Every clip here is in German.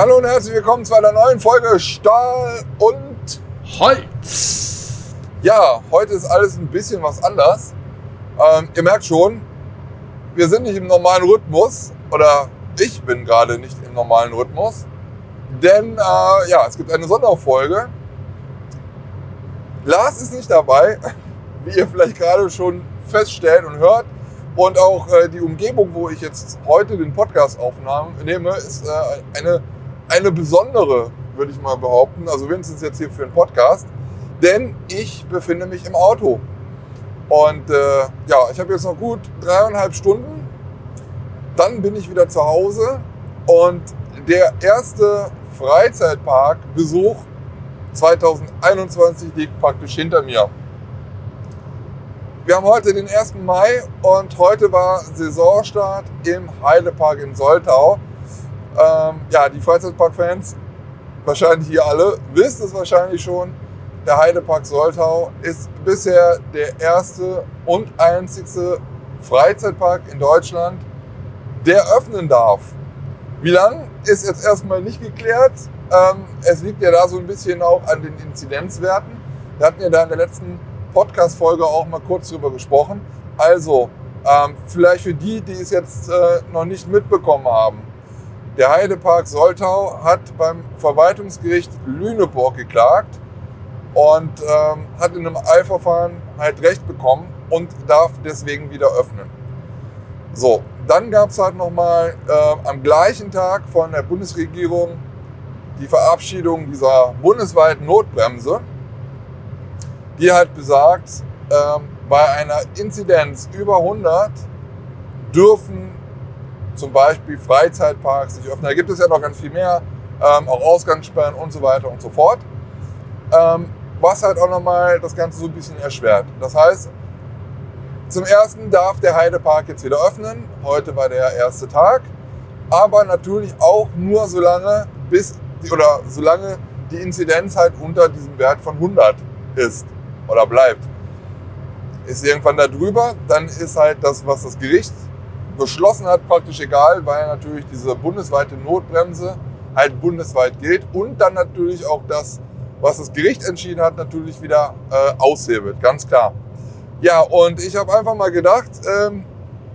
Hallo und herzlich willkommen zu einer neuen Folge Stahl und Holz. Ja, heute ist alles ein bisschen was anders. Ähm, ihr merkt schon, wir sind nicht im normalen Rhythmus oder ich bin gerade nicht im normalen Rhythmus, denn äh, ja, es gibt eine Sonderfolge. Lars ist nicht dabei, wie ihr vielleicht gerade schon feststellt und hört. Und auch äh, die Umgebung, wo ich jetzt heute den Podcast aufnehme, ist äh, eine, eine besondere, würde ich mal behaupten. Also wenigstens jetzt hier für einen Podcast. Denn ich befinde mich im Auto. Und äh, ja, ich habe jetzt noch gut dreieinhalb Stunden. Dann bin ich wieder zu Hause. Und der erste Freizeitparkbesuch 2021 liegt praktisch hinter mir. Wir haben heute den 1. Mai und heute war Saisonstart im Heidepark in Soltau. Ähm, ja, die Freizeitpark-Fans, wahrscheinlich hier alle, wissen es wahrscheinlich schon. Der Heidepark Soltau ist bisher der erste und einzigste Freizeitpark in Deutschland, der öffnen darf. Wie lang ist jetzt erstmal nicht geklärt. Ähm, es liegt ja da so ein bisschen auch an den Inzidenzwerten. Wir hatten ja da in der letzten Podcast-Folge auch mal kurz drüber gesprochen. Also, ähm, vielleicht für die, die es jetzt äh, noch nicht mitbekommen haben. Der Heidepark Soltau hat beim Verwaltungsgericht Lüneburg geklagt und ähm, hat in einem Eilverfahren halt Recht bekommen und darf deswegen wieder öffnen. So, dann gab es halt nochmal äh, am gleichen Tag von der Bundesregierung die Verabschiedung dieser bundesweiten Notbremse die halt besagt, ähm, bei einer Inzidenz über 100 dürfen zum Beispiel Freizeitparks sich öffnen. Da gibt es ja noch ganz viel mehr, ähm, auch Ausgangssperren und so weiter und so fort. Ähm, was halt auch nochmal das Ganze so ein bisschen erschwert. Das heißt, zum ersten darf der Heidepark jetzt wieder öffnen. Heute war der erste Tag. Aber natürlich auch nur solange bis oder solange die Inzidenz halt unter diesem Wert von 100 ist oder bleibt. Ist irgendwann da drüber, dann ist halt das, was das Gericht beschlossen hat, praktisch egal, weil natürlich diese bundesweite Notbremse halt bundesweit gilt und dann natürlich auch das, was das Gericht entschieden hat, natürlich wieder äh, aushebelt, ganz klar. Ja, und ich habe einfach mal gedacht, ähm,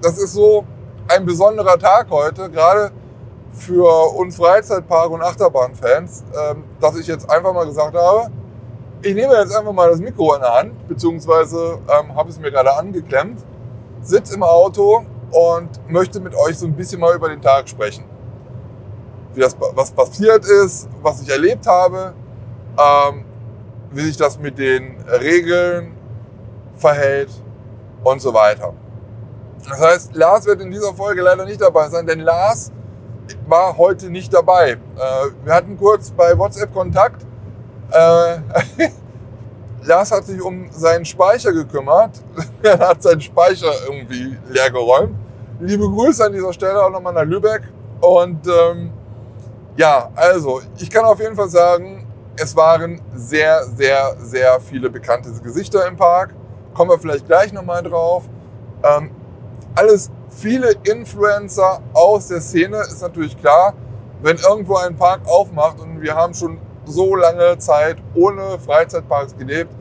das ist so ein besonderer Tag heute, gerade für uns Freizeitpark- und Achterbahnfans, ähm, dass ich jetzt einfach mal gesagt habe, ich nehme jetzt einfach mal das Mikro in der Hand, beziehungsweise ähm, habe es mir gerade angeklemmt, sitze im Auto und möchte mit euch so ein bisschen mal über den Tag sprechen. Wie das, was passiert ist, was ich erlebt habe, ähm, wie sich das mit den Regeln verhält und so weiter. Das heißt, Lars wird in dieser Folge leider nicht dabei sein, denn Lars war heute nicht dabei. Äh, wir hatten kurz bei WhatsApp Kontakt äh, Lars hat sich um seinen Speicher gekümmert. er hat seinen Speicher irgendwie leer geräumt. Liebe Grüße an dieser Stelle auch nochmal nach Lübeck. Und ähm, ja, also ich kann auf jeden Fall sagen, es waren sehr, sehr, sehr viele bekannte Gesichter im Park. Kommen wir vielleicht gleich nochmal drauf. Ähm, alles viele Influencer aus der Szene, ist natürlich klar. Wenn irgendwo ein Park aufmacht und wir haben schon so lange Zeit ohne Freizeitparks gelebt,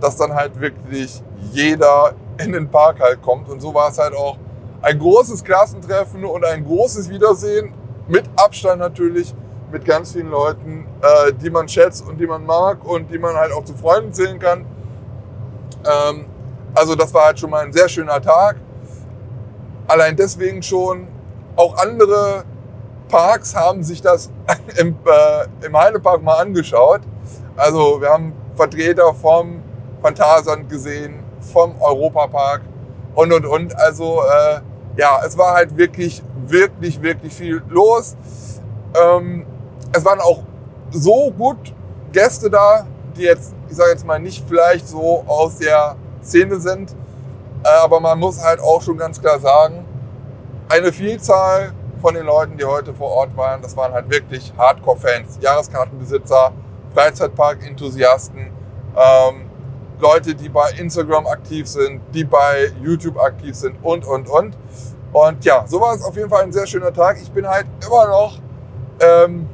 dass dann halt wirklich jeder in den Park halt kommt. Und so war es halt auch ein großes Klassentreffen und ein großes Wiedersehen. Mit Abstand natürlich, mit ganz vielen Leuten, äh, die man schätzt und die man mag und die man halt auch zu Freunden zählen kann. Ähm, also das war halt schon mal ein sehr schöner Tag. Allein deswegen schon auch andere Parks haben sich das im, äh, im Heidepark mal angeschaut. Also wir haben Vertreter vom Phantasialand gesehen, vom Europapark und und und. Also äh, ja, es war halt wirklich, wirklich, wirklich viel los. Ähm, es waren auch so gut Gäste da, die jetzt, ich sage jetzt mal, nicht vielleicht so aus der Szene sind. Äh, aber man muss halt auch schon ganz klar sagen, eine Vielzahl von den Leuten, die heute vor Ort waren, das waren halt wirklich Hardcore-Fans, Jahreskartenbesitzer, Freizeitpark-Enthusiasten, ähm, Leute, die bei Instagram aktiv sind, die bei YouTube aktiv sind und, und, und. Und ja, so war es auf jeden Fall ein sehr schöner Tag. Ich bin halt immer noch ähm,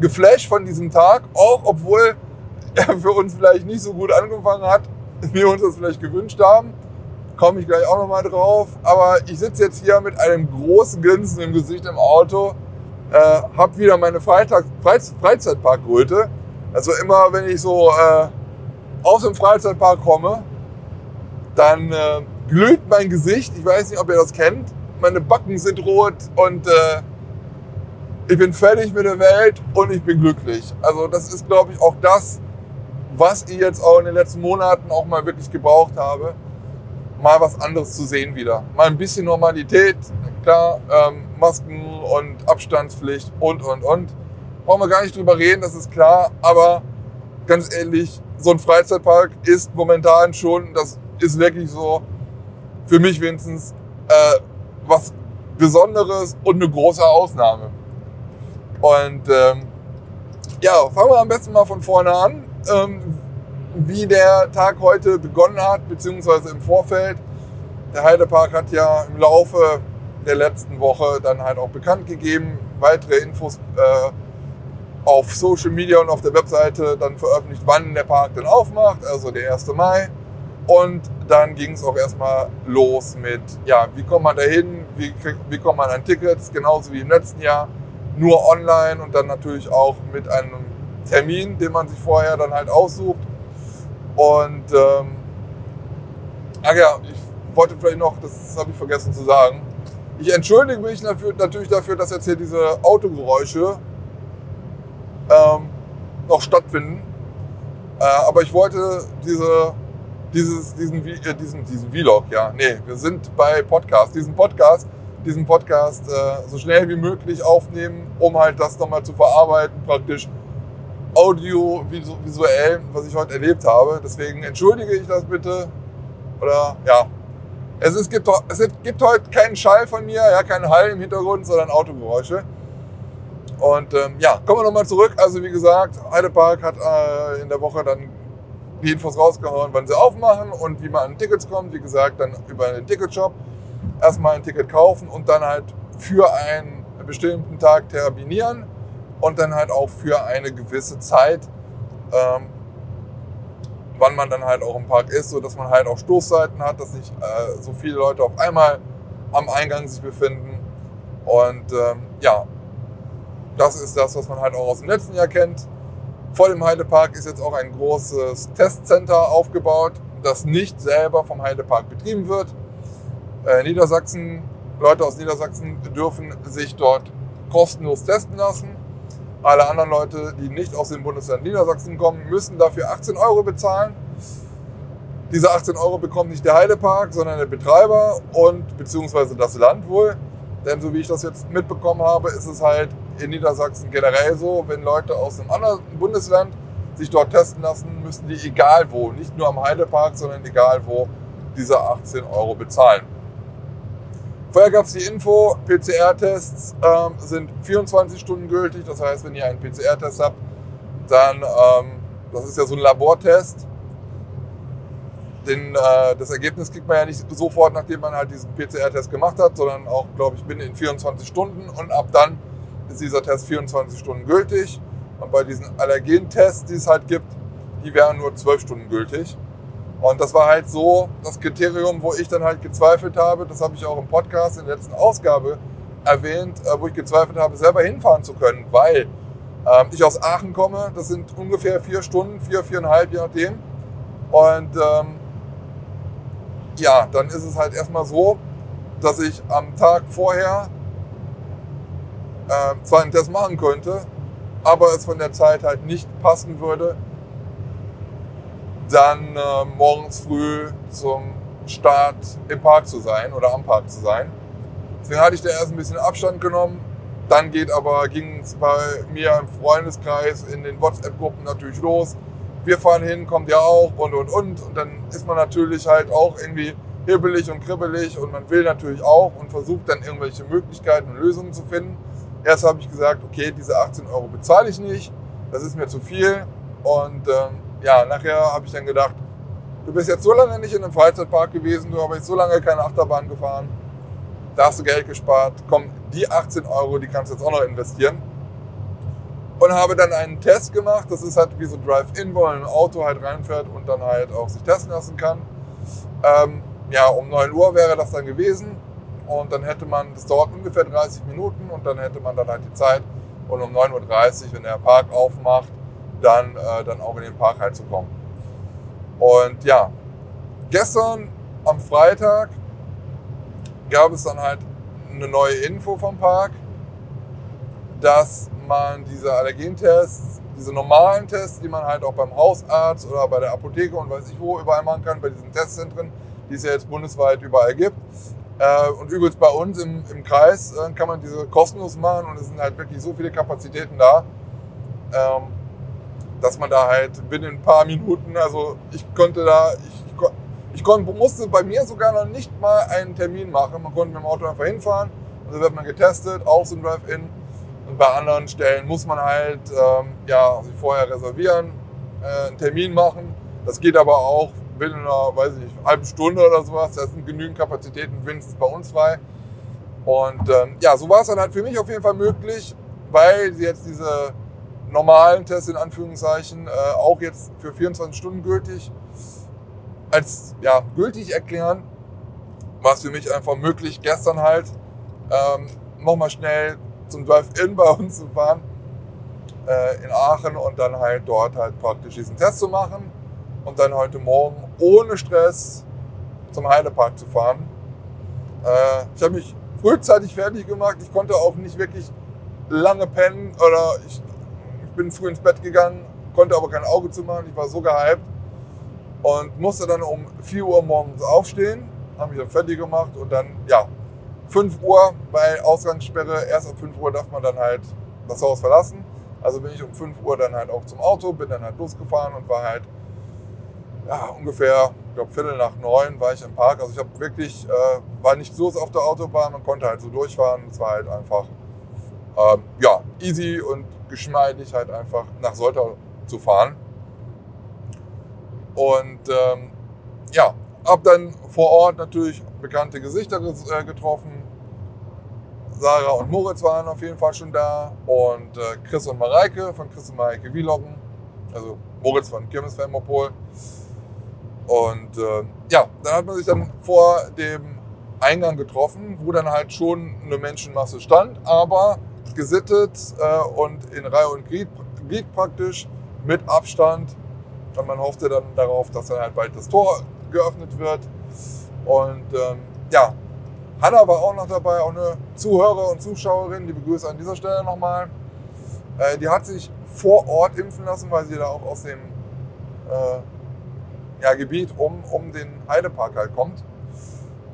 geflasht von diesem Tag, auch obwohl er für uns vielleicht nicht so gut angefangen hat, wir uns das vielleicht gewünscht haben. Komme ich gleich auch nochmal drauf. Aber ich sitze jetzt hier mit einem großen Grinsen im Gesicht im Auto, äh, habe wieder meine Freitag, Freiz Freizeitparkröte. Also immer, wenn ich so äh, aus dem Freizeitpark komme, dann äh, glüht mein Gesicht. Ich weiß nicht, ob ihr das kennt. Meine Backen sind rot und äh, ich bin fertig mit der Welt und ich bin glücklich. Also das ist, glaube ich, auch das, was ich jetzt auch in den letzten Monaten auch mal wirklich gebraucht habe. Mal was anderes zu sehen wieder. Mal ein bisschen Normalität. Klar, ähm, Masken und Abstandspflicht und, und, und. Brauchen wir gar nicht drüber reden, das ist klar. Aber ganz ehrlich, so ein Freizeitpark ist momentan schon, das ist wirklich so, für mich wenigstens, äh, was Besonderes und eine große Ausnahme. Und ähm, ja, fangen wir am besten mal von vorne an, ähm, wie der Tag heute begonnen hat, beziehungsweise im Vorfeld. Der Heidepark hat ja im Laufe der letzten Woche dann halt auch bekannt gegeben, weitere Infos äh, auf Social Media und auf der Webseite dann veröffentlicht, wann der Park dann aufmacht, also der 1. Mai. Und dann ging es auch erstmal los mit, ja, wie kommt man da hin, wie, wie kommt man an Tickets, genauso wie im letzten Jahr, nur online und dann natürlich auch mit einem Termin, den man sich vorher dann halt aussucht. Und, ähm, ach ja, ich wollte vielleicht noch, das habe ich vergessen zu sagen, ich entschuldige mich dafür, natürlich dafür, dass jetzt hier diese Autogeräusche ähm, noch stattfinden. Äh, aber ich wollte diese dieses, diesen, äh, diesen, diesen Vlog, ja. Nee, wir sind bei Podcast. Diesen Podcast, diesen Podcast äh, so schnell wie möglich aufnehmen, um halt das nochmal zu verarbeiten, praktisch audiovisuell, was ich heute erlebt habe. Deswegen entschuldige ich das bitte. Oder ja. Es, ist, gibt, es gibt heute keinen Schall von mir, ja, keinen Hall im Hintergrund, sondern Autogeräusche. Und ähm, ja, kommen wir nochmal zurück. Also wie gesagt, Heidepark hat äh, in der Woche dann die Infos rausgehauen, wann sie aufmachen und wie man an Tickets kommt. Wie gesagt, dann über den Ticketshop erstmal ein Ticket kaufen und dann halt für einen bestimmten Tag terminieren und dann halt auch für eine gewisse Zeit, ähm, wann man dann halt auch im Park ist, sodass man halt auch Stoßzeiten hat, dass nicht äh, so viele Leute auf einmal am Eingang sich befinden. Und ähm, ja, das ist das, was man halt auch aus dem letzten Jahr kennt. Vor dem Heidepark ist jetzt auch ein großes Testcenter aufgebaut, das nicht selber vom Heidepark betrieben wird. Äh, Niedersachsen, Leute aus Niedersachsen dürfen sich dort kostenlos testen lassen. Alle anderen Leute, die nicht aus dem Bundesland Niedersachsen kommen, müssen dafür 18 Euro bezahlen. Diese 18 Euro bekommt nicht der Heidepark, sondern der Betreiber und beziehungsweise das Land wohl. Denn so wie ich das jetzt mitbekommen habe, ist es halt in Niedersachsen generell so, wenn Leute aus einem anderen Bundesland sich dort testen lassen, müssen die egal wo, nicht nur am Heidepark, sondern egal wo, diese 18 Euro bezahlen. Vorher gab es die Info, PCR-Tests ähm, sind 24 Stunden gültig. Das heißt, wenn ihr einen PCR-Test habt, dann, ähm, das ist ja so ein Labortest, den, äh, das Ergebnis kriegt man ja nicht sofort, nachdem man halt diesen PCR-Test gemacht hat, sondern auch, glaube ich, binnen in 24 Stunden und ab dann ist dieser Test 24 Stunden gültig. Und bei diesen Allergentests, die es halt gibt, die wären nur 12 Stunden gültig. Und das war halt so das Kriterium, wo ich dann halt gezweifelt habe. Das habe ich auch im Podcast in der letzten Ausgabe erwähnt, äh, wo ich gezweifelt habe, selber hinfahren zu können, weil ähm, ich aus Aachen komme. Das sind ungefähr vier Stunden, vier, viereinhalb, je nachdem. Und ähm, ja, dann ist es halt erstmal so, dass ich am Tag vorher äh, zwar einen Test machen könnte, aber es von der Zeit halt nicht passen würde, dann äh, morgens früh zum Start im Park zu sein oder am Park zu sein. Deswegen hatte ich da erst ein bisschen Abstand genommen. Dann geht aber, ging es bei mir im Freundeskreis in den WhatsApp-Gruppen natürlich los. Wir fahren hin, kommt ja auch und und und. Und dann ist man natürlich halt auch irgendwie hibbelig und kribbelig und man will natürlich auch und versucht dann irgendwelche Möglichkeiten und Lösungen zu finden. Erst habe ich gesagt, okay, diese 18 Euro bezahle ich nicht, das ist mir zu viel. Und ähm, ja, nachher habe ich dann gedacht, du bist jetzt so lange nicht in einem Freizeitpark gewesen, du hast so lange keine Achterbahn gefahren, da hast du Geld gespart. Komm, die 18 Euro, die kannst du jetzt auch noch investieren. und habe dann einen Test gemacht. Das ist halt wie so Drive-In, wo ein Auto halt reinfährt und dann halt auch sich testen lassen kann. Ähm, ja, um 9 Uhr wäre das dann gewesen. Und dann hätte man, das dauert ungefähr 30 Minuten und dann hätte man dann halt die Zeit. Und um 9.30 Uhr, wenn der Park aufmacht, dann, äh, dann auch in den Park halt zu kommen. Und ja, gestern am Freitag gab es dann halt eine neue Info vom Park, dass man diese Allergentests, diese normalen Tests, die man halt auch beim Hausarzt oder bei der Apotheke und weiß ich wo überall machen kann, bei diesen Testzentren, die es ja jetzt bundesweit überall gibt. Äh, und übrigens bei uns im, im Kreis äh, kann man diese kostenlos machen und es sind halt wirklich so viele Kapazitäten da, ähm, dass man da halt binnen ein paar Minuten, also ich konnte da, ich, ich konnte, musste bei mir sogar noch nicht mal einen Termin machen. Man konnte mit dem Auto einfach hinfahren und dann wird man getestet, auch so ein Drive-In. Und bei anderen Stellen muss man halt ähm, ja, sich vorher reservieren, äh, einen Termin machen. Das geht aber auch binnen einer, weiß ich nicht, halben Stunde oder sowas. Da sind genügend Kapazitäten wenigstens bei uns frei. Und ähm, ja, so war es dann halt für mich auf jeden Fall möglich, weil jetzt diese normalen Tests in Anführungszeichen äh, auch jetzt für 24 Stunden gültig als ja, gültig erklären, war es für mich einfach möglich, gestern halt ähm, nochmal schnell zum Drive-In bei uns zu fahren äh, in Aachen und dann halt dort halt praktisch diesen Test zu machen und dann heute Morgen ohne Stress zum Heidepark zu fahren. Äh, ich habe mich frühzeitig fertig gemacht. Ich konnte auch nicht wirklich lange pennen oder ich, ich bin früh ins Bett gegangen, konnte aber kein Auge zumachen. Ich war so gehypt und musste dann um 4 Uhr morgens aufstehen, habe mich dann fertig gemacht und dann, ja, 5 Uhr bei Ausgangssperre, erst ab 5 Uhr darf man dann halt das Haus verlassen. Also bin ich um 5 Uhr dann halt auch zum Auto, bin dann halt losgefahren und war halt ja, ungefähr, ich glaube Viertel nach neun war ich im Park. Also ich habe wirklich, äh, war nicht los auf der Autobahn, man konnte halt so durchfahren. Es war halt einfach, ähm, ja, easy und geschmeidig halt einfach nach Soltau zu fahren. Und ähm, ja, habe dann vor Ort natürlich bekannte Gesichter äh, getroffen. Sarah und Moritz waren auf jeden Fall schon da und äh, Chris und Mareike von Chris und Mareike Vloggen, also Moritz von Kirmes Fermopol. Und äh, ja, dann hat man sich dann vor dem Eingang getroffen, wo dann halt schon eine Menschenmasse stand, aber gesittet äh, und in Reihe und Glied, Glied praktisch mit Abstand. Und man hoffte dann darauf, dass dann halt bald das Tor geöffnet wird. Und ähm, ja, Hanna war auch noch dabei, auch eine Zuhörer und Zuschauerin, die begrüße an dieser Stelle nochmal. Äh, die hat sich vor Ort impfen lassen, weil sie da auch aus dem äh, ja, Gebiet um, um den Heidepark halt kommt.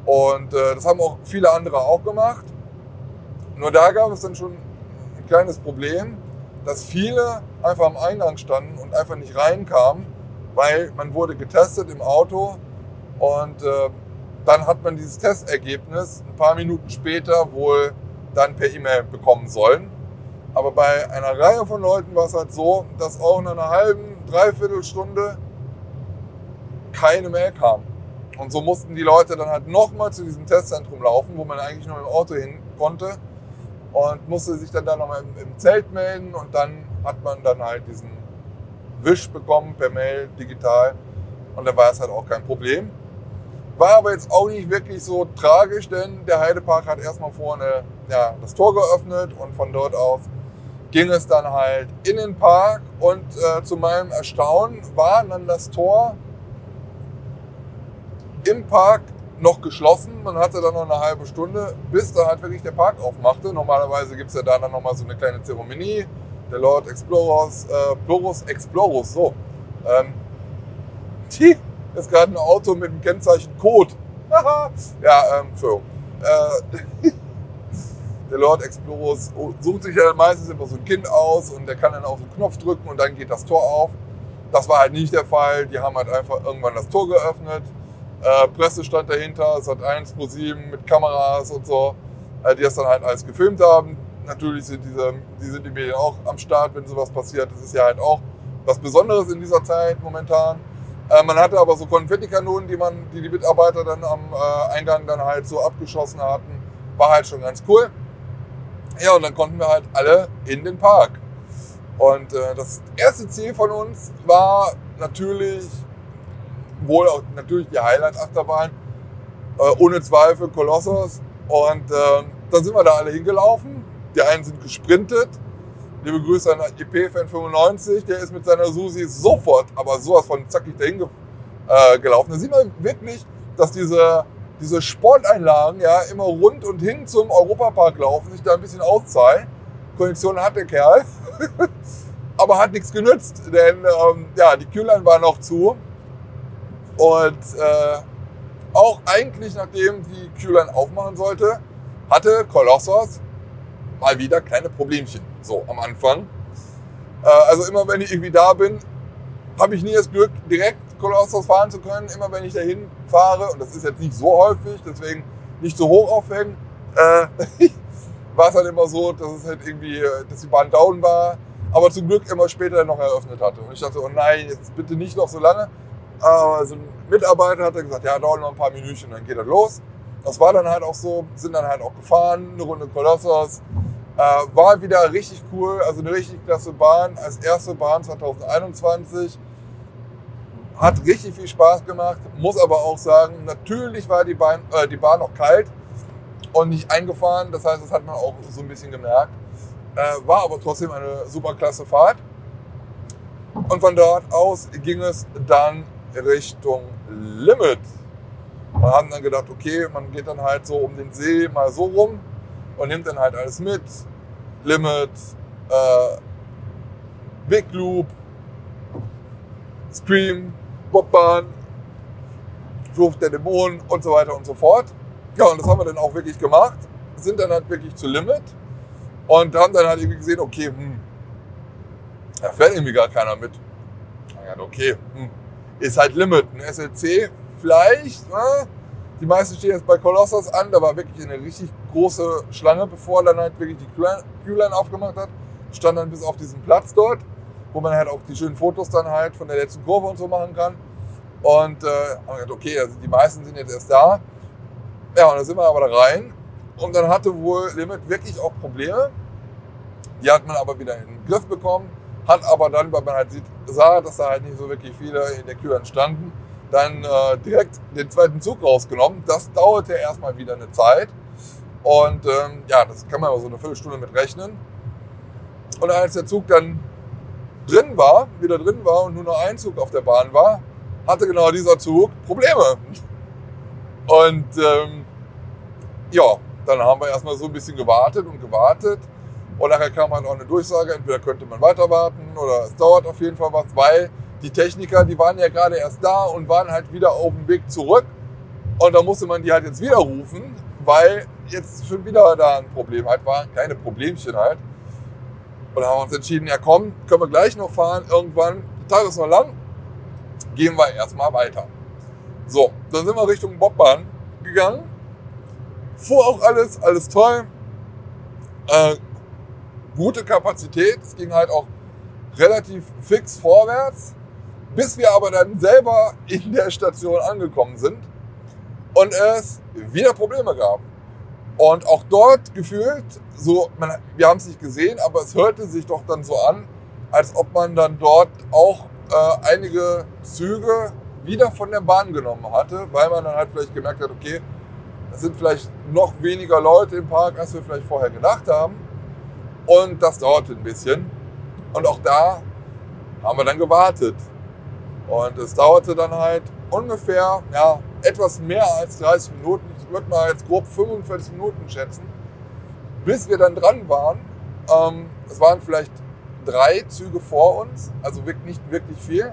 Und äh, das haben auch viele andere auch gemacht. Nur da gab es dann schon ein kleines Problem, dass viele einfach am Eingang standen und einfach nicht reinkamen, weil man wurde getestet im Auto und äh, dann hat man dieses Testergebnis ein paar Minuten später wohl dann per E-Mail bekommen sollen. Aber bei einer Reihe von Leuten war es halt so, dass auch in einer halben, dreiviertel Stunde keine Mail kam. Und so mussten die Leute dann halt nochmal zu diesem Testzentrum laufen, wo man eigentlich nur dem Auto hin konnte und musste sich dann da nochmal im, im Zelt melden und dann hat man dann halt diesen Wisch bekommen per Mail, digital und dann war es halt auch kein Problem. War aber jetzt auch nicht wirklich so tragisch, denn der Heidepark hat erstmal vorne ja, das Tor geöffnet und von dort aus ging es dann halt in den Park und äh, zu meinem Erstaunen war dann das Tor im Park noch geschlossen. Man hatte dann noch eine halbe Stunde, bis dann halt wirklich der Park aufmachte. Normalerweise gibt es ja da dann nochmal so eine kleine Zeremonie. Der Lord Explorers, äh, Plorus Explorus, so. Ähm, die ist gerade ein Auto mit dem Kennzeichen Code. ja, ähm, so. Äh, der Lord Explorus sucht sich ja meistens immer so ein Kind aus und der kann dann auf den Knopf drücken und dann geht das Tor auf. Das war halt nicht der Fall. Die haben halt einfach irgendwann das Tor geöffnet äh, Presse stand dahinter, es hat 1 pro 7 mit Kameras und so, äh, die das dann halt alles gefilmt haben. Natürlich sind diese, die sind die Medien auch am Start, wenn sowas passiert. Das ist ja halt auch was Besonderes in dieser Zeit momentan. Äh, man hatte aber so Konfettikanonen, die man, die die Mitarbeiter dann am äh, Eingang dann halt so abgeschossen hatten. War halt schon ganz cool. Ja, und dann konnten wir halt alle in den Park. Und äh, das erste Ziel von uns war natürlich, wohl auch natürlich die Highlight-Achterbahn, äh, ohne Zweifel Kolossos. Und äh, dann sind wir da alle hingelaufen. Die einen sind gesprintet. Liebe Grüße an EP-Fan 95, der ist mit seiner Susi sofort, aber sowas von zackig dahin äh, gelaufen. Da sieht man wirklich, dass diese, diese Sporteinlagen ja immer rund und hin zum Europapark laufen, sich da ein bisschen auszahlen. Kondition hat der Kerl, aber hat nichts genützt, denn ähm, ja, die Kühlern waren noch zu. Und äh, auch eigentlich, nachdem die Kühlern aufmachen sollte, hatte Kolossos mal wieder kleine Problemchen. So am Anfang. Äh, also immer wenn ich irgendwie da bin, habe ich nie das Glück, direkt Kolossos fahren zu können. Immer wenn ich dahin fahre, und das ist jetzt nicht so häufig, deswegen nicht so hoch aufhängen, äh, war es halt immer so, dass es halt irgendwie, dass die Bahn down war, aber zum Glück immer später noch eröffnet hatte. Und ich dachte, oh nein, jetzt bitte nicht noch so lange. Aber so ein Mitarbeiter hat dann gesagt, ja, dauert noch ein paar Minütchen, dann geht er los. Das war dann halt auch so, sind dann halt auch gefahren, eine Runde Kolossos. Äh, war wieder richtig cool, also eine richtig klasse Bahn, als erste Bahn 2021. Hat richtig viel Spaß gemacht, muss aber auch sagen, natürlich war die Bahn, äh, die Bahn noch kalt und nicht eingefahren. Das heißt, das hat man auch so ein bisschen gemerkt. Äh, war aber trotzdem eine super klasse Fahrt. Und von dort aus ging es dann Richtung Limit. Wir haben dann gedacht, okay, man geht dann halt so um den See mal so rum und nimmt dann halt alles mit. Limit, äh, Big Loop, Scream, Bobbahn, Flucht der Dämonen und so weiter und so fort. Ja, und das haben wir dann auch wirklich gemacht. Sind dann halt wirklich zu Limit und haben dann halt irgendwie gesehen, okay, hm, da fährt irgendwie gar keiner mit. Ja, okay, hm, ist halt Limit. Ein SLC vielleicht, ne? Die meisten stehen jetzt bei Colossus an, da war wirklich eine richtig große Schlange, bevor dann halt wirklich die Q-Line aufgemacht hat. Stand dann bis auf diesen Platz dort, wo man halt auch die schönen Fotos dann halt von der letzten Kurve und so machen kann. Und äh, haben okay, also die meisten sind jetzt erst da. Ja, und dann sind wir aber da rein. Und dann hatte wohl Limit wirklich auch Probleme. Die hat man aber wieder in den Griff bekommen. Hat aber dann, weil man halt sieht, sah, dass da halt nicht so wirklich viele in der Kühe standen, dann äh, direkt den zweiten Zug rausgenommen. Das dauerte erstmal wieder eine Zeit. Und ähm, ja, das kann man aber so eine Viertelstunde mit rechnen. Und als der Zug dann drin war, wieder drin war und nur noch ein Zug auf der Bahn war, hatte genau dieser Zug Probleme. Und ähm, ja, dann haben wir erstmal so ein bisschen gewartet und gewartet. Und nachher kam halt auch eine Durchsage, entweder könnte man weiter warten oder es dauert auf jeden Fall was, weil die Techniker, die waren ja gerade erst da und waren halt wieder auf dem Weg zurück. Und da musste man die halt jetzt wieder rufen, weil jetzt schon wieder da ein Problem halt war. Keine Problemchen halt. Und dann haben wir uns entschieden, ja komm, können wir gleich noch fahren. Irgendwann, der Tag ist noch lang, gehen wir erstmal weiter. So, dann sind wir Richtung Bobbahn gegangen. Fuhr auch alles, alles toll. Äh, gute Kapazität. Es ging halt auch relativ fix vorwärts bis wir aber dann selber in der Station angekommen sind und es wieder Probleme gab. Und auch dort gefühlt, so, man, wir haben es nicht gesehen, aber es hörte sich doch dann so an, als ob man dann dort auch äh, einige Züge wieder von der Bahn genommen hatte, weil man dann halt vielleicht gemerkt hat, okay, es sind vielleicht noch weniger Leute im Park, als wir vielleicht vorher gedacht haben. Und das dauerte ein bisschen. Und auch da haben wir dann gewartet. Und es dauerte dann halt ungefähr ja, etwas mehr als 30 Minuten. Ich würde mal jetzt grob 45 Minuten schätzen, bis wir dann dran waren. Ähm, es waren vielleicht drei Züge vor uns, also nicht wirklich viel.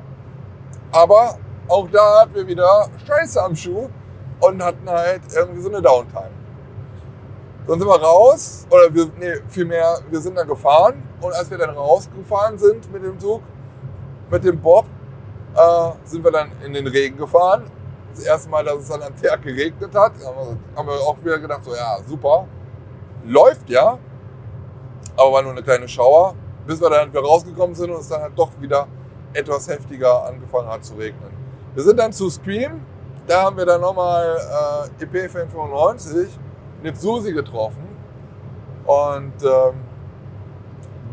Aber auch da hatten wir wieder Scheiße am Schuh und hatten halt irgendwie so eine Downtime. Dann sind wir raus, oder wir, nee, vielmehr, wir sind dann gefahren. Und als wir dann rausgefahren sind mit dem Zug, mit dem Bob, äh, sind wir dann in den Regen gefahren. Das erste Mal, dass es dann an Tag geregnet hat, haben wir auch wieder gedacht, so ja, super, läuft ja, aber war nur eine kleine Schauer, bis wir dann wieder rausgekommen sind und es dann halt doch wieder etwas heftiger angefangen hat zu regnen. Wir sind dann zu Scream, da haben wir dann nochmal äh, EP595 mit Susi getroffen und ähm,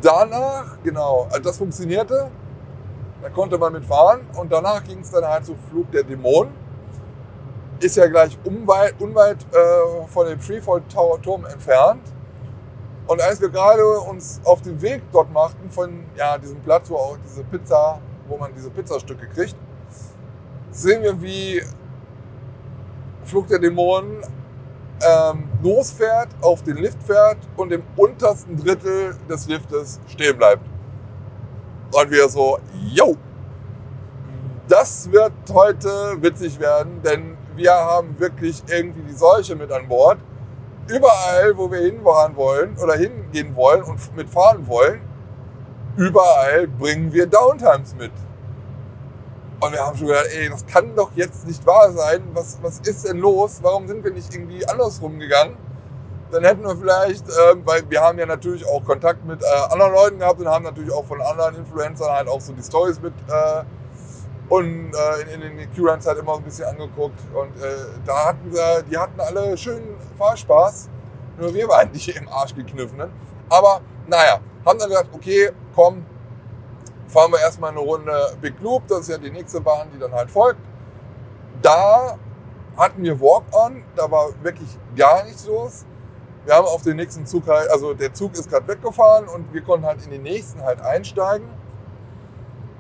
danach, genau, also das funktionierte. Da konnte man mitfahren und danach ging es dann halt zu Flug der Dämonen. Ist ja gleich unweit, unweit äh, von dem Freefall-Turm entfernt. Und als wir gerade uns auf den Weg dort machten, von ja, diesem Platz, wo auch diese Pizza, wo man diese Pizzastücke kriegt, sehen wir, wie Flug der Dämonen ähm, losfährt, auf den Lift fährt und im untersten Drittel des Liftes stehen bleibt. Und wir so, yo, das wird heute witzig werden, denn wir haben wirklich irgendwie die Seuche mit an Bord. Überall, wo wir hinfahren wollen oder hingehen wollen und mitfahren wollen, überall bringen wir Downtimes mit. Und wir haben schon gedacht, ey, das kann doch jetzt nicht wahr sein. Was, was ist denn los? Warum sind wir nicht irgendwie andersrum gegangen? Dann hätten wir vielleicht, äh, weil wir haben ja natürlich auch Kontakt mit äh, anderen Leuten gehabt und haben natürlich auch von anderen Influencern halt auch so die Stories mit äh, und äh, in, in den Q-Runs halt immer ein bisschen angeguckt. Und äh, da hatten sie, die hatten alle schönen Fahrspaß. Nur wir waren nicht im Arsch gekniffenen. Aber naja, haben dann gesagt, okay, komm, fahren wir erstmal eine Runde Big Loop, das ist ja die nächste Bahn, die dann halt folgt. Da hatten wir Walk-On, da war wirklich gar nichts los. Wir haben auf den nächsten Zug halt, also der Zug ist gerade weggefahren und wir konnten halt in den nächsten halt einsteigen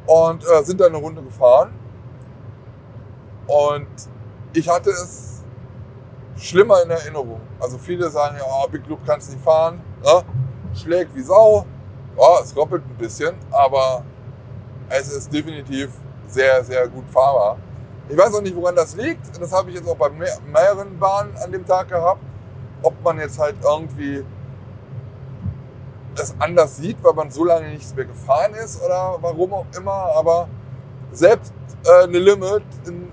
und äh, sind dann eine Runde gefahren. Und ich hatte es schlimmer in Erinnerung. Also viele sagen ja, oh, Big Loop kannst nicht fahren, ne? schlägt wie Sau. Ja, es roppelt ein bisschen, aber es ist definitiv sehr, sehr gut fahrbar. Ich weiß auch nicht, woran das liegt. Das habe ich jetzt auch bei mehreren Bahnen an dem Tag gehabt. Ob man jetzt halt irgendwie es anders sieht, weil man so lange nichts mehr gefahren ist oder warum auch immer. Aber selbst äh, eine Limit in,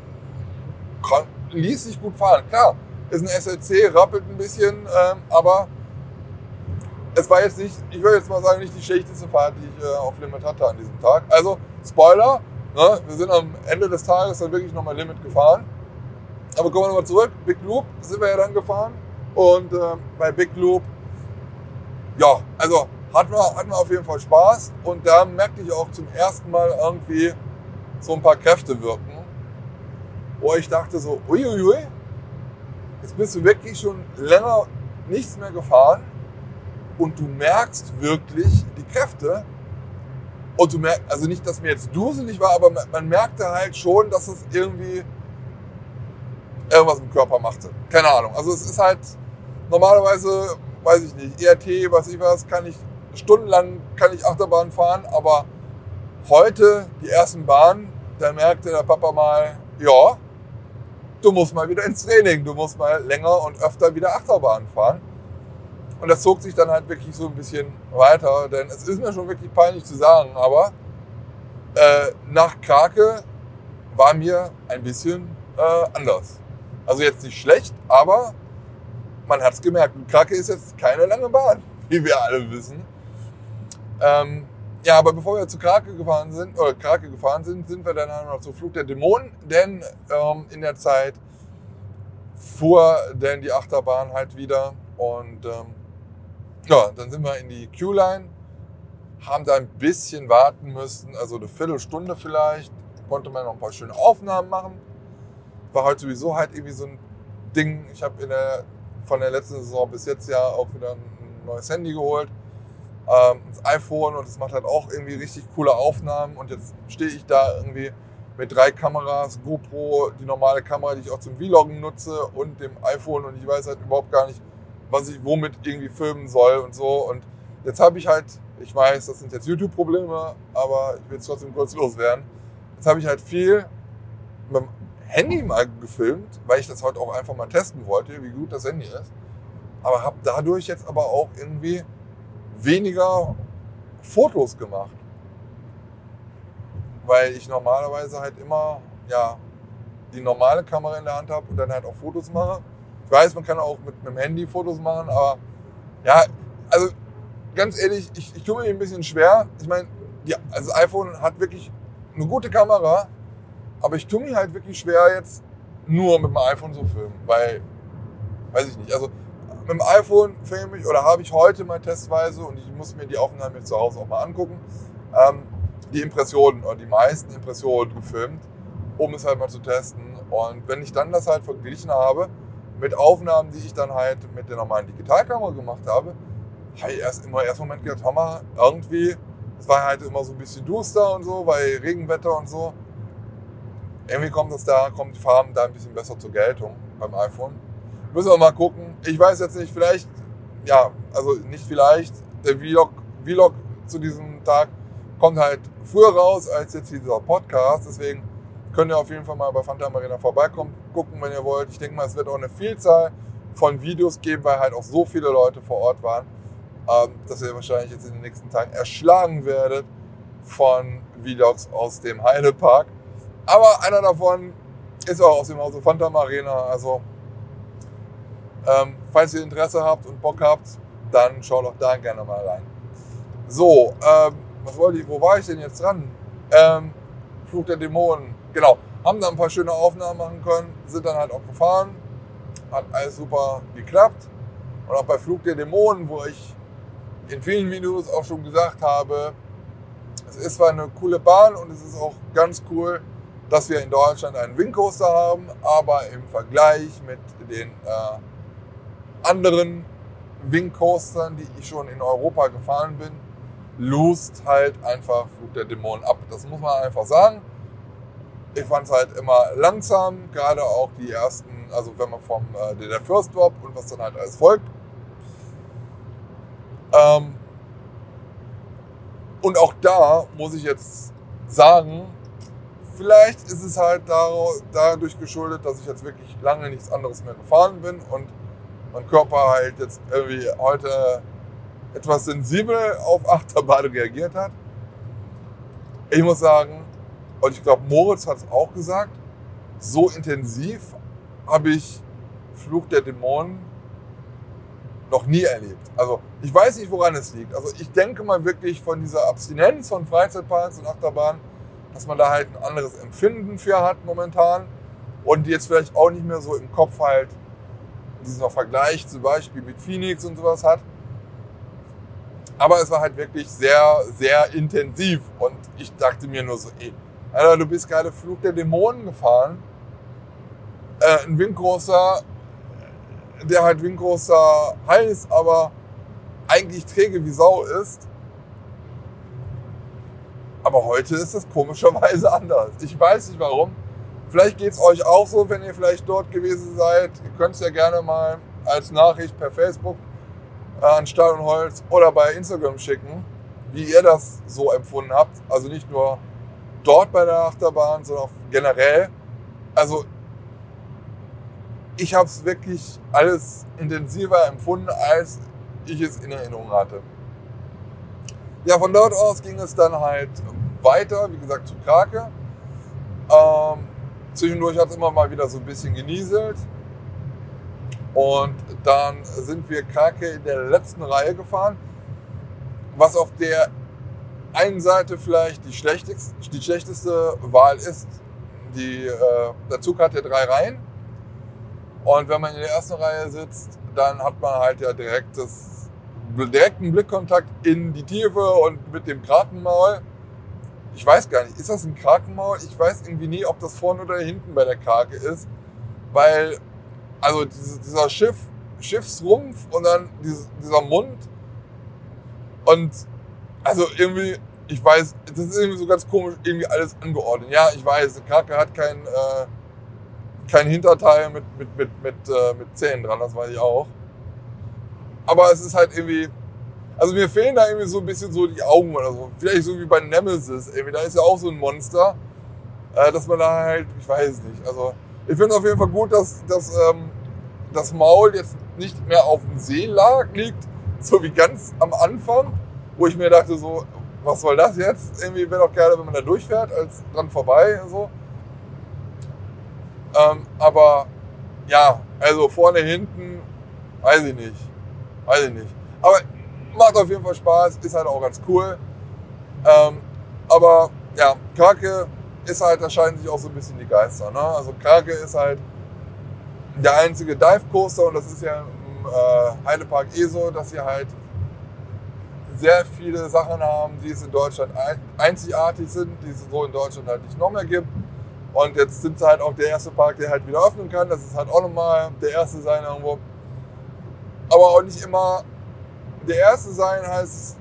ließ sich gut fahren. Klar, ist ein SLC, rappelt ein bisschen, ähm, aber es war jetzt nicht, ich würde jetzt mal sagen, nicht die schlechteste Fahrt, die ich äh, auf Limit hatte an diesem Tag. Also, Spoiler, ne, wir sind am Ende des Tages dann wirklich nochmal Limit gefahren. Aber kommen wir nochmal zurück. Big Loop sind wir ja dann gefahren. Und äh, bei Big Loop, ja, also hatten wir, hatten wir auf jeden Fall Spaß. Und da merkte ich auch zum ersten Mal irgendwie so ein paar Kräfte wirken. Wo ich dachte so, uiuiui, jetzt bist du wirklich schon länger nichts mehr gefahren und du merkst wirklich die Kräfte. Und du merkst, also nicht, dass mir jetzt duselig war, aber man merkte halt schon, dass es irgendwie irgendwas im Körper machte. Keine Ahnung. Also es ist halt normalerweise, weiß ich nicht, ERT, was ich was, kann ich stundenlang kann ich Achterbahn fahren, aber heute die ersten Bahnen, da merkte der Papa mal, ja, du musst mal wieder ins Training, du musst mal länger und öfter wieder Achterbahn fahren. Und das zog sich dann halt wirklich so ein bisschen weiter, denn es ist mir schon wirklich peinlich zu sagen, aber äh, nach Krake war mir ein bisschen äh, anders. Also jetzt nicht schlecht, aber man hat es gemerkt. Krake ist jetzt keine lange Bahn, wie wir alle wissen. Ähm, ja, aber bevor wir zu Krake gefahren sind, oder Krake gefahren sind, sind wir dann noch zu Flug der Dämonen, denn ähm, in der Zeit fuhr denn die Achterbahn halt wieder und ähm, ja, dann sind wir in die Q-Line, haben da ein bisschen warten müssen, also eine Viertelstunde vielleicht, konnte man noch ein paar schöne Aufnahmen machen. War heute sowieso halt irgendwie so ein Ding. Ich habe von der letzten Saison bis jetzt ja auch wieder ein neues Handy geholt, ähm, das iPhone und es macht halt auch irgendwie richtig coole Aufnahmen. Und jetzt stehe ich da irgendwie mit drei Kameras, GoPro, die normale Kamera, die ich auch zum Vloggen nutze und dem iPhone und ich weiß halt überhaupt gar nicht, was ich womit irgendwie filmen soll und so. Und jetzt habe ich halt, ich weiß, das sind jetzt YouTube-Probleme, aber ich will es trotzdem kurz loswerden. Jetzt habe ich halt viel mit dem Handy mal gefilmt, weil ich das heute auch einfach mal testen wollte, wie gut das Handy ist. Aber habe dadurch jetzt aber auch irgendwie weniger Fotos gemacht. Weil ich normalerweise halt immer, ja, die normale Kamera in der Hand habe und dann halt auch Fotos mache. Ich weiß, man kann auch mit, dem Handy Fotos machen, aber ja, also ganz ehrlich, ich, ich tue mir ein bisschen schwer. Ich meine, ja, also das iPhone hat wirklich eine gute Kamera, aber ich tue mir halt wirklich schwer, jetzt nur mit dem iPhone zu filmen, weil, weiß ich nicht, also mit Mit dem iPhone filme ich oder habe ich heute mal testweise und ich muss mir die Aufnahmen jetzt zu Hause auch mal angucken, ähm, die Impressionen oder die meisten Impressionen gefilmt, um es halt mal zu testen. Und wenn ich dann das halt verglichen habe mit Aufnahmen, die ich dann halt mit der normalen Digitalkamera gemacht habe, habe ich erst immer erst Moment gedacht, Hammer, irgendwie, es war halt immer so ein bisschen duster und so, weil Regenwetter und so. Irgendwie kommt das da, kommt die Farben da ein bisschen besser zur Geltung beim iPhone. Müssen wir mal gucken. Ich weiß jetzt nicht, vielleicht, ja, also nicht vielleicht, der Vlog, Vlog zu diesem Tag kommt halt früher raus als jetzt dieser Podcast. Deswegen könnt ihr auf jeden Fall mal bei Fanta Marina vorbeikommen, gucken, wenn ihr wollt. Ich denke mal, es wird auch eine Vielzahl von Videos geben, weil halt auch so viele Leute vor Ort waren, ähm, dass ihr wahrscheinlich jetzt in den nächsten Tagen erschlagen werdet von Vlogs aus dem Heidepark. Aber einer davon ist auch aus dem Hause Fanta Marina. Also ähm, falls ihr Interesse habt und Bock habt, dann schaut auch da gerne mal rein. So, ähm, was wollte ich, wo war ich denn jetzt dran? Ähm, Flug der Dämonen, genau. Haben da ein paar schöne Aufnahmen machen können, sind dann halt auch gefahren. Hat alles super geklappt. Und auch bei Flug der Dämonen, wo ich in vielen Videos auch schon gesagt habe, es ist zwar eine coole Bahn und es ist auch ganz cool, dass wir in Deutschland einen Wingcoaster haben, aber im Vergleich mit den äh, anderen Wingcoastern, die ich schon in Europa gefahren bin, lust halt einfach Flug der Dämonen ab. Das muss man einfach sagen. Ich fand es halt immer langsam, gerade auch die ersten, also wenn man vom äh, der First Drop und was dann halt alles folgt. Ähm, und auch da muss ich jetzt sagen, vielleicht ist es halt dadurch geschuldet, dass ich jetzt wirklich lange nichts anderes mehr gefahren bin und mein Körper halt jetzt irgendwie heute etwas sensibel auf Achterbahn reagiert hat. Ich muss sagen, und ich glaube, Moritz hat es auch gesagt, so intensiv habe ich Flug der Dämonen noch nie erlebt. Also ich weiß nicht, woran es liegt. Also ich denke mal wirklich von dieser Abstinenz von Freizeitparks und Achterbahnen, dass man da halt ein anderes Empfinden für hat momentan und jetzt vielleicht auch nicht mehr so im Kopf halt dieser Vergleich zum Beispiel mit Phoenix und sowas hat. Aber es war halt wirklich sehr, sehr intensiv. Und ich dachte mir nur so, ey, Alter, du bist gerade Flug der Dämonen gefahren. Äh, ein Windgroßer, der halt Windgroßer heißt, aber eigentlich träge wie Sau ist. Aber heute ist das komischerweise anders. Ich weiß nicht warum. Vielleicht geht es euch auch so, wenn ihr vielleicht dort gewesen seid. Ihr könnt es ja gerne mal als Nachricht per Facebook äh, an Stahl und Holz oder bei Instagram schicken, wie ihr das so empfunden habt. Also nicht nur dort bei der Achterbahn, sondern auch generell. Also ich habe es wirklich alles intensiver empfunden, als ich es in Erinnerung hatte. Ja, von dort aus ging es dann halt weiter, wie gesagt, zu Krake. Ähm, Zwischendurch hat es immer mal wieder so ein bisschen genieselt. Und dann sind wir Krake in der letzten Reihe gefahren, was auf der einen Seite vielleicht die schlechteste, die schlechteste Wahl ist. Die, äh, der Zug hat ja drei Reihen. Und wenn man in der ersten Reihe sitzt, dann hat man halt ja direkt das, direkten Blickkontakt in die Tiefe und mit dem Krakenmaul ich weiß gar nicht, ist das ein Krakenmaul? Ich weiß irgendwie nie, ob das vorne oder hinten bei der Krake ist, weil, also dieser Schiff, Schiffsrumpf und dann dieser Mund und also irgendwie, ich weiß, das ist irgendwie so ganz komisch, irgendwie alles angeordnet. Ja, ich weiß, eine Krake hat kein, äh, kein Hinterteil mit, mit, mit, mit, äh, mit Zähnen dran, das weiß ich auch. Aber es ist halt irgendwie, also mir fehlen da irgendwie so ein bisschen so die Augen oder so. Vielleicht so wie bei Nemesis. Irgendwie, da ist ja auch so ein Monster. Äh, dass man da halt, ich weiß nicht. Also ich finde auf jeden Fall gut, dass, dass ähm, das Maul jetzt nicht mehr auf dem See lag, liegt, so wie ganz am Anfang, wo ich mir dachte so, was soll das jetzt? Irgendwie wäre doch gerne, wenn man da durchfährt, als dran vorbei. So. Ähm, aber ja, also vorne, hinten, weiß ich nicht. Weiß ich nicht. Aber macht auf jeden Fall Spaß, ist halt auch ganz cool. Ähm, aber ja, Krake ist halt, da scheinen sich auch so ein bisschen die Geister. Ne? Also Krake ist halt der einzige Dive Coaster und das ist ja äh, Heidepark eh so, dass sie halt sehr viele Sachen haben, die es in Deutschland ein, einzigartig sind, die es so in Deutschland halt nicht noch mehr gibt. Und jetzt sind sie halt auch der erste Park, der halt wieder öffnen kann. Das ist halt auch nochmal der erste sein irgendwo. Aber auch nicht immer der erste sein heißt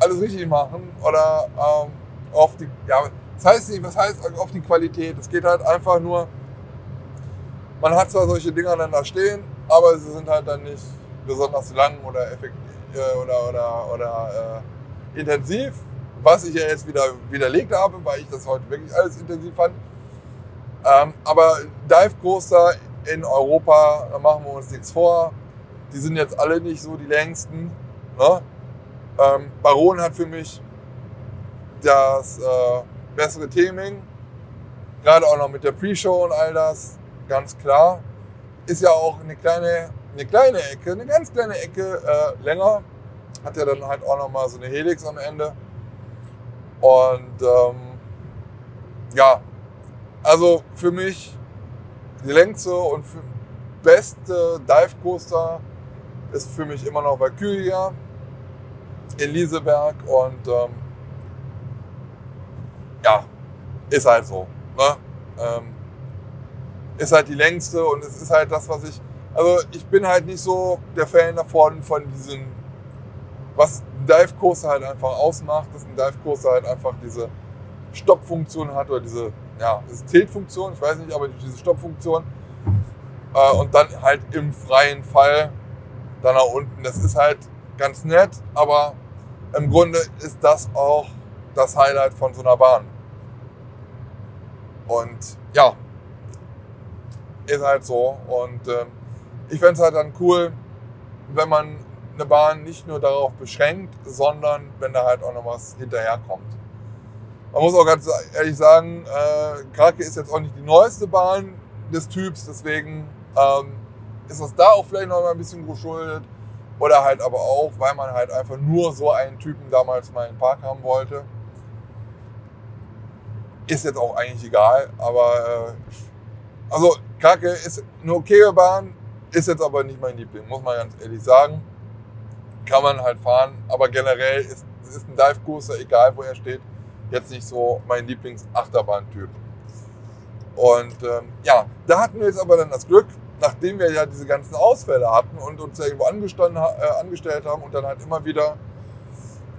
alles richtig machen oder ähm, auf die, ja, das heißt nicht, was heißt auf die Qualität. Es geht halt einfach nur, man hat zwar solche Dinger dann da stehen, aber sie sind halt dann nicht besonders lang oder effektiv oder, oder, oder äh, intensiv, was ich ja jetzt wieder widerlegt habe, weil ich das heute wirklich alles intensiv fand. Ähm, aber Dive Coaster in Europa, da machen wir uns nichts vor. Die sind jetzt alle nicht so die längsten. Ne? Ähm, Baron hat für mich das äh, bessere Theming, gerade auch noch mit der Pre-Show und all das, ganz klar. Ist ja auch eine kleine eine kleine Ecke, eine ganz kleine Ecke äh, länger. Hat ja dann halt auch nochmal so eine Helix am Ende. Und ähm, ja, also für mich die längste und beste Dive Coaster ist für mich immer noch Valkyria in Lieseberg und ähm, ja, ist halt so. Ne? Ähm, ist halt die längste und es ist halt das, was ich also ich bin halt nicht so der Fan davon, von diesem, was ein Dive Coaster halt einfach ausmacht, dass ein Dive Coaster halt einfach diese Stoppfunktion hat oder diese, ja, diese Tiltfunktion, ich weiß nicht, aber diese Stoppfunktion. Äh, und dann halt im freien Fall da nach unten. Das ist halt ganz nett, aber im Grunde ist das auch das Highlight von so einer Bahn. Und ja, ist halt so. Und ähm, ich fände es halt dann cool, wenn man eine Bahn nicht nur darauf beschränkt, sondern wenn da halt auch noch was hinterherkommt. Man muss auch ganz ehrlich sagen, äh, Krake ist jetzt auch nicht die neueste Bahn des Typs, deswegen ähm, ist das da auch vielleicht noch mal ein bisschen geschuldet. Oder halt aber auch, weil man halt einfach nur so einen Typen damals mal in den Park haben wollte. Ist jetzt auch eigentlich egal, aber äh, also Krake ist eine okaye Bahn, ist jetzt aber nicht mein Liebling, muss man ganz ehrlich sagen. Kann man halt fahren, aber generell ist, ist ein Dive Coaster, egal wo er steht, jetzt nicht so mein Lieblings-Achterbahn-Typ. Und ähm, ja, da hatten wir jetzt aber dann das Glück, nachdem wir ja diese ganzen Ausfälle hatten und uns ja irgendwo äh, angestellt haben und dann halt immer wieder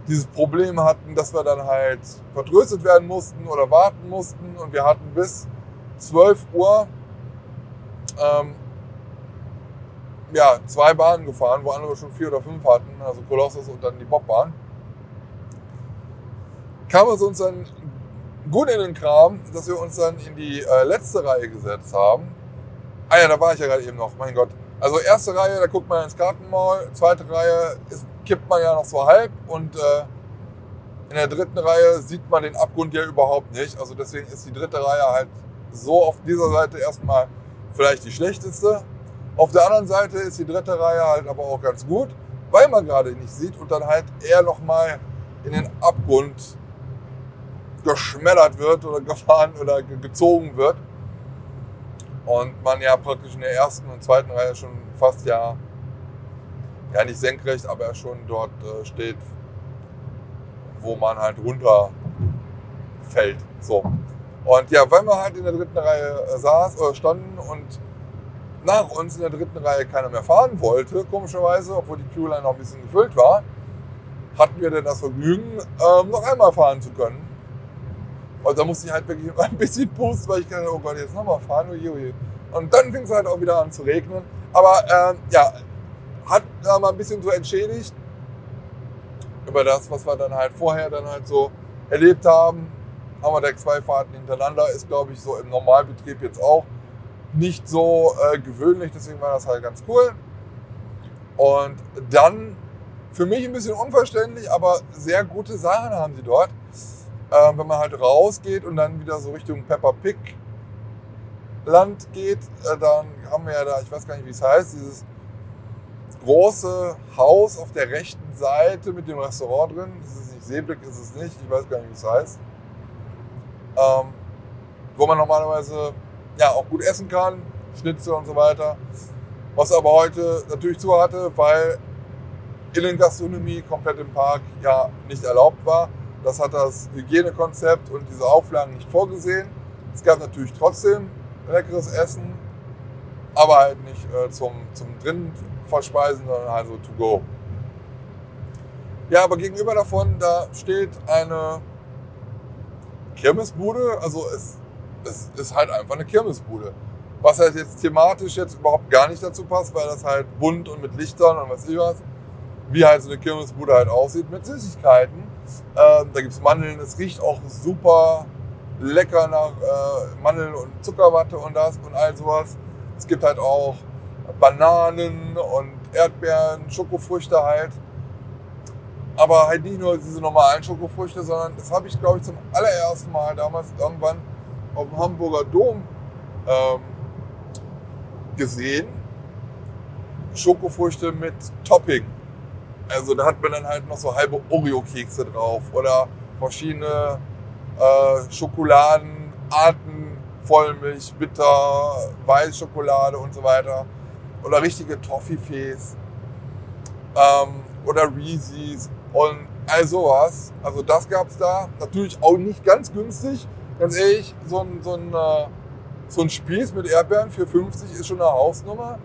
dieses Problem hatten, dass wir dann halt vertröstet werden mussten oder warten mussten und wir hatten bis 12 Uhr ähm, ja, zwei Bahnen gefahren, wo andere schon vier oder fünf hatten, also Kolossus und dann die Bobbahn. Kam es uns dann gut in den Kram, dass wir uns dann in die äh, letzte Reihe gesetzt haben. Ah ja, da war ich ja gerade eben noch, mein Gott. Also erste Reihe, da guckt man ins Kartenmaul, zweite Reihe ist, kippt man ja noch so halb und äh, in der dritten Reihe sieht man den Abgrund ja überhaupt nicht. Also deswegen ist die dritte Reihe halt so auf dieser Seite erstmal vielleicht die schlechteste. Auf der anderen Seite ist die dritte Reihe halt aber auch ganz gut, weil man gerade nicht sieht und dann halt eher nochmal in den Abgrund geschmettert wird oder gefahren oder gezogen wird. Und man ja praktisch in der ersten und zweiten Reihe schon fast ja, ja nicht senkrecht, aber schon dort äh, steht, wo man halt runterfällt. So. Und ja, weil wir halt in der dritten Reihe äh, saß oder standen und nach uns in der dritten Reihe keiner mehr fahren wollte, komischerweise, obwohl die Queue-Line noch ein bisschen gefüllt war, hatten wir dann das Vergnügen, ähm, noch einmal fahren zu können. Und da musste ich halt wirklich ein bisschen pusten, weil ich dachte, oh Gott, jetzt nochmal fahren, oje, oje. Und dann fing es halt auch wieder an zu regnen. Aber ähm, ja, hat da mal ein bisschen so entschädigt über das, was wir dann halt vorher dann halt so erlebt haben. Haben wir Deck zwei Fahrten hintereinander, ist glaube ich so im Normalbetrieb jetzt auch nicht so äh, gewöhnlich, deswegen war das halt ganz cool. Und dann für mich ein bisschen unverständlich, aber sehr gute Sachen haben sie dort. Äh, wenn man halt rausgeht und dann wieder so Richtung Pepper Pig Land geht, äh, dann haben wir ja da, ich weiß gar nicht, wie es heißt, dieses große Haus auf der rechten Seite mit dem Restaurant drin. Ist nicht Seeblick, ist es nicht, ich weiß gar nicht, wie es heißt. Ähm, wo man normalerweise ja, auch gut essen kann, Schnitzel und so weiter. was aber heute natürlich zu hatte, weil Innengastronomie komplett im Park ja nicht erlaubt war. Das hat das Hygienekonzept und diese Auflagen nicht vorgesehen. Es gab natürlich trotzdem leckeres Essen, aber halt nicht äh, zum, zum drinnen verspeisen, sondern also to go. Ja, aber gegenüber davon, da steht eine Kirmesbude. Also es, es ist halt einfach eine Kirmesbude. Was halt jetzt thematisch jetzt überhaupt gar nicht dazu passt, weil das halt bunt und mit Lichtern und was ich was, wie halt so eine Kirmesbude halt aussieht, mit Süßigkeiten. Ähm, da gibt es Mandeln, es riecht auch super lecker nach äh, Mandeln und Zuckerwatte und das und all sowas. Es gibt halt auch Bananen und Erdbeeren, Schokofrüchte halt. Aber halt nicht nur diese normalen Schokofrüchte, sondern das habe ich, glaube ich, zum allerersten Mal damals irgendwann auf dem Hamburger Dom ähm, gesehen. Schokofrüchte mit Topping. Also da hat man dann halt noch so halbe Oreo-Kekse drauf oder verschiedene äh, Schokoladenarten, Vollmilch, Bitter, Weißschokolade und so weiter. Oder richtige Toffifees. Ähm, oder Reese's und all sowas. Also das gab es da. Natürlich auch nicht ganz günstig. Ganz ehrlich, so ein, so ein, äh, so ein Spieß mit Erdbeeren für 50 ist schon eine Hausnummer.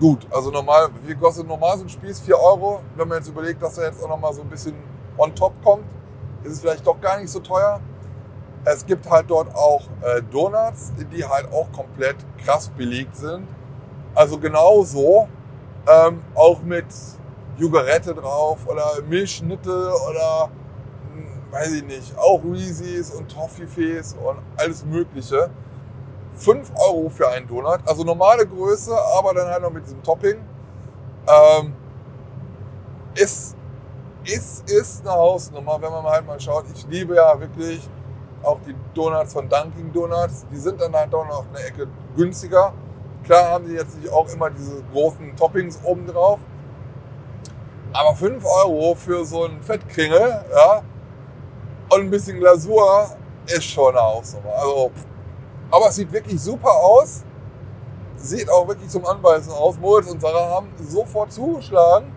Gut, also normal, wie kostet normal so ein Spieß? 4 Euro. Wenn man jetzt überlegt, dass er jetzt auch nochmal so ein bisschen on top kommt, ist es vielleicht doch gar nicht so teuer. Es gibt halt dort auch äh, Donuts, die halt auch komplett krass belegt sind. Also genauso, ähm, auch mit Jugarette drauf oder Milchschnitte oder weiß ich nicht, auch Reese's und Toffifees und alles Mögliche. 5 Euro für einen Donut, also normale Größe, aber dann halt noch mit diesem Topping. Ähm, ist, ist, ist eine Hausnummer, wenn man halt mal schaut. Ich liebe ja wirklich auch die Donuts von Dunkin' Donuts. Die sind dann halt auch noch eine Ecke günstiger. Klar haben die jetzt nicht auch immer diese großen Toppings oben drauf. Aber 5 Euro für so einen Fettkringel ja, und ein bisschen Glasur ist schon eine Hausnummer. Also, aber es sieht wirklich super aus. Sieht auch wirklich zum Anbeißen aus. Moritz und Sarah haben sofort zugeschlagen.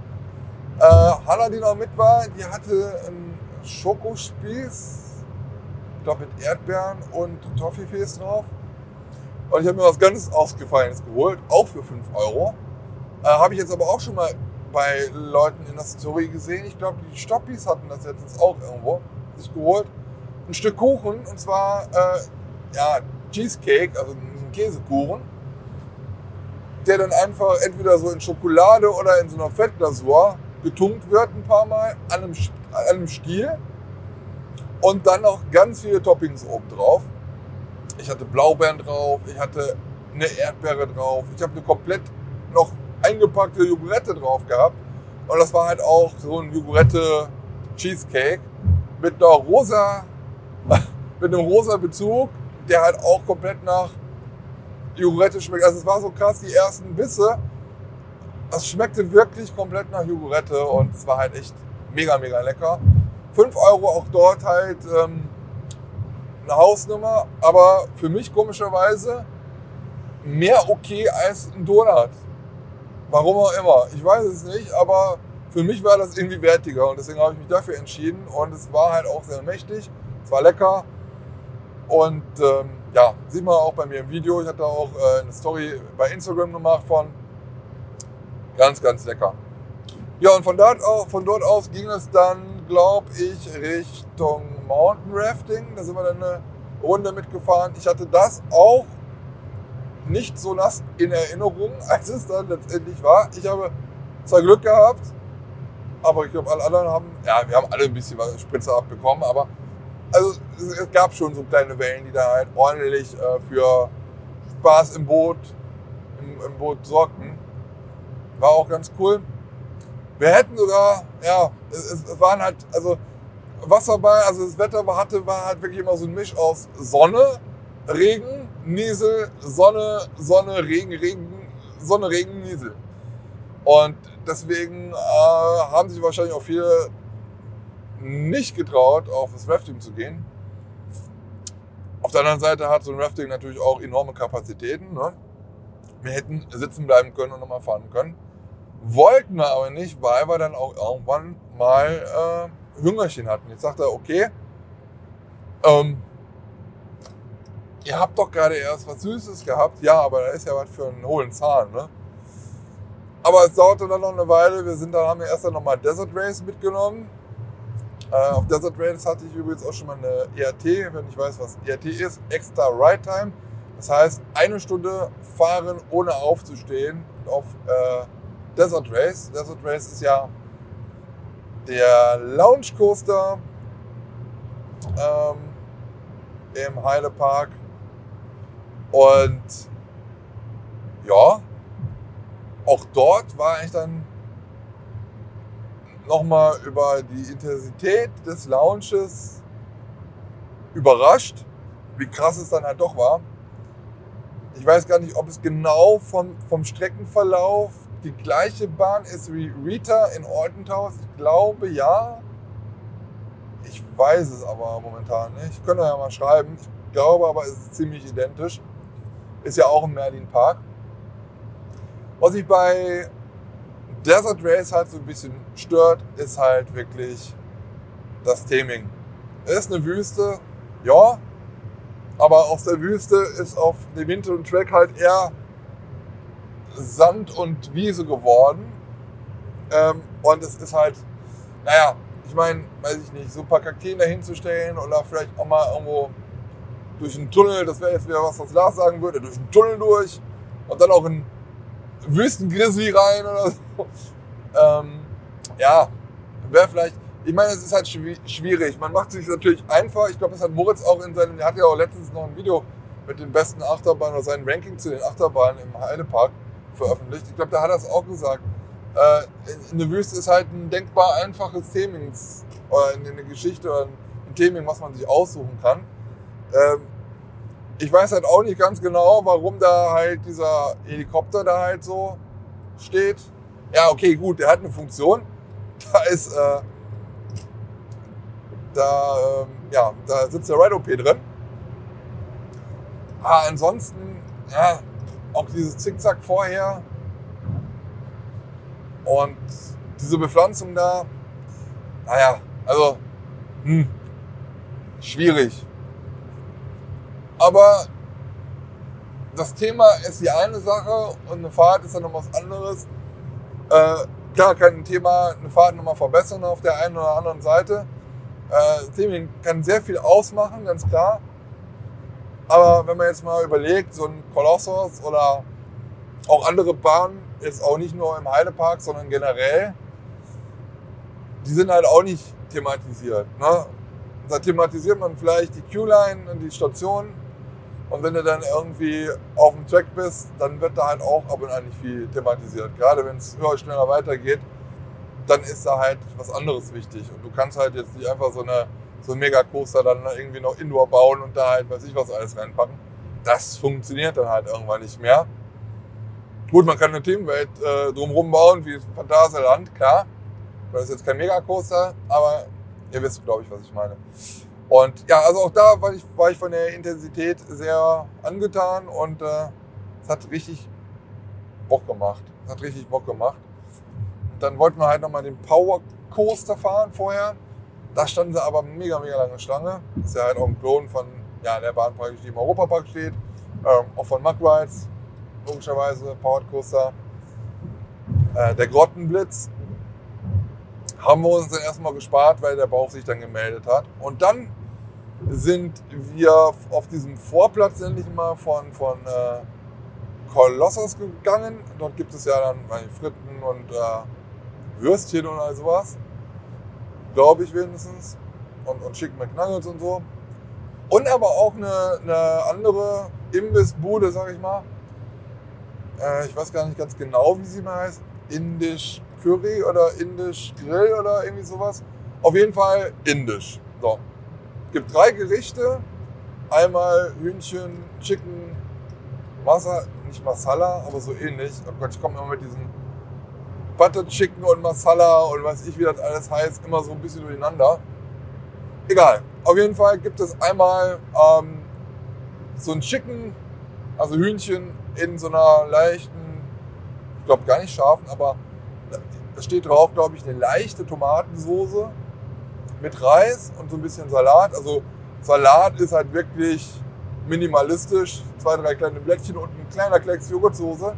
Äh, Hanna, die noch mit war, die hatte einen Schokospieß, glaube mit Erdbeeren und Toffifees drauf. Und ich habe mir was ganz Ausgefallenes geholt, auch für 5 Euro. Äh, habe ich jetzt aber auch schon mal bei Leuten in der Story gesehen. Ich glaube, die Stoppis hatten das jetzt auch irgendwo sich geholt. Ein Stück Kuchen und zwar äh, ja, Cheesecake, also ein Käsekuchen, der dann einfach entweder so in Schokolade oder in so einer Fettglasur getunkt wird ein paar Mal an einem, an einem Stiel und dann noch ganz viele Toppings oben drauf. Ich hatte Blaubeeren drauf, ich hatte eine Erdbeere drauf, ich habe eine komplett noch eingepackte Jogurette drauf gehabt. Und das war halt auch so ein Jogurette Cheesecake mit einer rosa, mit einem rosa Bezug, der halt auch komplett nach Jogurette schmeckt. Also es war so krass, die ersten Bisse. Das schmeckte wirklich komplett nach Jogurette und es war halt echt mega, mega lecker. 5 Euro auch dort halt ähm, eine Hausnummer, aber für mich komischerweise mehr okay als ein Donut. Warum auch immer. Ich weiß es nicht, aber für mich war das irgendwie wertiger und deswegen habe ich mich dafür entschieden und es war halt auch sehr mächtig. Es war lecker und ähm, ja, sieht man auch bei mir im Video. Ich hatte auch äh, eine Story bei Instagram gemacht von. Ganz, ganz lecker. Ja, und von dort, aus, von dort aus ging es dann, glaube ich, Richtung Mountain Rafting. Da sind wir dann eine Runde mitgefahren. Ich hatte das auch nicht so nass in Erinnerung, als es dann letztendlich war. Ich habe zwar Glück gehabt, aber ich glaube, alle anderen haben, ja, wir haben alle ein bisschen Spritze abbekommen, aber also es gab schon so kleine Wellen, die da halt ordentlich äh, für Spaß im Boot, im, im, Boot sorgten. War auch ganz cool. Wir hätten sogar, ja, es, es waren halt, also Wasser bei, also das Wetter hatte, war halt wirklich immer so ein Misch aus Sonne, Regen, Niesel, Sonne, Sonne, Regen, Regen, Sonne, Regen, Niesel. Und deswegen äh, haben sich wahrscheinlich auch viele nicht getraut, auf das Rafting zu gehen. Auf der anderen Seite hat so ein Rafting natürlich auch enorme Kapazitäten. Ne? Wir hätten sitzen bleiben können und nochmal fahren können. Wollten wir aber nicht, weil wir dann auch irgendwann mal äh, Hüngerchen hatten. Jetzt sagt er, okay, ähm, ihr habt doch gerade erst was Süßes gehabt. Ja, aber da ist ja was für einen hohlen Zahn. Ne? Aber es dauerte dann noch eine Weile. Wir sind dann, haben wir erst dann nochmal Desert Race mitgenommen. Äh, auf Desert Race hatte ich übrigens auch schon mal eine ERT, wenn ich weiß, was ERT ist, Extra Ride Time. Das heißt, eine Stunde fahren ohne aufzustehen auf äh, Desert Race. Desert Race ist ja der Lounge Coaster ähm, im Heide Park. Und ja, auch dort war ich dann nochmal über die Intensität des Launches überrascht, wie krass es dann halt doch war. Ich weiß gar nicht, ob es genau vom, vom Streckenverlauf die gleiche Bahn ist wie Rita in Ortenthaus. Ich glaube ja. Ich weiß es aber momentan nicht. Ich könnte ja mal schreiben. Ich glaube aber, es ist ziemlich identisch. Ist ja auch im Merlin Park. Was ich bei Desert Race halt so ein bisschen stört, ist halt wirklich das Theming. Es ist eine Wüste, ja, aber aus der Wüste ist auf dem hinteren Track halt eher Sand und Wiese geworden. Ähm, und es ist halt, naja, ich meine, weiß ich nicht, so ein paar Kakteen dahinzustellen oder vielleicht auch mal irgendwo durch einen Tunnel, das wäre jetzt wieder was, was Lars sagen würde, durch einen Tunnel durch und dann auch in Wüstengrizzly rein oder so. Ähm, ja, wäre vielleicht, ich meine, es ist halt schwierig. Man macht es sich natürlich einfach. Ich glaube, das hat Moritz auch in seinem, er hat ja auch letztens noch ein Video mit den besten Achterbahnen oder sein Ranking zu den Achterbahnen im Heidepark veröffentlicht. Ich glaube, da hat er es auch gesagt. Äh, in der Wüste ist halt ein denkbar einfaches Theming oder eine Geschichte oder ein Theming, was man sich aussuchen kann. Ähm, ich weiß halt auch nicht ganz genau, warum da halt dieser Helikopter da halt so steht. Ja, okay, gut, der hat eine Funktion. Da ist, äh, da, ähm, ja, da sitzt der Ride-OP drin. Ah, ansonsten, ja, auch dieses Zickzack vorher und diese Bepflanzung da, naja, also, hm, schwierig. Aber das Thema ist die eine Sache und eine Fahrt ist dann noch was anderes. Äh, klar kann ein Thema eine Fahrt nochmal verbessern auf der einen oder anderen Seite. Äh, Thema kann sehr viel ausmachen, ganz klar. Aber wenn man jetzt mal überlegt, so ein Kolossos oder auch andere Bahnen, jetzt auch nicht nur im Heidepark, sondern generell, die sind halt auch nicht thematisiert. Ne? Da thematisiert man vielleicht die Q-Line und die Station und wenn du dann irgendwie auf dem Track bist, dann wird da halt auch ab und an nicht viel thematisiert. Gerade wenn es höher, schneller weitergeht, dann ist da halt was anderes wichtig. Und du kannst halt jetzt nicht einfach so, eine, so einen Megacoaster dann irgendwie noch Indoor bauen und da halt weiß ich was alles reinpacken. Das funktioniert dann halt irgendwann nicht mehr. Gut, man kann eine Themenwelt äh, drumherum bauen, wie Phantasialand, klar. Das ist jetzt kein Megacoaster, aber ihr wisst, glaube ich, was ich meine. Und ja, also auch da war ich, war ich von der Intensität sehr angetan und äh, es hat richtig Bock gemacht. Es hat richtig Bock gemacht. Und dann wollten wir halt nochmal den Power Coaster fahren vorher. Da standen sie aber mega, mega lange Schlange. Das ist ja halt auch ein Klon von ja, der Bahn praktisch, die im Europapark steht. Ähm, auch von Mug Rides, logischerweise, Powered Coaster. Äh, der Grottenblitz haben wir uns dann erstmal gespart, weil der Bauch sich dann gemeldet hat. Und dann sind wir auf diesem Vorplatz endlich mal von, von äh, Kolossos gegangen. Dort gibt es ja dann meine Fritten und äh, Würstchen und all sowas. Glaube ich wenigstens. Und, und Chicken McNuggets und so. Und aber auch eine, eine andere Imbissbude, sag ich mal. Äh, ich weiß gar nicht ganz genau, wie sie mal heißt. Indisch Curry oder Indisch Grill oder irgendwie sowas. Auf jeden Fall indisch. So. Es gibt drei Gerichte. Einmal Hühnchen, Chicken, Masa, nicht Masala, aber so ähnlich. Oh Gott, ich komme immer mit diesem Butter Chicken und Masala und weiß ich, wie das alles heißt, immer so ein bisschen durcheinander. Egal. Auf jeden Fall gibt es einmal ähm, so ein Chicken Also Hühnchen in so einer leichten, ich glaube gar nicht scharfen, aber da steht drauf, glaube ich, eine leichte Tomatensoße mit Reis und so ein bisschen Salat. Also Salat ist halt wirklich minimalistisch. Zwei, drei kleine Blättchen und ein kleiner Klecks Joghurtsoße.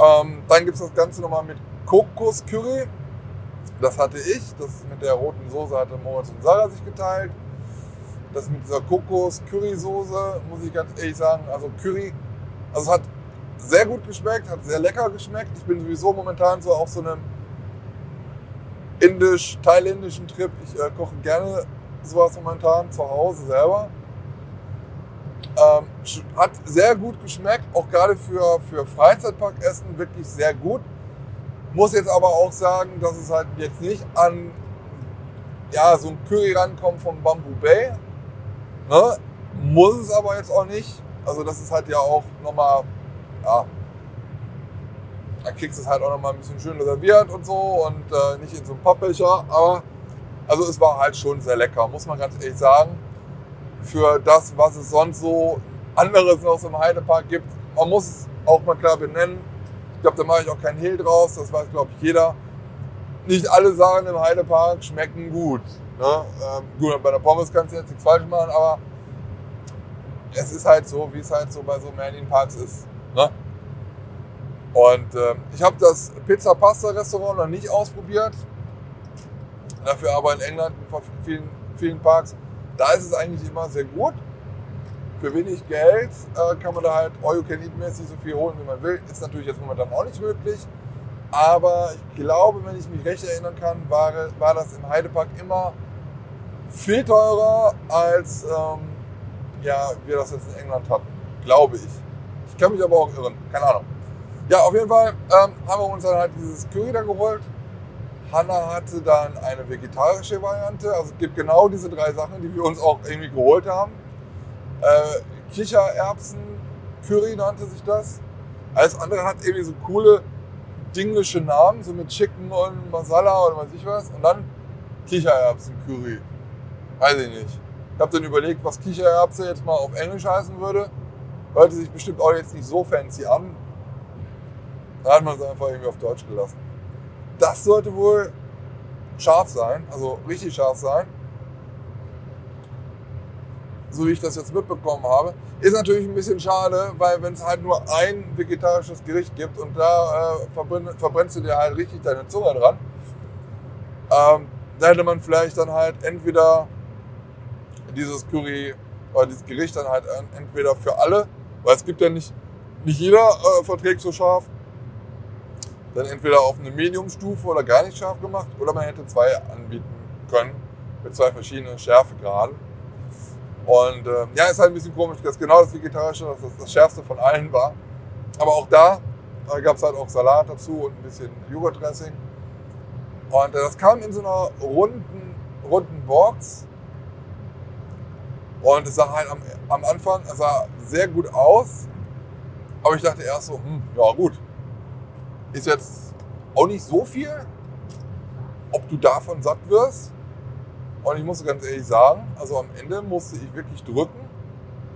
Ähm, dann gibt es das Ganze nochmal mit Kokoscurry. Das hatte ich. Das mit der roten Soße hatte Moritz und Sarah sich geteilt. Das mit dieser Kokos-Curry-Soße, muss ich ganz ehrlich sagen, also Curry, also es hat sehr gut geschmeckt, hat sehr lecker geschmeckt. Ich bin sowieso momentan so auf so einem indisch-thailändischen Trip. Ich äh, koche gerne sowas momentan zu Hause selber. Ähm, hat sehr gut geschmeckt, auch gerade für, für Freizeitparkessen wirklich sehr gut. Muss jetzt aber auch sagen, dass es halt jetzt nicht an ja, so ein Curry rankommt von Bamboo Bay. Ne? Muss es aber jetzt auch nicht. Also das ist halt ja auch nochmal, ja, da kriegst du es halt auch nochmal ein bisschen schön reserviert und so und äh, nicht in so einem Pappbecher. Aber also es war halt schon sehr lecker, muss man ganz ehrlich sagen. Für das, was es sonst so anderes noch so im Heidepark gibt. Man muss es auch mal klar benennen. Ich glaube, da mache ich auch keinen Hehl draus. Das weiß, glaube ich, jeder. Nicht alle Sachen im Heidepark schmecken gut. Ne? Ähm, gut, bei der Pommes kannst du jetzt nichts falsch machen, aber es ist halt so, wie es halt so bei so Märchenparks ist. Ne? Und äh, ich habe das Pizza Pasta Restaurant noch nicht ausprobiert. Dafür aber in England in vielen, vielen Parks. Da ist es eigentlich immer sehr gut. Für wenig Geld äh, kann man da halt all-you-can-eat-mäßig so viel holen, wie man will. Ist natürlich jetzt momentan auch nicht möglich. Aber ich glaube, wenn ich mich recht erinnern kann, war, war das im Heidepark immer viel teurer, als ähm, ja, wir das jetzt in England hatten. Glaube ich. Ich kann mich aber auch irren. Keine Ahnung. Ja, auf jeden Fall ähm, haben wir uns dann halt dieses Curry da geholt. Hanna hatte dann eine vegetarische Variante. Also es gibt genau diese drei Sachen, die wir uns auch irgendwie geholt haben. Äh, Kichererbsen, Curry nannte sich das. Alles andere hat irgendwie so coole dinglische Namen, so mit Chicken und Masala oder was ich was. Und dann Kichererbsen-Curry. Weiß ich nicht. Ich habe dann überlegt, was Kichererbse jetzt mal auf Englisch heißen würde. Hörte sich bestimmt auch jetzt nicht so fancy an. Da hat man es einfach irgendwie auf Deutsch gelassen. Das sollte wohl scharf sein, also richtig scharf sein. So wie ich das jetzt mitbekommen habe. Ist natürlich ein bisschen schade, weil wenn es halt nur ein vegetarisches Gericht gibt und da äh, verbrenn, verbrennst du dir halt richtig deine Zunge dran, ähm, da hätte man vielleicht dann halt entweder dieses Curry oder dieses Gericht dann halt entweder für alle, weil es gibt ja nicht, nicht jeder äh, verträgt so scharf, dann entweder auf eine Medium-Stufe oder gar nicht scharf gemacht oder man hätte zwei anbieten können mit zwei verschiedenen Schärfegraden. Und äh, ja, ist halt ein bisschen komisch, dass genau das Vegetarische das, das schärfste von allen war. Aber auch da äh, gab es halt auch Salat dazu und ein bisschen Joghurtdressing. Und äh, das kam in so einer runden, runden Box. Und es sah halt am, am Anfang sah sehr gut aus. Aber ich dachte erst so, hm, ja gut, ist jetzt auch nicht so viel, ob du davon satt wirst. Und ich muss ganz ehrlich sagen, also am Ende musste ich wirklich drücken,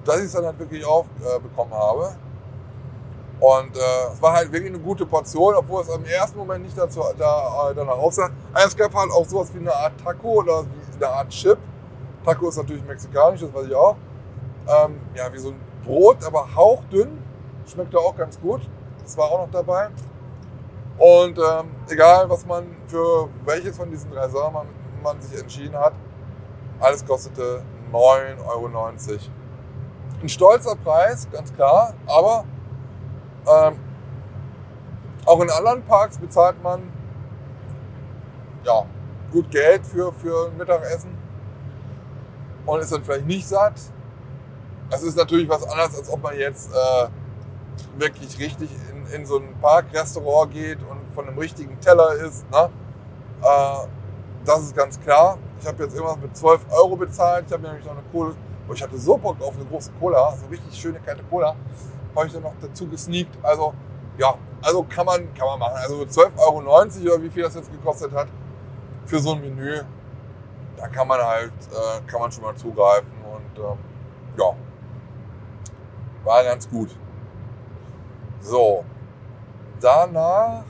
dass ich es dann halt wirklich aufbekommen äh, habe. Und äh, es war halt wirklich eine gute Portion, obwohl es im ersten Moment nicht dazu, da, äh, danach aussah. Es gab halt auch sowas wie eine Art Taco oder wie eine Art Chip. Taco ist natürlich mexikanisch, das weiß ich auch. Ähm, ja, wie so ein Brot, aber hauchdünn. Schmeckte auch ganz gut. Das war auch noch dabei. Und ähm, egal, was man für welches von diesen drei Sachen man, man sich entschieden hat, alles kostete 9,90 Euro. Ein stolzer Preis, ganz klar, aber ähm, auch in anderen Parks bezahlt man ja, gut Geld für, für Mittagessen und ist dann vielleicht nicht satt. Es ist natürlich was anderes, als ob man jetzt äh, wirklich richtig in, in so ein Parkrestaurant geht und von einem richtigen Teller isst. Ne? Äh, das ist ganz klar. Ich habe jetzt irgendwas mit 12 Euro bezahlt. Ich habe nämlich noch eine Cola. Oh, ich hatte so Bock auf eine große Cola, so richtig schöne kalte Cola. Habe ich dann noch dazu gesneakt. Also, ja, also kann man, kann man machen. Also 12,90 Euro oder wie viel das jetzt gekostet hat für so ein Menü, da kann man halt, äh, kann man schon mal zugreifen und ähm, ja, war ganz gut. So, danach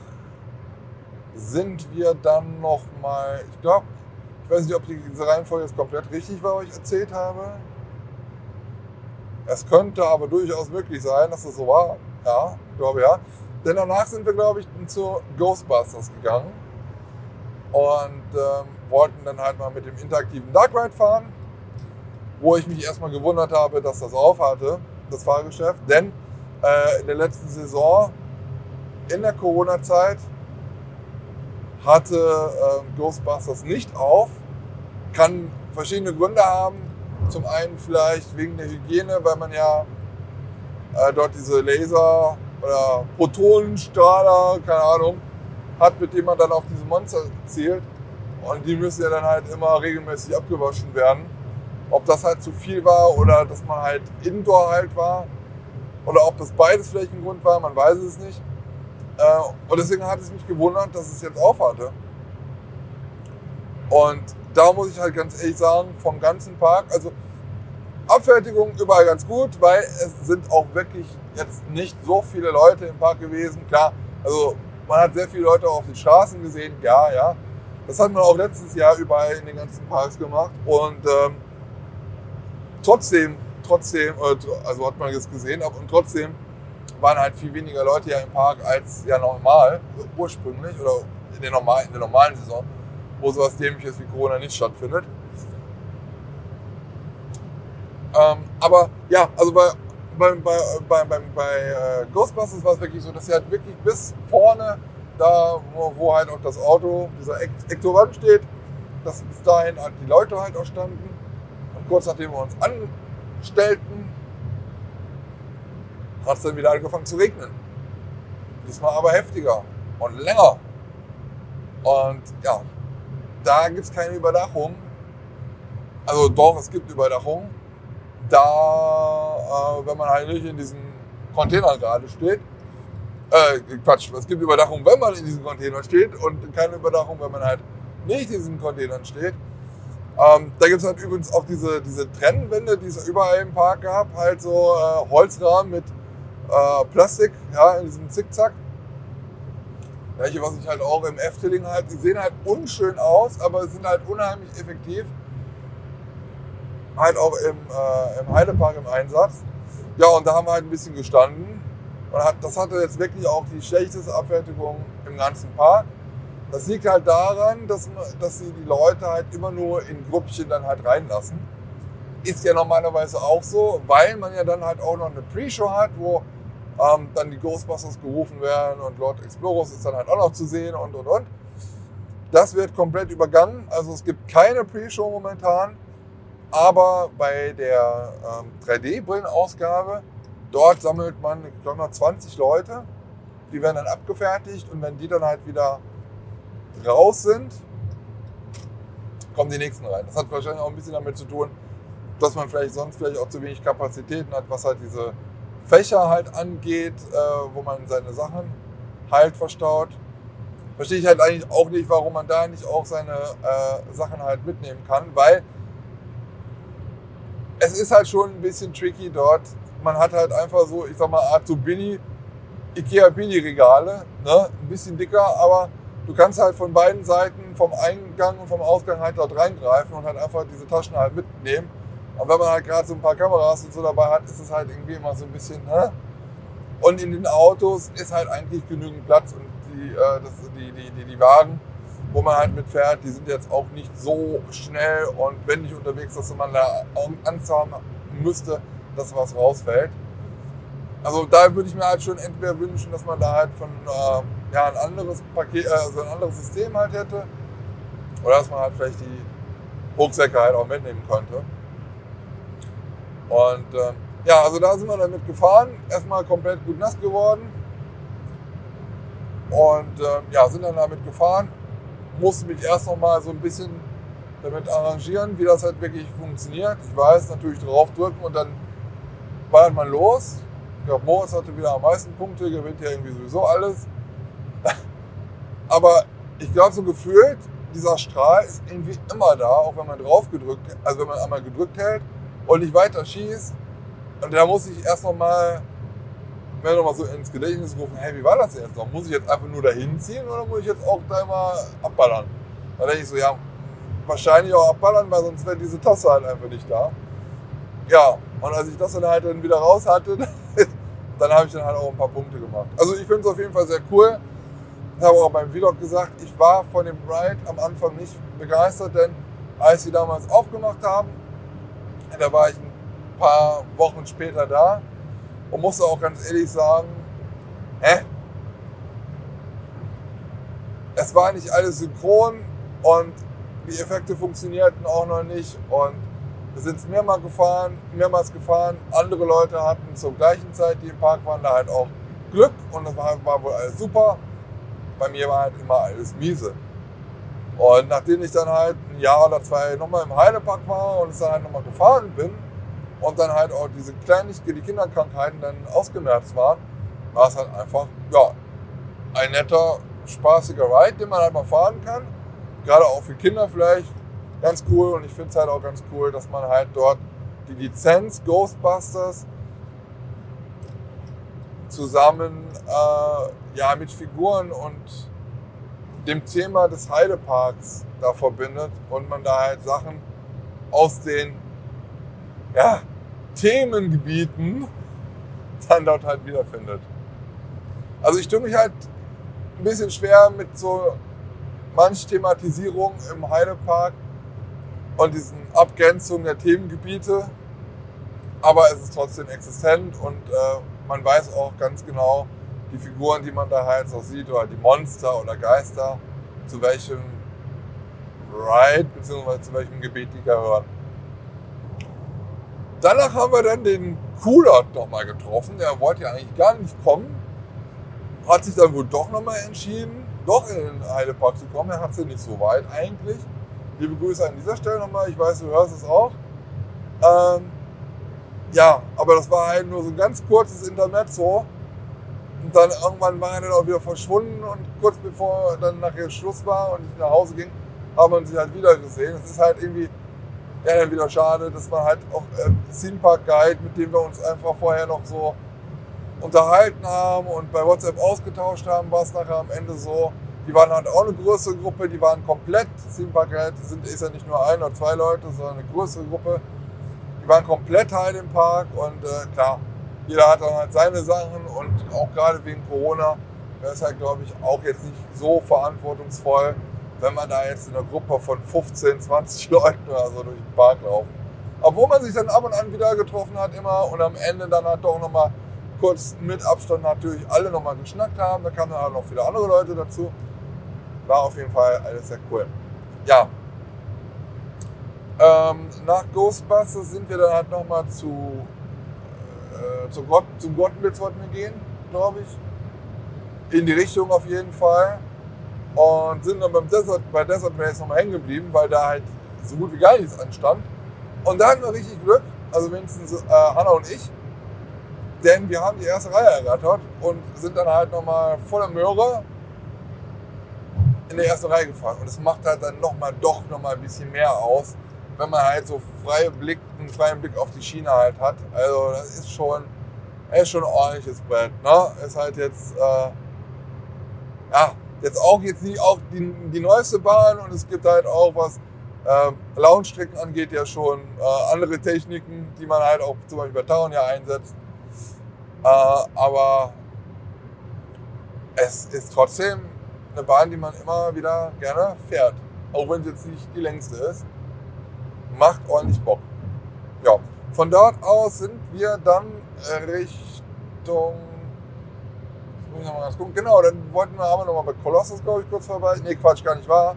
sind wir dann noch mal, ich glaube, ich weiß nicht, ob diese Reihenfolge jetzt komplett richtig war, was ich erzählt habe. Es könnte aber durchaus möglich sein, dass es so war. Ja, ich glaube ja. Denn danach sind wir, glaube ich, zu Ghostbusters gegangen und ähm, wollten dann halt mal mit dem interaktiven Dark Ride fahren, wo ich mich erstmal gewundert habe, dass das auf hatte, das Fahrgeschäft. Denn äh, in der letzten Saison, in der Corona-Zeit, hatte äh, Ghostbusters nicht auf. Kann verschiedene Gründe haben. Zum einen vielleicht wegen der Hygiene, weil man ja äh, dort diese Laser- oder Protonenstrahler, keine Ahnung, hat, mit dem man dann auf diese Monster zielt. Und die müssen ja dann halt immer regelmäßig abgewaschen werden. Ob das halt zu viel war oder dass man halt indoor halt war. Oder ob das beides vielleicht ein Grund war, man weiß es nicht. Äh, und deswegen hat es mich gewundert, dass es jetzt aufhatte. Und da muss ich halt ganz ehrlich sagen, vom ganzen Park, also Abfertigung überall ganz gut, weil es sind auch wirklich jetzt nicht so viele Leute im Park gewesen. Klar, also man hat sehr viele Leute auf den Straßen gesehen, ja, ja. Das hat man auch letztes Jahr überall in den ganzen Parks gemacht. Und ähm, trotzdem, trotzdem, also hat man das gesehen, und trotzdem waren halt viel weniger Leute ja im Park als ja normal, ursprünglich, oder in der, normal, in der normalen Saison, wo sowas dämliches wie Corona nicht stattfindet. Ähm, aber ja, also bei, bei, bei, bei, bei, bei äh, Ghostbusters war es wirklich so, dass sie halt wirklich bis vorne, da wo, wo halt auch das Auto, dieser Ektovan steht, dass bis dahin halt die Leute halt auch standen. Und kurz nachdem wir uns anstellten, hat es dann wieder angefangen zu regnen. Diesmal aber heftiger und länger. Und ja, da gibt es keine Überdachung. Also doch, es gibt Überdachung, da, äh, wenn man halt nicht in diesen Containern gerade steht, äh, Quatsch, es gibt Überdachung, wenn man in diesen Containern steht und keine Überdachung, wenn man halt nicht in diesen Containern steht. Ähm, da gibt es halt übrigens auch diese, diese Trennwände, die es überall im Park gab, halt so äh, Holzrahmen mit äh, Plastik, ja, in diesem Zickzack. Welche, was ich halt auch im Efteling halt, die sehen halt unschön aus, aber sind halt unheimlich effektiv halt auch im, äh, im Heidepark im Einsatz. Ja, und da haben wir halt ein bisschen gestanden. Und hat, das hatte jetzt wirklich auch die schlechteste Abfertigung im ganzen Park. Das liegt halt daran, dass, dass sie die Leute halt immer nur in Gruppchen dann halt reinlassen. Ist ja normalerweise auch so, weil man ja dann halt auch noch eine Pre-Show hat, wo ähm, dann die Ghostbusters gerufen werden und Lord Exploros ist dann halt auch noch zu sehen und und und. Das wird komplett übergangen. Also es gibt keine Pre-Show momentan. Aber bei der ähm, 3D-Brillenausgabe, dort sammelt man, ich glaube mal, 20 Leute. Die werden dann abgefertigt und wenn die dann halt wieder raus sind, kommen die nächsten rein. Das hat wahrscheinlich auch ein bisschen damit zu tun, dass man vielleicht sonst vielleicht auch zu wenig Kapazitäten hat, was halt diese Fächer halt angeht, äh, wo man seine Sachen halt verstaut. Verstehe ich halt eigentlich auch nicht, warum man da nicht auch seine äh, Sachen halt mitnehmen kann, weil es ist halt schon ein bisschen tricky dort. Man hat halt einfach so, ich sag mal, Art so Bini, Ikea Bini-Regale, ne? ein bisschen dicker, aber du kannst halt von beiden Seiten, vom Eingang und vom Ausgang halt dort reingreifen und halt einfach diese Taschen halt mitnehmen. Und wenn man halt gerade so ein paar Kameras und so dabei hat, ist es halt irgendwie immer so ein bisschen, ne? Und in den Autos ist halt eigentlich genügend Platz und die, äh, das, die, die, die, die Wagen wo man halt mitfährt, die sind jetzt auch nicht so schnell und wendig unterwegs, dass man da Angst haben müsste, dass was rausfällt. Also da würde ich mir halt schon entweder wünschen, dass man da halt von äh, ja, ein anderes Paket, also ein anderes System halt hätte. Oder dass man halt vielleicht die Rucksäcke halt auch mitnehmen könnte. Und äh, ja, also da sind wir damit gefahren. Erstmal komplett gut nass geworden. Und äh, ja, sind dann damit gefahren musste mich erst noch mal so ein bisschen damit arrangieren, wie das halt wirklich funktioniert. Ich weiß, natürlich draufdrücken und dann ballert man los. Ich glaube, Moritz hatte wieder am meisten Punkte, gewinnt ja irgendwie sowieso alles. Aber ich glaube, so gefühlt, dieser Strahl ist irgendwie immer da, auch wenn man drauf gedrückt, also wenn man einmal gedrückt hält und nicht weiter schießt, Und da muss ich erst noch mal mir noch mal so ins Gedächtnis rufen, hey, wie war das jetzt noch? Muss ich jetzt einfach nur dahin ziehen oder muss ich jetzt auch da mal abballern? Da denke ich so, ja, wahrscheinlich auch abballern, weil sonst wäre diese Tasse halt einfach nicht da. Ja, und als ich das dann halt dann wieder raus hatte, dann habe ich dann halt auch ein paar Punkte gemacht. Also ich finde es auf jeden Fall sehr cool. Habe auch beim Vlog gesagt, ich war von dem Ride am Anfang nicht begeistert, denn als sie damals aufgemacht haben, da war ich ein paar Wochen später da und musste auch ganz ehrlich sagen, hä? Es war nicht alles synchron und die Effekte funktionierten auch noch nicht und wir sind mehrmals gefahren, mehrmals gefahren. Andere Leute hatten zur gleichen Zeit, die im Park waren, da halt auch Glück und das war, war wohl alles super. Bei mir war halt immer alles miese. Und nachdem ich dann halt ein Jahr oder zwei nochmal im Heidepark war und es dann halt nochmal gefahren bin und dann halt auch diese Kleinigkeit, die Kinderkrankheiten dann ausgemerzt waren, war es halt einfach, ja, ein netter, spaßiger Ride, den man halt mal fahren kann. Gerade auch für Kinder vielleicht ganz cool. Und ich finde es halt auch ganz cool, dass man halt dort die Lizenz Ghostbusters zusammen äh, ja, mit Figuren und dem Thema des Heideparks da verbindet und man da halt Sachen aus den ja, Themengebieten dann dort halt wiederfindet. Also ich tue mich halt ein bisschen schwer mit so manch Thematisierung im Heidepark und diesen Abgrenzungen der Themengebiete. Aber es ist trotzdem existent und äh, man weiß auch ganz genau, die Figuren, die man da halt so sieht, oder die Monster oder Geister, zu welchem Ride bzw. zu welchem Gebiet die gehören. Danach haben wir dann den Kulot nochmal getroffen. Der wollte ja eigentlich gar nicht kommen. Hat sich dann wohl doch nochmal entschieden, doch in den Heidepark zu kommen. Er hat sie nicht so weit eigentlich. Liebe Grüße an dieser Stelle nochmal. Ich weiß, du hörst es auch. Ähm, ja, aber das war halt nur so ein ganz kurzes Intermezzo. Und dann irgendwann war er dann auch wieder verschwunden und kurz bevor dann nachher Schluss war und ich nach Hause ging, haben wir uns halt wieder gesehen. Es ist halt irgendwie ja, dann wieder schade, dass man halt auch äh, Theme Park Guide, mit dem wir uns einfach vorher noch so unterhalten haben und bei WhatsApp ausgetauscht haben, war es nachher am Ende so. Die waren halt auch eine größere Gruppe, die waren komplett, Theme Park Guide sind, ist ja nicht nur ein oder zwei Leute, sondern eine größere Gruppe. Die waren komplett halt im Park und äh, klar, jeder hat dann halt seine Sachen und auch gerade wegen Corona wäre es halt, glaube ich, auch jetzt nicht so verantwortungsvoll, wenn man da jetzt in einer Gruppe von 15, 20 Leuten oder so durch den Park laufen. Obwohl man sich dann ab und an wieder getroffen hat immer und am Ende dann halt doch nochmal kurz mit Abstand natürlich alle nochmal geschnackt haben. Da kamen dann halt noch viele andere Leute dazu. War auf jeden Fall alles sehr cool. Ja. Ähm, nach Ghostbusters sind wir dann halt nochmal zu, äh, zu Gott, zum Gottenblitz wollten wir gehen, glaube ich. In die Richtung auf jeden Fall und sind dann beim Desert, bei Desert Race nochmal hängen geblieben, weil da halt so gut wie gar nichts anstand. Und da hatten wir richtig Glück, also mindestens äh, Hanna und ich, denn wir haben die erste Reihe ergattert und sind dann halt nochmal voller Möhre in der ersten Reihe gefahren. Und es macht halt dann nochmal doch nochmal ein bisschen mehr aus, wenn man halt so freie Blick, einen freien Blick auf die Schiene halt hat. Also das ist schon, ist schon ein ordentliches Brett. Ne? Ist halt jetzt, äh, ja, jetzt auch jetzt nicht auch die, die neueste Bahn und es gibt halt auch was äh, Launchstrecken angeht ja schon äh, andere Techniken, die man halt auch zum Beispiel bei Town ja einsetzt. Äh, aber es ist trotzdem eine Bahn, die man immer wieder gerne fährt. Auch wenn es jetzt nicht die längste ist. Macht ordentlich Bock. Ja, von dort aus sind wir dann Richtung muss ich noch mal ganz gucken. Genau, dann wollten wir, haben wir noch mal bei Colossus, glaube ich, kurz vorbei. Nee, Quatsch, gar nicht wahr.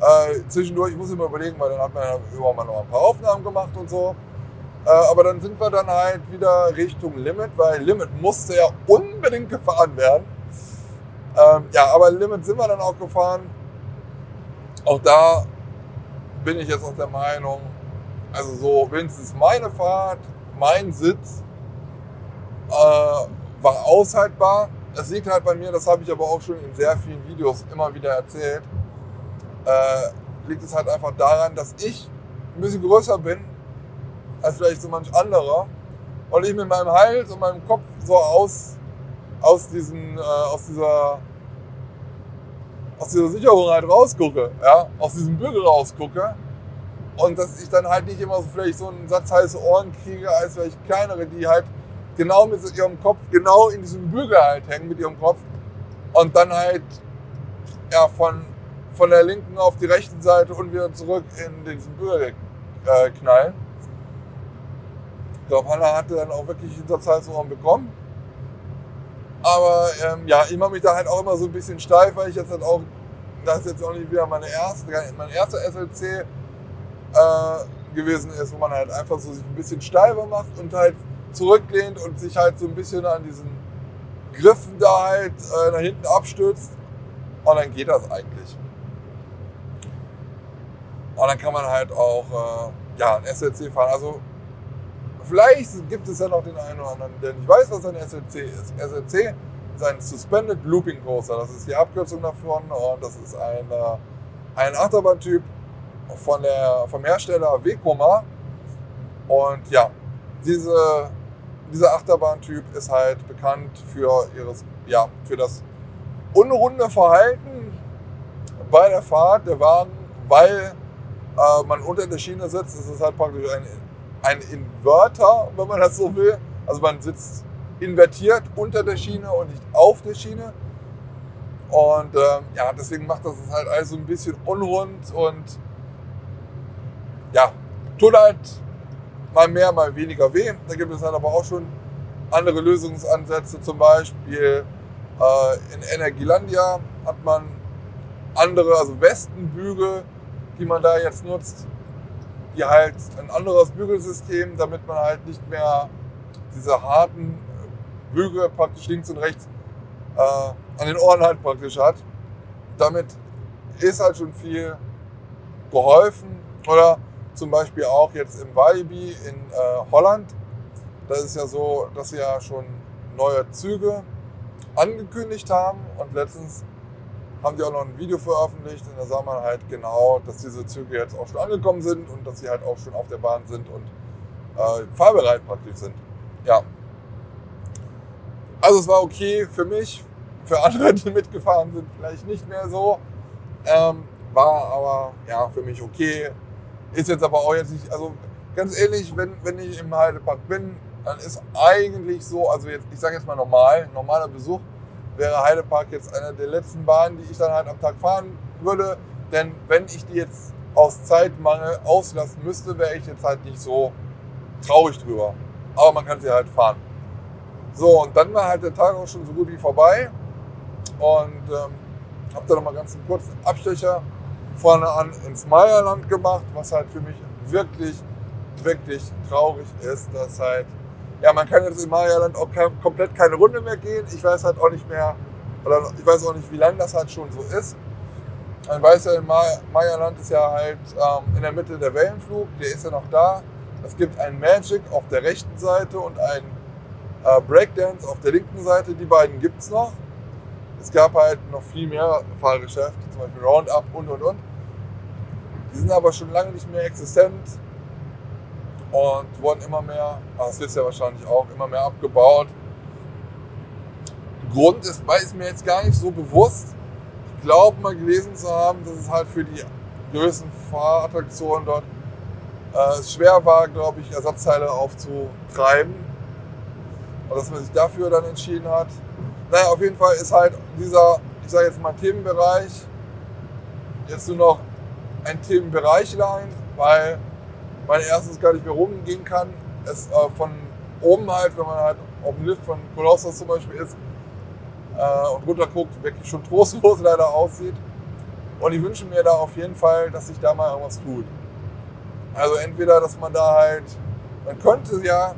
Äh, zwischendurch, ich muss mal überlegen, weil dann hat man ja überhaupt mal noch ein paar Aufnahmen gemacht und so. Äh, aber dann sind wir dann halt wieder Richtung Limit, weil Limit musste ja unbedingt gefahren werden. Ähm, ja, aber Limit sind wir dann auch gefahren. Auch da bin ich jetzt auch der Meinung, also so wenigstens meine Fahrt, mein Sitz äh, war aushaltbar. Das liegt halt bei mir, das habe ich aber auch schon in sehr vielen Videos immer wieder erzählt. Äh, liegt es halt einfach daran, dass ich ein bisschen größer bin als vielleicht so manch anderer und ich mit meinem Hals und meinem Kopf so aus, aus, diesen, äh, aus, dieser, aus dieser Sicherung halt rausgucke, ja, aus diesem Bügel rausgucke. Und dass ich dann halt nicht immer so vielleicht so einen Satz heiße Ohren kriege, als vielleicht kleinere, die halt genau mit ihrem Kopf, genau in diesem Bügel halt hängen mit ihrem Kopf. Und dann halt ja, von, von der linken auf die rechte Seite und wieder zurück in diesen Bügel äh, knallen. Ich glaube, Hanna hatte dann auch wirklich Hinterzeitsohren bekommen. Aber ähm, ja, ich mache mich da halt auch immer so ein bisschen steif, weil ich jetzt halt auch, das ist jetzt auch nicht wieder meine erste, mein erster SLC äh, gewesen ist, wo man halt einfach so sich ein bisschen steifer macht und halt zurücklehnt und sich halt so ein bisschen an diesen Griffen da halt äh, nach hinten abstürzt. Und dann geht das eigentlich. Und dann kann man halt auch äh, ja, ein SLC fahren. Also vielleicht gibt es ja noch den einen oder anderen, der nicht weiß, was ein SLC ist. SLC ist ein Suspended Looping Coaster. Das ist die Abkürzung davon und das ist ein, äh, ein Achterbahntyp von der, vom Hersteller Vekoma. Und ja, diese, dieser Achterbahntyp ist halt bekannt für, ihres, ja, für das unrunde Verhalten bei der Fahrt der Wagen, weil äh, man unter der Schiene sitzt. Es ist halt praktisch ein, ein Inverter, wenn man das so will. Also man sitzt invertiert unter der Schiene und nicht auf der Schiene. Und ähm, ja, deswegen macht das halt alles so ein bisschen unrund und ja, tut halt mal mehr, mal weniger weh. Da gibt es halt aber auch schon andere Lösungsansätze, zum Beispiel äh, in Energielandia hat man andere, also Westenbügel, die man da jetzt nutzt, die halt ein anderes Bügelsystem, damit man halt nicht mehr diese harten Bügel praktisch links und rechts äh, an den Ohren halt praktisch hat. Damit ist halt schon viel geholfen. Oder zum Beispiel auch jetzt im Walibi in äh, Holland. Da ist ja so, dass sie ja schon neue Züge angekündigt haben und letztens haben die auch noch ein Video veröffentlicht und da sah man halt genau, dass diese Züge jetzt auch schon angekommen sind und dass sie halt auch schon auf der Bahn sind und äh, fahrbereit praktisch sind. Ja. Also es war okay für mich, für andere, die mitgefahren sind, vielleicht nicht mehr so. Ähm, war aber ja für mich okay. Ist jetzt aber auch jetzt nicht, also ganz ehrlich, wenn, wenn ich im Heidepark bin, dann ist eigentlich so, also jetzt, ich sage jetzt mal normal, normaler Besuch wäre Heidepark jetzt eine der letzten Bahnen, die ich dann halt am Tag fahren würde. Denn wenn ich die jetzt aus Zeitmangel auslassen müsste, wäre ich jetzt halt nicht so traurig drüber. Aber man kann sie halt fahren. So, und dann war halt der Tag auch schon so gut wie vorbei. Und ähm, habe da nochmal ganz einen kurzen Abstecher vorne an ins Meierland gemacht, was halt für mich wirklich, wirklich traurig ist, dass halt ja, man kann jetzt im Marialand auch kein, komplett keine Runde mehr gehen. Ich weiß halt auch nicht mehr, oder ich weiß auch nicht, wie lange das halt schon so ist. Man weiß ja, im Marialand ist ja halt ähm, in der Mitte der Wellenflug, der ist ja noch da. Es gibt ein Magic auf der rechten Seite und ein äh, Breakdance auf der linken Seite. Die beiden gibt es noch. Es gab halt noch viel mehr Fahrgeschäfte, zum Beispiel Roundup und und und. Die sind aber schon lange nicht mehr existent und wurden immer mehr, das wisst ihr wahrscheinlich auch, immer mehr abgebaut. Grund ist, weil es mir jetzt gar nicht so bewusst. Ich glaube mal gelesen zu haben, dass es halt für die größten Fahrattraktionen dort äh, schwer war, glaube ich, Ersatzteile aufzutreiben. Und dass man sich dafür dann entschieden hat. Naja, auf jeden Fall ist halt dieser, ich sage jetzt mal Themenbereich, jetzt nur noch ein Themenbereichlein, weil man erstens gar nicht mehr rumgehen kann. Es äh, von oben halt, wenn man halt auf dem Lift von Kolossos zum Beispiel ist äh, und runter guckt, wirklich schon trostlos leider aussieht. Und ich wünsche mir da auf jeden Fall, dass sich da mal irgendwas tut. Also entweder, dass man da halt, man könnte ja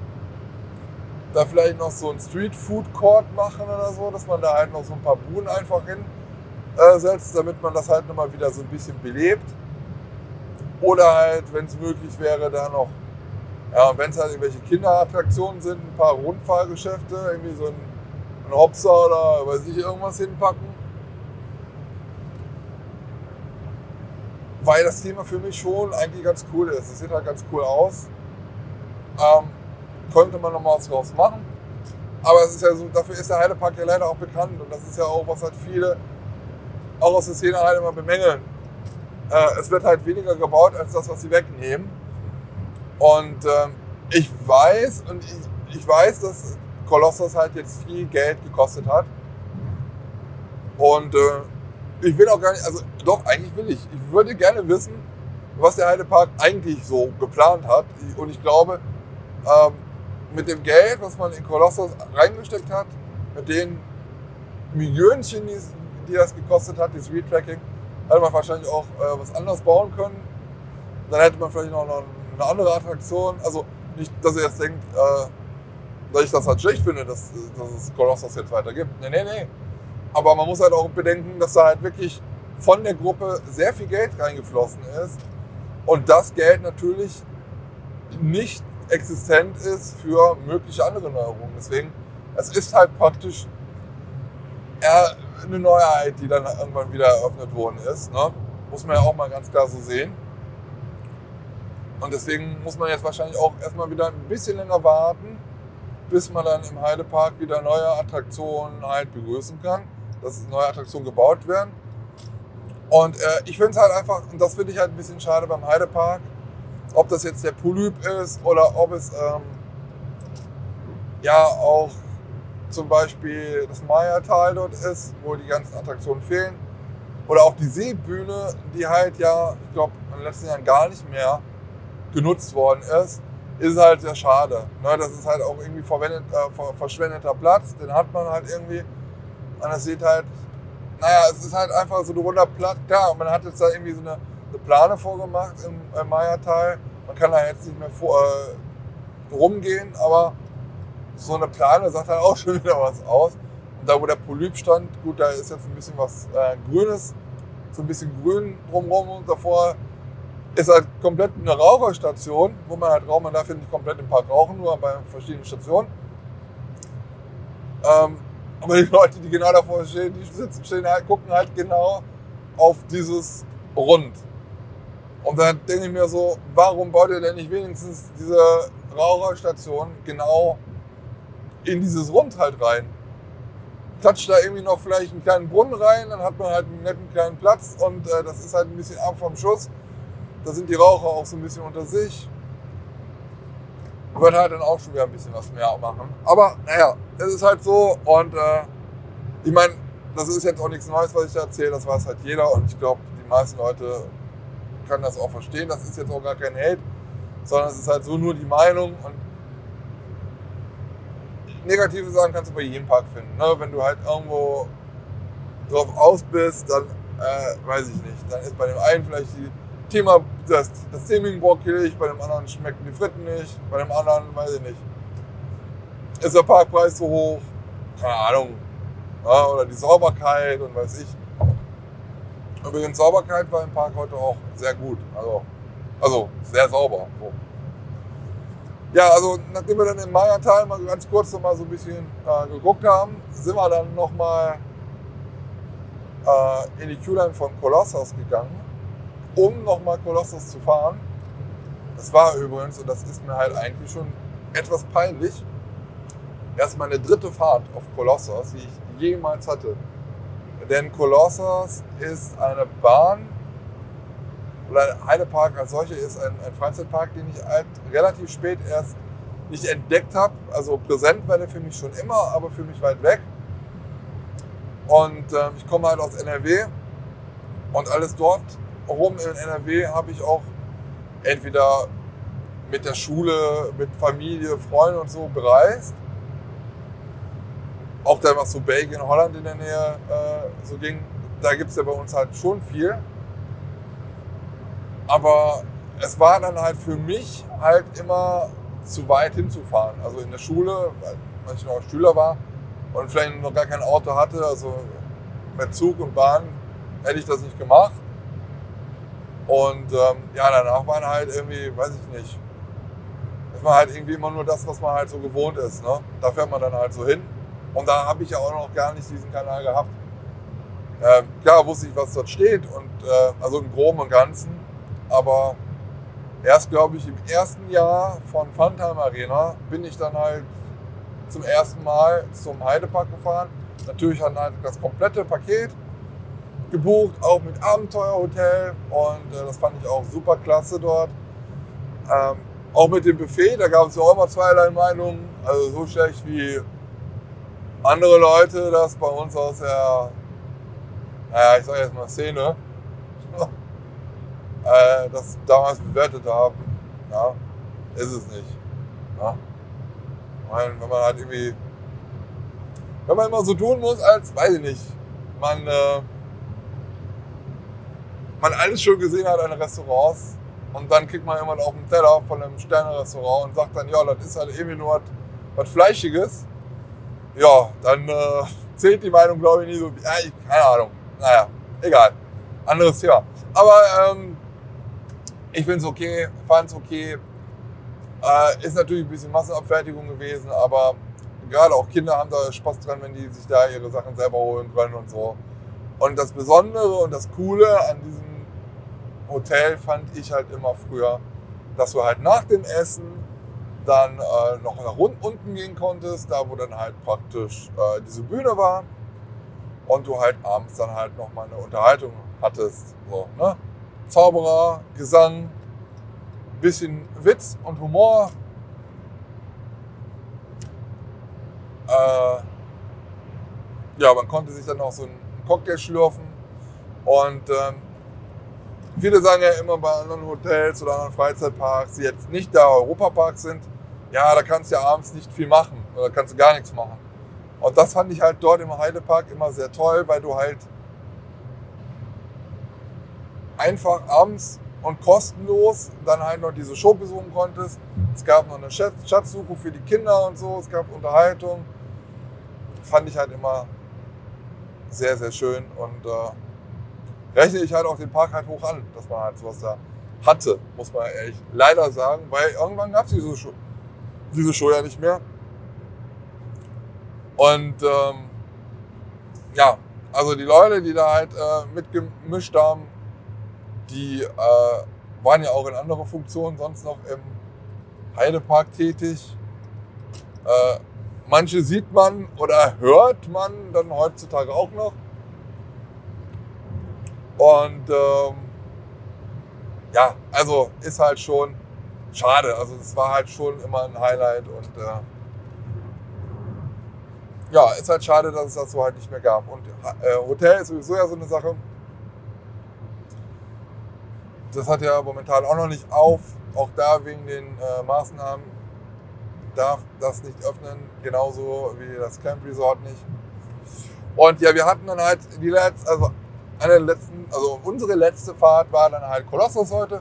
da vielleicht noch so ein Street Food Court machen oder so, dass man da halt noch so ein paar Buden einfach hinsetzt, äh, damit man das halt nochmal wieder so ein bisschen belebt. Oder halt, wenn es möglich wäre, da noch, ja, wenn es halt irgendwelche Kinderattraktionen sind, ein paar Rundfahrgeschäfte, irgendwie so ein, ein Hopser oder weiß ich, irgendwas hinpacken. Weil das Thema für mich schon eigentlich ganz cool ist. Es sieht halt ganz cool aus. Ähm, könnte man noch mal was draus machen. Aber es ist ja so, dafür ist der Heidepark ja leider auch bekannt. Und das ist ja auch, was halt viele auch aus der Szene halt immer bemängeln. Äh, es wird halt weniger gebaut als das, was sie wegnehmen. Und äh, ich weiß, und ich, ich weiß, dass Kolossos halt jetzt viel Geld gekostet hat. Und äh, ich will auch gar nicht, also doch, eigentlich will ich. Ich würde gerne wissen, was der Heidepark eigentlich so geplant hat. Und ich glaube, ähm, mit dem Geld, was man in Kolossos reingesteckt hat, mit den Millionchen, die, die das gekostet hat, das Retracking, hätte man wahrscheinlich auch äh, was anderes bauen können. Dann hätte man vielleicht noch eine andere Attraktion. Also nicht, dass ihr jetzt denkt, äh, dass ich das halt schlecht finde, dass, dass es Kolossos jetzt weiter gibt. Nee, nee, nee. Aber man muss halt auch bedenken, dass da halt wirklich von der Gruppe sehr viel Geld reingeflossen ist. Und das Geld natürlich nicht existent ist für mögliche andere Neuerungen. Deswegen, es ist halt praktisch eine Neuheit, die dann irgendwann wieder eröffnet worden ist. Ne? Muss man ja auch mal ganz klar so sehen. Und deswegen muss man jetzt wahrscheinlich auch erstmal wieder ein bisschen länger warten, bis man dann im Heidepark wieder neue Attraktionen halt begrüßen kann, dass neue Attraktionen gebaut werden. Und äh, ich finde es halt einfach, und das finde ich halt ein bisschen schade beim Heidepark, ob das jetzt der Polyp ist oder ob es ähm, ja auch zum Beispiel das Maya-Tal dort ist, wo die ganzen Attraktionen fehlen. Oder auch die Seebühne, die halt ja, ich glaube, in den letzten Jahren gar nicht mehr genutzt worden ist, ist halt sehr schade. Ne, das ist halt auch irgendwie äh, verschwendeter Platz, den hat man halt irgendwie. Und das sieht halt, naja, es ist halt einfach so ein runder Platz. Klar, man hat jetzt da irgendwie so eine eine Plane vorgemacht im äh, Maya-Tal. Man kann da jetzt nicht mehr vor, äh, rumgehen, aber so eine Plane sagt halt auch schon wieder was aus. Und da, wo der Polyp stand, gut, da ist jetzt ein bisschen was äh, Grünes, so ein bisschen Grün drumherum und davor ist halt komplett eine Raucherstation, wo man halt raucht. Man darf ja nicht komplett im Park rauchen, nur bei verschiedenen Stationen. Ähm, aber die Leute, die genau davor stehen, die sitzen, stehen halt, gucken halt genau auf dieses Rund. Und dann denke ich mir so, warum baut ihr denn nicht wenigstens diese Raucherstation genau in dieses Rund halt rein? Klatscht da irgendwie noch vielleicht einen kleinen Brunnen rein, dann hat man halt einen netten kleinen Platz und äh, das ist halt ein bisschen ab vom Schuss. Da sind die Raucher auch so ein bisschen unter sich. Wird halt dann auch schon wieder ein bisschen was mehr machen. Aber naja, es ist halt so und äh, ich meine, das ist jetzt auch nichts Neues, was ich da erzähle, das weiß halt jeder und ich glaube, die meisten Leute kann das auch verstehen. Das ist jetzt auch gar kein Hate, sondern es ist halt so nur die Meinung. Und negative Sachen kannst du bei jedem Park finden. Ne? Wenn du halt irgendwo drauf aus bist, dann äh, weiß ich nicht. Dann ist bei dem einen vielleicht die Thema das, das Theming brockelig, bei dem anderen schmecken die Fritten nicht, bei dem anderen weiß ich nicht. Ist der Parkpreis zu hoch? Keine Ahnung. Ja, oder die Sauberkeit und weiß ich. Übrigens, Sauberkeit war im Park heute auch sehr gut. Also, also sehr sauber. So. Ja, also nachdem wir dann im Mayatal mal ganz kurz noch mal so ein bisschen äh, geguckt haben, sind wir dann noch mal äh, in die Q-Line von Colossus gegangen, um noch mal Colossus zu fahren. Das war übrigens, und das ist mir halt eigentlich schon etwas peinlich, erst meine dritte Fahrt auf Colossus, die ich jemals hatte. Denn Colossus ist eine Bahn, oder Heidepark als solcher ist ein, ein Freizeitpark, den ich halt relativ spät erst nicht entdeckt habe. Also präsent war der für mich schon immer, aber für mich weit weg. Und äh, ich komme halt aus NRW und alles dort rum in NRW habe ich auch entweder mit der Schule, mit Familie, Freunden und so bereist auch da was so Belgien, Holland in der Nähe äh, so ging, da gibt es ja bei uns halt schon viel. Aber es war dann halt für mich halt immer zu weit hinzufahren. Also in der Schule, weil ich noch Schüler war und vielleicht noch gar kein Auto hatte, also mit Zug und Bahn hätte ich das nicht gemacht. Und ähm, ja, danach waren halt irgendwie, weiß ich nicht, ist man halt irgendwie immer nur das, was man halt so gewohnt ist. Ne? Da fährt man dann halt so hin. Und da habe ich ja auch noch gar nicht diesen Kanal gehabt. Ähm, klar wusste ich, was dort steht, und, äh, also im Groben und Ganzen. Aber erst, glaube ich, im ersten Jahr von Funtime Arena bin ich dann halt zum ersten Mal zum Heidepark gefahren. Natürlich dann halt das komplette Paket gebucht, auch mit Abenteuerhotel und äh, das fand ich auch super klasse dort. Ähm, auch mit dem Buffet, da gab es ja auch immer zweierlei Meinungen. Also so schlecht wie andere Leute das bei uns aus der, naja, ich sage jetzt mal Szene, äh, das damals bewertet haben. Ja, ist es nicht. Ja. Meine, wenn man halt irgendwie, wenn man immer so tun muss, als, weiß ich nicht, man, äh, man alles schon gesehen hat an Restaurants und dann kriegt man jemand auf den Teller von einem Sterne-Restaurant und sagt dann, ja, das ist halt irgendwie nur was Fleischiges. Ja, dann äh, zählt die Meinung, glaube ich, nie so. Ja, ich, keine Ahnung. Naja, egal. Anderes Thema. Aber ähm, ich finde es okay, fand es okay. Äh, ist natürlich ein bisschen Massenabfertigung gewesen, aber gerade auch Kinder haben da Spaß dran, wenn die sich da ihre Sachen selber holen können und so. Und das Besondere und das Coole an diesem Hotel fand ich halt immer früher, dass du halt nach dem Essen dann äh, noch nach unten gehen konntest, da wo dann halt praktisch äh, diese Bühne war und du halt abends dann halt noch mal eine Unterhaltung hattest. So, ne? Zauberer, Gesang, bisschen Witz und Humor. Äh, ja, man konnte sich dann auch so einen Cocktail schlürfen. Und ähm, viele sagen ja immer bei anderen Hotels oder anderen Freizeitparks, die jetzt nicht der Europapark sind, ja, da kannst du ja abends nicht viel machen oder kannst du gar nichts machen. Und das fand ich halt dort im Heidepark immer sehr toll, weil du halt einfach abends und kostenlos dann halt noch diese Show besuchen konntest. Es gab noch eine Schatzsuche für die Kinder und so, es gab Unterhaltung. Fand ich halt immer sehr, sehr schön und äh, rechne ich halt auch den Park halt hoch an, dass man halt sowas da hatte, muss man ehrlich leider sagen, weil irgendwann gab es diese diese Show ja nicht mehr. Und ähm, ja, also die Leute, die da halt äh, mitgemischt haben, die äh, waren ja auch in anderer Funktion sonst noch im Heidepark tätig. Äh, manche sieht man oder hört man dann heutzutage auch noch. Und ähm, ja, also ist halt schon schade. Also es war halt schon immer ein Highlight und äh, ja, ist halt schade, dass es das so halt nicht mehr gab. Und äh, Hotel ist sowieso ja so eine Sache das hat ja momentan auch noch nicht auf. Auch da wegen den äh, Maßnahmen darf das nicht öffnen, genauso wie das Camp Resort nicht. Und ja, wir hatten dann halt die letzte, also eine letzten, also unsere letzte Fahrt war dann halt Kolossos heute.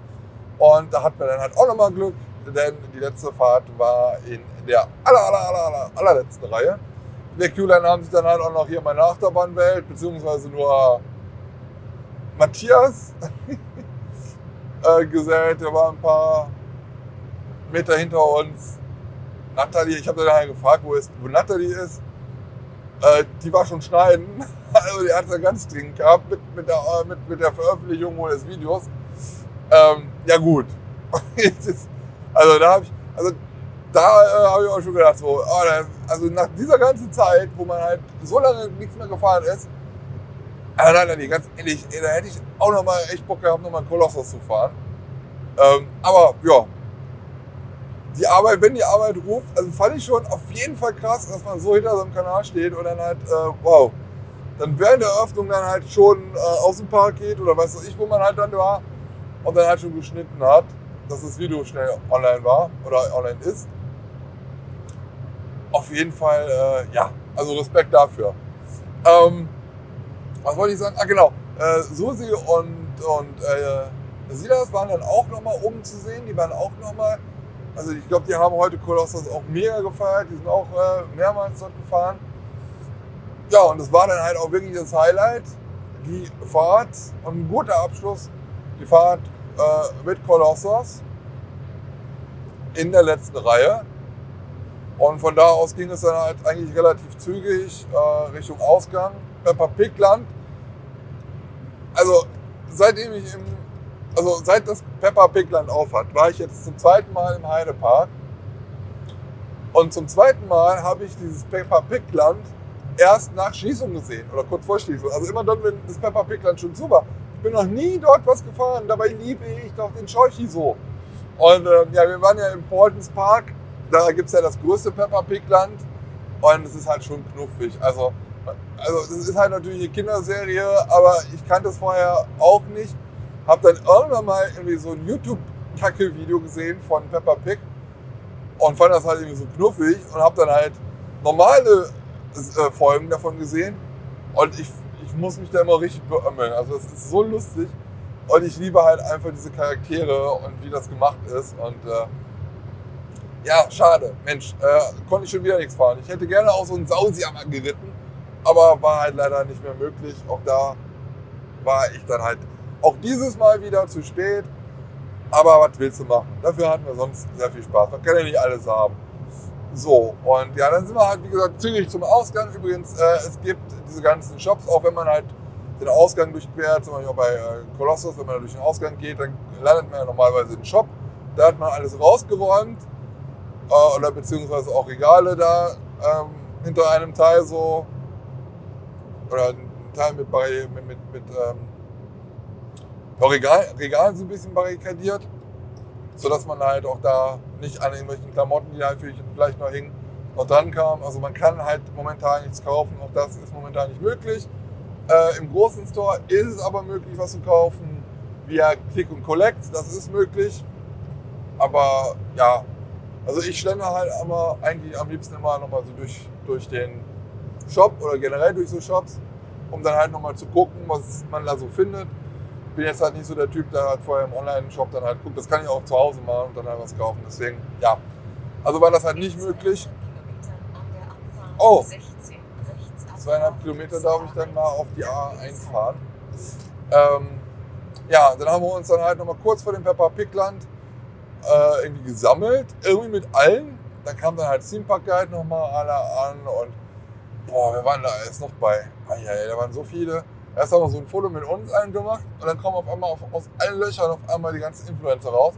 Und da hatten wir dann halt auch nochmal Glück, denn die letzte Fahrt war in der aller, aller, aller, aller, allerletzten Reihe. In der Q-Line haben sich dann halt auch noch hier meine Achterbahnwelt, beziehungsweise nur Matthias äh, gesellt. Der war ein paar Meter hinter uns. Nathalie, ich habe dann gefragt, wo, ist, wo Nathalie ist. Äh, die war schon schneiden. Also die hat es ja ganz dringend gehabt mit, mit, der, äh, mit, mit der Veröffentlichung des Videos. Ähm, ja gut. also da habe ich, also da äh, habe ich auch schon gedacht, so, oh, da, also nach dieser ganzen Zeit, wo man halt so lange nichts mehr gefahren ist, aber nein, nein, ganz ehrlich, ey, da hätte ich auch noch mal echt Bock gehabt, noch mal einen Kolossos zu fahren. Ähm, aber ja, die Arbeit, wenn die Arbeit ruft, also fand ich schon auf jeden Fall krass, dass man so hinter so einem Kanal steht und dann halt, äh, wow, dann während der Eröffnung dann halt schon äh, aus dem Park geht oder weiß ich, wo man halt dann war und dann halt schon geschnitten hat, dass das Video schnell online war oder online ist. Auf jeden Fall, äh, ja, also Respekt dafür. Ähm, was wollte ich sagen? Ah, genau. Äh, Susi und, und äh, Silas waren dann auch nochmal oben zu sehen. Die waren auch nochmal, also ich glaube, die haben heute Kolossos auch mega gefeiert. Die sind auch äh, mehrmals dort gefahren. Ja, und es war dann halt auch wirklich das Highlight. Die Fahrt und ein guter Abschluss. Die Fahrt äh, mit Kolossos in der letzten Reihe. Und von da aus ging es dann halt eigentlich relativ zügig äh, Richtung Ausgang. Peppa Pig Land. Also seitdem ich im also seit das Peppa Pig Land aufhat, war ich jetzt zum zweiten Mal im Heidepark. Und zum zweiten Mal habe ich dieses Peppa Pig Land erst nach Schließung gesehen oder kurz vor Schließung. Also immer dann, wenn das Peppa Pig Land schon zu war. Bin noch nie dort was gefahren, dabei liebe ich doch den Scheuchi so. Und äh, ja, wir waren ja im Portens Park, da gibt es ja das größte Peppa Pig Land und es ist halt schon knuffig. Also, also es ist halt natürlich eine Kinderserie, aber ich kannte es vorher auch nicht. Hab dann irgendwann mal irgendwie so ein YouTube-Kacke-Video gesehen von Peppa Pig und fand das halt irgendwie so knuffig und hab dann halt normale äh, Folgen davon gesehen und ich muss mich da immer richtig beömmeln. Also es ist so lustig und ich liebe halt einfach diese Charaktere und wie das gemacht ist und äh, ja, schade. Mensch, äh, konnte ich schon wieder nichts fahren. Ich hätte gerne auch so einen Sausiammer geritten, aber war halt leider nicht mehr möglich. Auch da war ich dann halt auch dieses Mal wieder zu spät. Aber was willst du machen? Dafür hatten wir sonst sehr viel Spaß. Man kann ja nicht alles haben. So, und ja, dann sind wir halt, wie gesagt, zügig zum Ausgang. Übrigens, äh, es gibt diese ganzen Shops, auch wenn man halt den Ausgang durchquert, zum Beispiel auch bei äh, Colossus, wenn man durch den Ausgang geht, dann landet man ja normalerweise im Shop. Da hat man alles rausgeräumt äh, oder beziehungsweise auch Regale da ähm, hinter einem Teil so oder ein Teil mit, mit, mit, mit ähm, Regal, Regalen so ein bisschen barrikadiert, sodass man halt auch da nicht an irgendwelchen Klamotten, die halt vielleicht noch hingen, noch dran kam. Also man kann halt momentan nichts kaufen, auch das ist momentan nicht möglich. Äh, Im großen Store ist es aber möglich, was zu kaufen via Click und Collect, das ist möglich. Aber ja, also ich schlender halt immer eigentlich am liebsten immer nochmal so durch, durch den Shop oder generell durch so Shops, um dann halt nochmal zu gucken, was man da so findet. Bin jetzt halt nicht so der Typ, der halt vorher im Online-Shop dann halt guckt, das kann ich auch zu Hause machen und dann halt was kaufen. Deswegen, ja. Also war das halt nicht möglich. Oh, zweieinhalb Kilometer darf ich dann mal auf die A1 fahren. Ähm, ja, dann haben wir uns dann halt nochmal kurz vor dem Peppa Pig Land äh, irgendwie gesammelt, irgendwie mit allen. Dann kam dann halt Theme Park Guide nochmal alle an und boah, wir waren da erst noch bei, ah, ja, da waren so viele. Erst haben wir so ein Foto mit uns allen gemacht und dann kommen auf einmal auf, aus allen Löchern auf einmal die ganzen Influencer raus.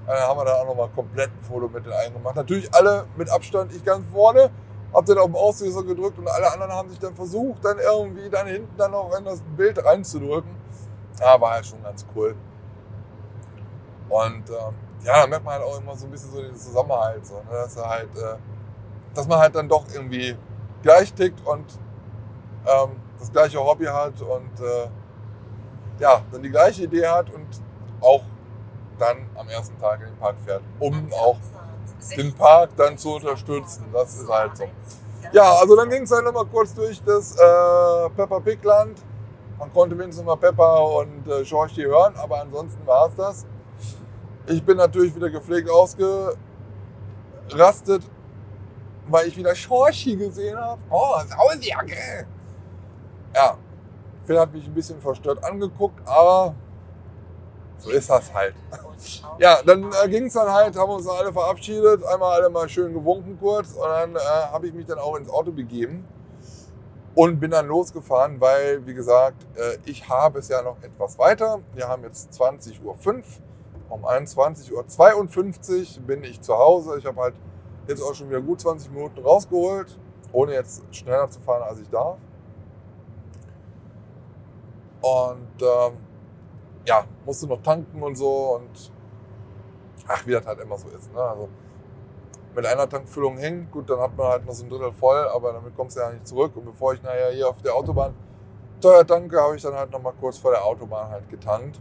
Und dann haben wir da auch nochmal komplett ein Foto mit den einen gemacht. Natürlich alle mit Abstand, ich ganz vorne, hab dann auf den Auslöser gedrückt und alle anderen haben sich dann versucht, dann irgendwie dann hinten dann noch in das Bild reinzudrücken. Ja, war halt schon ganz cool. Und ähm, ja, da merkt man halt auch immer so ein bisschen so den Zusammenhalt, so, ne? dass, halt, äh, dass man halt dann doch irgendwie gleich tickt und ähm, das gleiche Hobby hat und äh, ja, dann die gleiche Idee hat und auch dann am ersten Tag in den Park fährt, um auch den Park dann zu unterstützen. Das ist halt so. Ja, also dann ging es halt nochmal kurz durch das äh, Peppa Pig Land. Man konnte wenigstens mal Peppa und äh, George hören, aber ansonsten war es das. Ich bin natürlich wieder gepflegt ausgerastet, weil ich wieder Schorchi gesehen habe. Oh, Sausjacke! Ja, Phil hat mich ein bisschen verstört angeguckt, aber so ist das halt. Ja, dann äh, ging es dann halt, haben uns alle verabschiedet, einmal alle mal schön gewunken kurz und dann äh, habe ich mich dann auch ins Auto begeben und bin dann losgefahren, weil, wie gesagt, äh, ich habe es ja noch etwas weiter. Wir haben jetzt 20.05 Uhr um 21.52 Uhr bin ich zu Hause. Ich habe halt jetzt auch schon wieder gut 20 Minuten rausgeholt, ohne jetzt schneller zu fahren, als ich darf. Und ähm, ja, musste noch tanken und so und ach, wie das halt immer so ist. Ne? Also mit einer Tankfüllung hängt, gut, dann hat man halt noch so ein Drittel voll, aber damit kommst du ja nicht zurück. Und bevor ich nachher hier auf der Autobahn teuer tanke, habe ich dann halt noch mal kurz vor der Autobahn halt getankt.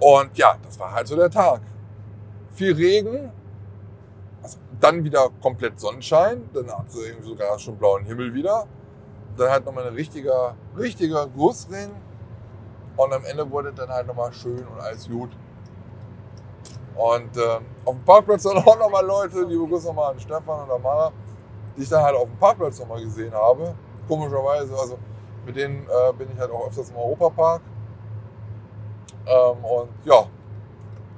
Und ja, das war halt so der Tag. Viel Regen, also dann wieder komplett Sonnenschein, dann hat sie irgendwie sogar schon blauen Himmel wieder. Dann halt nochmal ein richtiger, richtiger Gussring. Und am Ende wurde dann halt nochmal schön und alles gut. Und äh, auf dem Parkplatz dann auch nochmal Leute, liebe Grüße nochmal an Stefan und Amara, die ich dann halt auf dem Parkplatz nochmal gesehen habe. Komischerweise, also mit denen äh, bin ich halt auch öfters im Europapark. Ähm, und ja,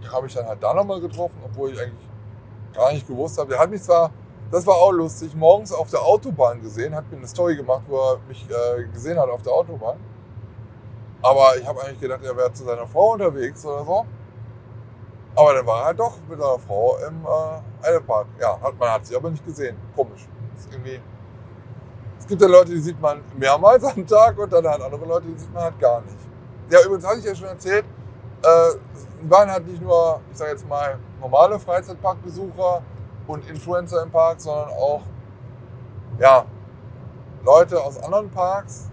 die habe ich dann halt da nochmal getroffen, obwohl ich eigentlich gar nicht gewusst habe. Der hat mich zwar, das war auch lustig, morgens auf der Autobahn gesehen, hat mir eine Story gemacht, wo er mich äh, gesehen hat auf der Autobahn. Aber ich habe eigentlich gedacht, er wäre zu seiner Frau unterwegs oder so. Aber dann war er halt doch mit seiner Frau im äh, Eilepark. Ja, hat, man hat sie aber nicht gesehen. Komisch. Ist irgendwie es gibt ja Leute, die sieht man mehrmals am Tag und dann halt andere Leute, die sieht man halt gar nicht. Ja, übrigens hatte ich ja schon erzählt, äh, waren halt nicht nur, ich sage jetzt mal, normale Freizeitparkbesucher und Influencer im Park, sondern auch, ja, Leute aus anderen Parks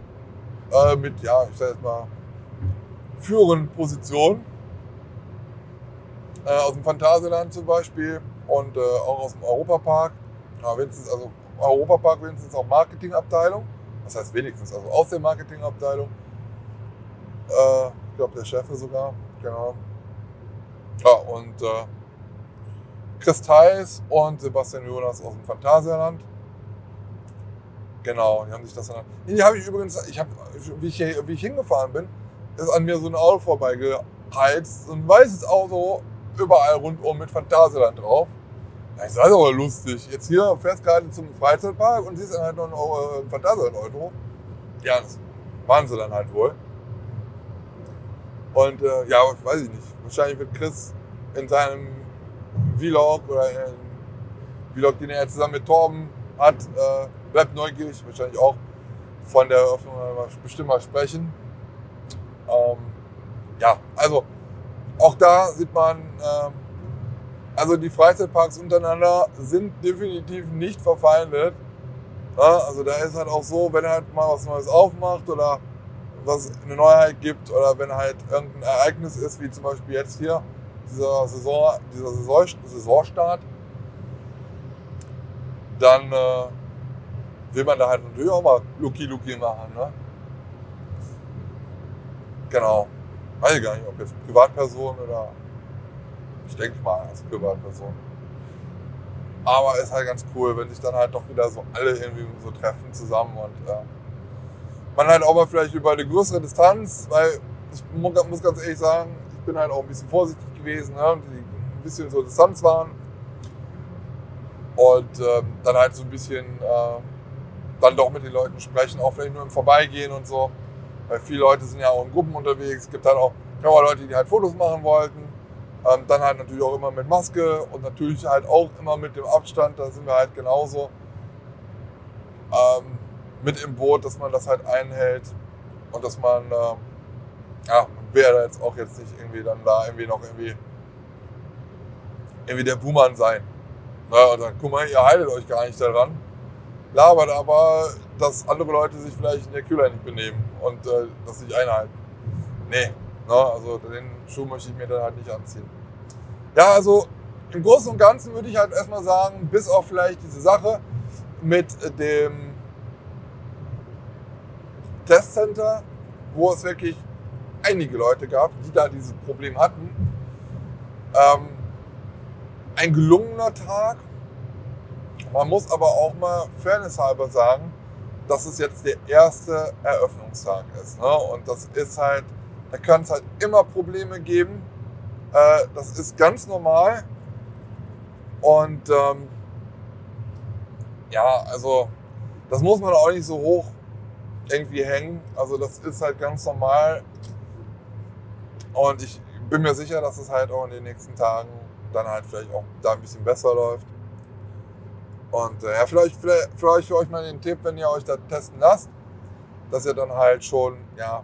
äh, mit, ja, ich sage jetzt mal, führenden Positionen. Äh, aus dem Phantasialand zum Beispiel und äh, auch aus dem Europapark. Ja, wenigstens, also Europapark wenigstens auch Marketingabteilung. Das heißt wenigstens, also aus der Marketingabteilung. Äh, ich glaube, der Chef sogar, genau. Ja, und äh, Chris Theis und Sebastian Jonas aus dem Phantasialand. Genau, die haben sich das dann. Die habe ich übrigens, ich habe, wie ich, hier, wie ich hingefahren bin, ist an mir so ein Auto vorbeigeheizt. So ein weißes Auto, überall rundum mit Phantasialand drauf. Das ist aber lustig. Jetzt hier fährst gerade zum Freizeitpark und siehst dann halt noch einen Phantasialand-Euro. Ja, das waren sie dann halt wohl. Und äh, ja, weiß ich nicht. Wahrscheinlich wird Chris in seinem Vlog oder einem Vlog, den er zusammen mit Torben hat, äh, bleibt neugierig, wahrscheinlich auch von der Eröffnung bestimmt mal sprechen. Ähm, ja, also auch da sieht man, ähm, also die Freizeitparks untereinander sind definitiv nicht verfeindet. Ja, also da ist halt auch so, wenn halt mal was Neues aufmacht oder was eine Neuheit gibt oder wenn halt irgendein Ereignis ist, wie zum Beispiel jetzt hier, dieser, Saison, dieser Saison, Saisonstart, dann äh, will man da halt natürlich auch mal Luki Luki machen. Ne? Genau. Weiß ich gar nicht, ob jetzt Privatperson oder ich denke mal als Privatperson. Aber ist halt ganz cool, wenn sich dann halt doch wieder so alle irgendwie so treffen zusammen und äh, man halt auch mal vielleicht über eine größere Distanz, weil ich muss ganz ehrlich sagen, ich bin halt auch ein bisschen vorsichtig gewesen, ne, die ein bisschen so Distanz waren. Und ähm, dann halt so ein bisschen äh, dann doch mit den Leuten sprechen, auch vielleicht nur im Vorbeigehen und so. Weil viele Leute sind ja auch in Gruppen unterwegs. Es gibt halt auch, auch Leute, die halt Fotos machen wollten. Ähm, dann halt natürlich auch immer mit Maske und natürlich halt auch immer mit dem Abstand. Da sind wir halt genauso ähm, mit im Boot, dass man das halt einhält und dass man, äh, ja, wäre jetzt auch jetzt nicht irgendwie dann da irgendwie noch irgendwie, irgendwie der Buhmann sein. Ja, und dann, guck mal, ihr haltet euch gar nicht daran. Labert aber, dass andere Leute sich vielleicht in der Kühle nicht benehmen und äh, das nicht einhalten. Nee, Ne? Also den Schuh möchte ich mir dann halt nicht anziehen. Ja, also im Großen und Ganzen würde ich halt erstmal sagen, bis auf vielleicht diese Sache mit dem Testcenter, wo es wirklich einige Leute gab, die da dieses Problem hatten. Ähm, ein gelungener Tag. Man muss aber auch mal fairnesshalber sagen, dass es jetzt der erste Eröffnungstag ist. Ne? Und das ist halt da kann es halt immer Probleme geben. Äh, das ist ganz normal. Und ähm, ja, also das muss man auch nicht so hoch irgendwie hängen. Also das ist halt ganz normal. Und ich bin mir sicher, dass es halt auch in den nächsten Tagen dann halt vielleicht auch da ein bisschen besser läuft. Und äh, ja, vielleicht, vielleicht, vielleicht für euch mal den Tipp, wenn ihr euch da testen lasst, dass ihr dann halt schon ja,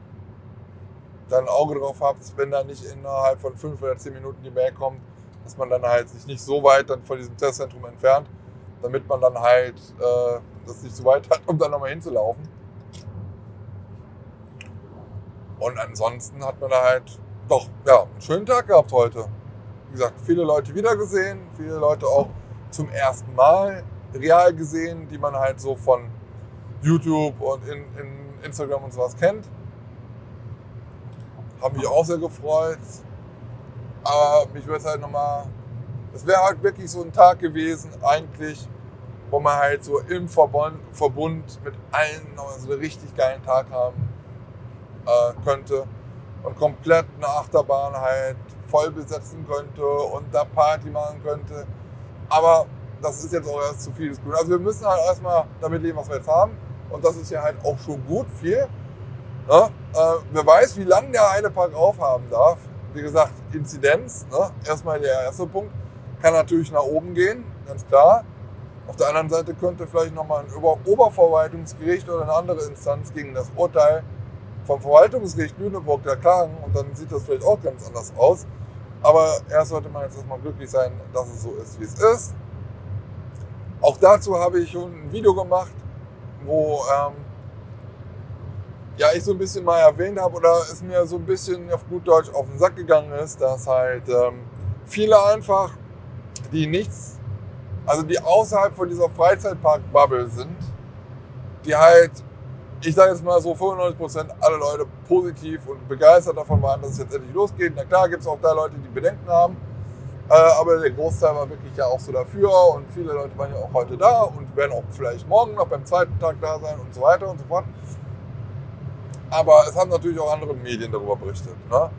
dann ein Auge drauf habt, wenn da nicht innerhalb von fünf oder zehn Minuten die Mail kommt, dass man dann halt sich nicht so weit dann von diesem Testzentrum entfernt, damit man dann halt äh, das nicht so weit hat, um dann nochmal hinzulaufen. Und ansonsten hat man da halt doch ja, einen schönen Tag gehabt heute. Wie gesagt, viele Leute wiedergesehen, viele Leute auch zum ersten Mal real gesehen, die man halt so von YouTube und in, in Instagram und sowas kennt. Habe mich auch sehr gefreut. Aber mich würde es halt nochmal. Es wäre halt wirklich so ein Tag gewesen, eigentlich, wo man halt so im Verbund, Verbund mit allen noch so einen richtig geilen Tag haben äh, könnte. Und komplett eine Achterbahn halt voll besetzen könnte und da Party machen könnte. Aber das ist jetzt auch erst zu viel des. Also wir müssen halt erstmal damit leben, was wir jetzt haben. Und das ist ja halt auch schon gut viel. Ne? Äh, wer weiß, wie lange der Heidepark aufhaben darf. Wie gesagt, Inzidenz, ne? erstmal der erste Punkt, kann natürlich nach oben gehen, ganz klar. Auf der anderen Seite könnte vielleicht nochmal ein Ober Oberverwaltungsgericht oder eine andere Instanz gegen das Urteil vom Verwaltungsgericht Lüneburg da klagen und dann sieht das vielleicht auch ganz anders aus. Aber erst sollte man jetzt erstmal glücklich sein, dass es so ist, wie es ist. Auch dazu habe ich schon ein Video gemacht, wo ähm, ja, ich so ein bisschen mal erwähnt habe oder es mir so ein bisschen auf gut Deutsch auf den Sack gegangen ist, dass halt ähm, viele einfach, die nichts, also die außerhalb von dieser Freizeitpark-Bubble sind, die halt, ich sage jetzt mal so 95% alle Leute positiv und begeistert davon waren, dass es jetzt endlich losgeht. Na klar gibt es auch da Leute, die Bedenken haben, äh, aber der Großteil war wirklich ja auch so dafür und viele Leute waren ja auch heute da und werden auch vielleicht morgen noch beim zweiten Tag da sein und so weiter und so fort. Aber es haben natürlich auch andere Medien darüber berichtet. Ne?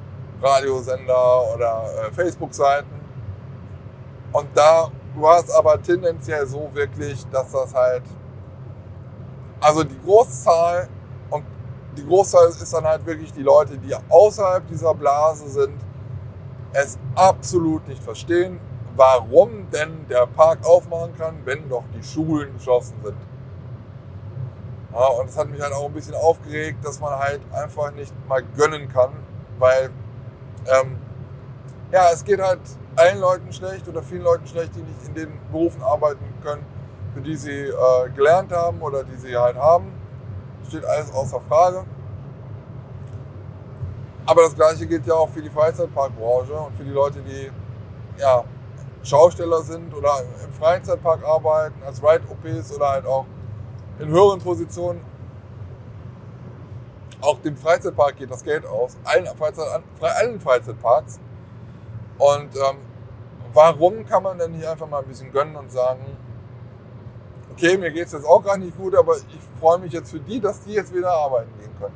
Radiosender oder äh, Facebook-Seiten. Und da war es aber tendenziell so wirklich, dass das halt, also die Großzahl und die Großzahl ist dann halt wirklich die Leute, die außerhalb dieser Blase sind, es absolut nicht verstehen, warum denn der Park aufmachen kann, wenn doch die Schulen geschlossen sind. Ja, und das hat mich halt auch ein bisschen aufgeregt, dass man halt einfach nicht mal gönnen kann, weil ähm, ja, es geht halt allen Leuten schlecht oder vielen Leuten schlecht, die nicht in den Berufen arbeiten können, für die sie äh, gelernt haben oder die sie halt haben. Steht alles außer Frage. Aber das gleiche gilt ja auch für die Freizeitparkbranche und für die Leute, die ja, Schausteller sind oder im Freizeitpark arbeiten, als Ride-OPs oder halt auch in höheren Positionen. Auch dem Freizeitpark geht das Geld aus, allen, Freizeit, allen Freizeitparks. Und ähm, warum kann man denn nicht einfach mal ein bisschen gönnen und sagen, okay, mir geht es jetzt auch gar nicht gut, aber ich freue mich jetzt für die, dass die jetzt wieder arbeiten gehen können.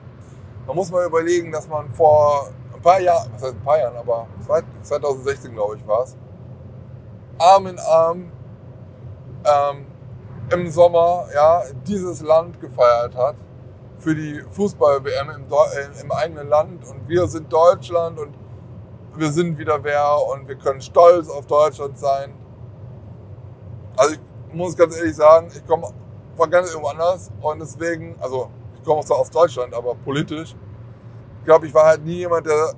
Man muss mal überlegen, dass man vor ein paar Jahren, was heißt ein paar Jahren, aber 2016 glaube ich war es, Arm in Arm ähm, im Sommer ja, dieses Land gefeiert hat für die Fußball-WM im, äh, im, eigenen Land und wir sind Deutschland und wir sind wieder wer und wir können stolz auf Deutschland sein. Also ich muss ganz ehrlich sagen, ich komme von ganz irgendwo anders und deswegen, also ich komme zwar aus Deutschland, aber politisch, ich glaube, ich war halt nie jemand, der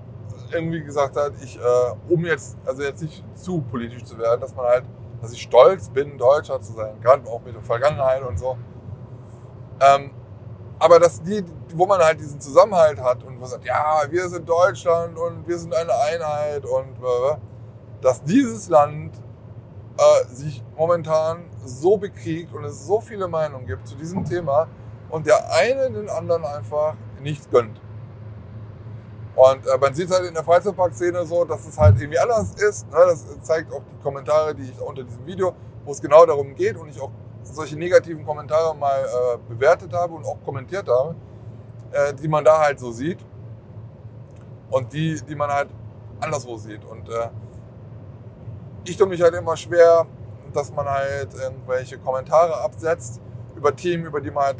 irgendwie gesagt hat, ich, äh, um jetzt, also jetzt nicht zu politisch zu werden, dass man halt dass ich stolz bin, Deutscher zu sein, gerade auch mit der Vergangenheit und so. Ähm, aber dass die, wo man halt diesen Zusammenhalt hat und man sagt, ja, wir sind Deutschland und wir sind eine Einheit und äh, dass dieses Land äh, sich momentan so bekriegt und es so viele Meinungen gibt zu diesem Thema und der eine den anderen einfach nicht gönnt. Und äh, man sieht halt in der Freizeitparkszene so, dass es halt irgendwie anders ist. Ne? Das zeigt auch die Kommentare, die ich unter diesem Video, wo es genau darum geht und ich auch solche negativen Kommentare mal äh, bewertet habe und auch kommentiert habe, äh, die man da halt so sieht und die, die man halt anderswo sieht. Und äh, ich tue mich halt immer schwer, dass man halt irgendwelche Kommentare absetzt über Themen, über die man halt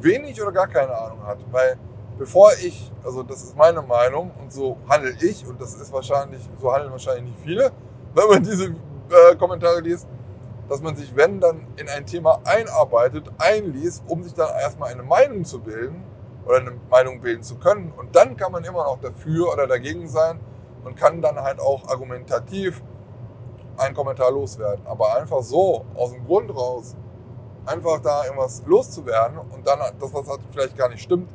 wenig oder gar keine Ahnung hat. Weil bevor ich, also das ist meine Meinung und so handle ich und das ist wahrscheinlich, so handeln wahrscheinlich nicht viele, wenn man diese äh, Kommentare liest, dass man sich, wenn dann in ein Thema einarbeitet, einliest, um sich dann erstmal eine Meinung zu bilden oder eine Meinung bilden zu können. Und dann kann man immer noch dafür oder dagegen sein und kann dann halt auch argumentativ einen Kommentar loswerden. Aber einfach so, aus dem Grund raus, einfach da irgendwas loszuwerden und dann das, was halt vielleicht gar nicht stimmt,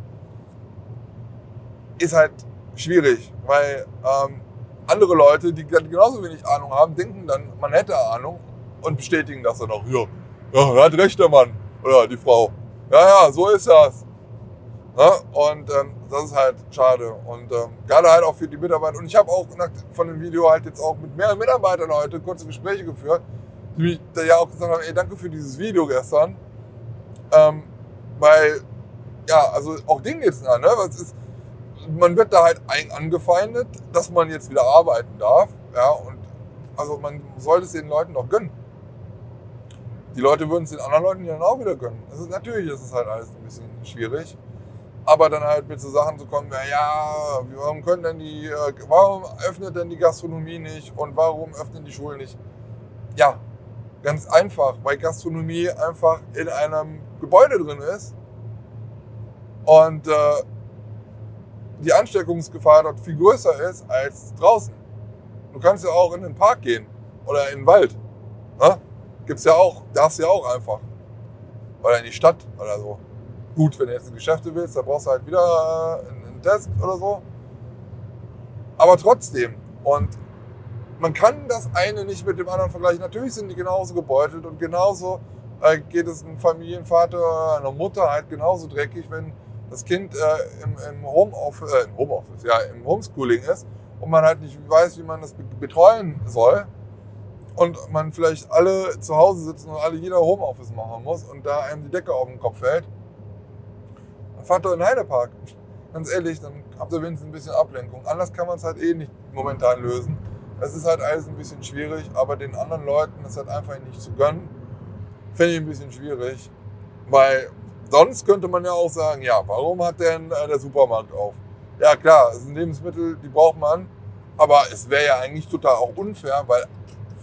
ist halt schwierig, weil ähm, andere Leute, die genauso wenig Ahnung haben, denken dann, man hätte Ahnung und bestätigen das dann auch. Ja, ja hat recht der Mann oder die Frau. Ja, ja, so ist das. Ja, und ähm, das ist halt schade. Und ähm, gerade halt auch für die Mitarbeiter. Und ich habe auch nach, von dem Video halt jetzt auch mit mehreren Mitarbeitern heute kurze Gespräche geführt, die mich da ja auch gesagt haben, ey, danke für dieses Video gestern. Ähm, weil, ja, also auch denen geht's nah, ne? Was ist, man wird da halt angefeindet, dass man jetzt wieder arbeiten darf. Ja, und also man sollte es den Leuten doch gönnen. Die Leute würden es den anderen Leuten dann auch wieder gönnen. Also natürlich ist es halt alles ein bisschen schwierig. Aber dann halt mit so Sachen zu kommen, ja, warum können denn die, äh, warum öffnet denn die Gastronomie nicht und warum öffnen die Schulen nicht? Ja, ganz einfach, weil Gastronomie einfach in einem Gebäude drin ist und äh, die Ansteckungsgefahr dort viel größer ist als draußen. Du kannst ja auch in den Park gehen oder in den Wald. Ne? Gibt's ja auch, darfst ja auch einfach. Oder in die Stadt oder so. Gut, wenn du jetzt in Geschäfte willst, dann brauchst du halt wieder einen Test oder so. Aber trotzdem. Und man kann das eine nicht mit dem anderen vergleichen. Natürlich sind die genauso gebeutelt und genauso äh, geht es einem Familienvater einer Mutter halt genauso dreckig, wenn das Kind äh, im, im, Homeoffice, äh, im Homeoffice, ja, im Homeschooling ist und man halt nicht weiß, wie man das betreuen soll und man vielleicht alle zu Hause sitzen und alle jeder Homeoffice machen muss und da einem die Decke auf den Kopf fällt, fahrt doch in Heidepark. Ganz ehrlich, dann habt ihr wenigstens ein bisschen Ablenkung. Anders kann man es halt eh nicht momentan lösen. Es ist halt alles ein bisschen schwierig, aber den anderen Leuten ist halt einfach nicht zu gönnen. Finde ich ein bisschen schwierig, weil sonst könnte man ja auch sagen, ja, warum hat denn äh, der Supermarkt auf? Ja klar, es sind Lebensmittel, die braucht man, aber es wäre ja eigentlich total auch unfair, weil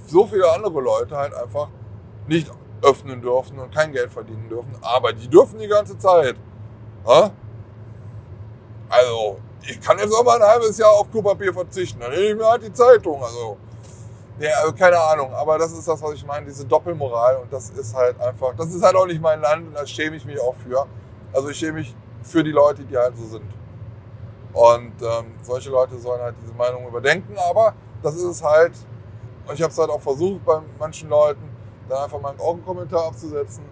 so viele andere Leute halt einfach nicht öffnen dürfen und kein Geld verdienen dürfen, aber die dürfen die ganze Zeit. Ha? Also, ich kann jetzt auch mal ein halbes Jahr auf Klopapier verzichten, dann nehme ich mir halt die Zeitung. Also, ja, also keine Ahnung, aber das ist das, was ich meine, diese Doppelmoral und das ist halt einfach, das ist halt auch nicht mein Land und da schäme ich mich auch für. Also ich schäme mich für die Leute, die halt so sind. Und ähm, solche Leute sollen halt diese Meinung überdenken, aber das ist es halt, und ich habe es halt auch versucht bei manchen Leuten, dann einfach mal einen Kommentar abzusetzen,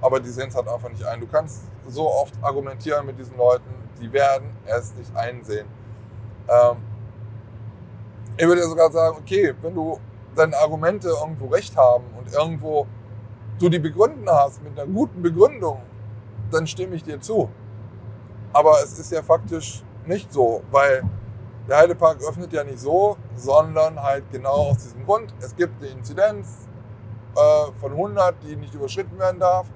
aber die sehen es halt einfach nicht ein. Du kannst so oft argumentieren mit diesen Leuten, die werden es nicht einsehen. Ähm, ich würde sogar sagen, okay, wenn du deine Argumente irgendwo recht haben und irgendwo du die begründen hast mit einer guten Begründung, dann stimme ich dir zu. Aber es ist ja faktisch nicht so, weil der Heidepark öffnet ja nicht so, sondern halt genau aus diesem Grund. Es gibt eine Inzidenz äh, von 100, die nicht überschritten werden darf.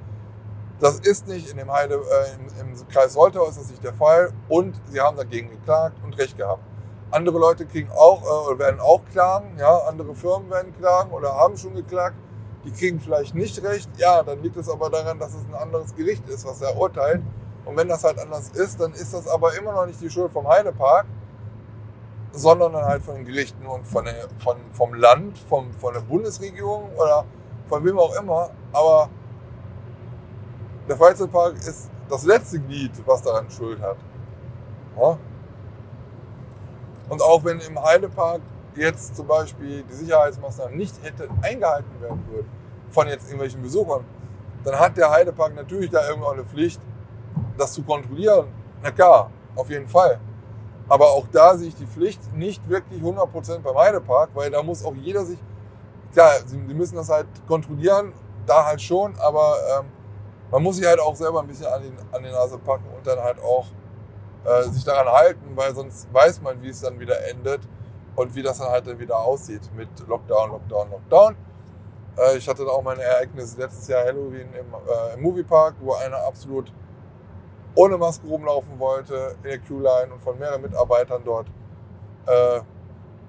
Das ist nicht in dem Heide, äh, im, im Kreis Soltau ist das nicht der Fall und sie haben dagegen geklagt und Recht gehabt. Andere Leute kriegen auch äh, werden auch klagen, ja, andere Firmen werden klagen oder haben schon geklagt. Die kriegen vielleicht nicht recht. Ja, dann liegt es aber daran, dass es ein anderes Gericht ist, was er urteilt. Und wenn das halt anders ist, dann ist das aber immer noch nicht die Schuld vom Heidepark, sondern dann halt von den Gerichten und von, der, von vom Land, vom, von der Bundesregierung oder von wem auch immer. Aber der Freizeitpark ist das letzte Glied, was daran Schuld hat. Ja? Und auch wenn im Heidepark jetzt zum Beispiel die Sicherheitsmaßnahmen nicht hätte eingehalten werden würden von jetzt irgendwelchen Besuchern, dann hat der Heidepark natürlich da irgendwo eine Pflicht, das zu kontrollieren. Na klar, auf jeden Fall. Aber auch da sehe ich die Pflicht nicht wirklich 100% beim Heidepark, weil da muss auch jeder sich, klar, sie, müssen das halt kontrollieren, da halt schon, aber ähm, man muss sich halt auch selber ein bisschen an, den, an die Nase packen und dann halt auch äh, sich daran halten, weil sonst weiß man, wie es dann wieder endet und wie das dann halt dann wieder aussieht mit Lockdown, Lockdown, Lockdown. Äh, ich hatte da auch mein Ereignis letztes Jahr Halloween im, äh, im Moviepark, wo einer absolut ohne Maske rumlaufen wollte in der Q-Line und von mehreren Mitarbeitern dort äh,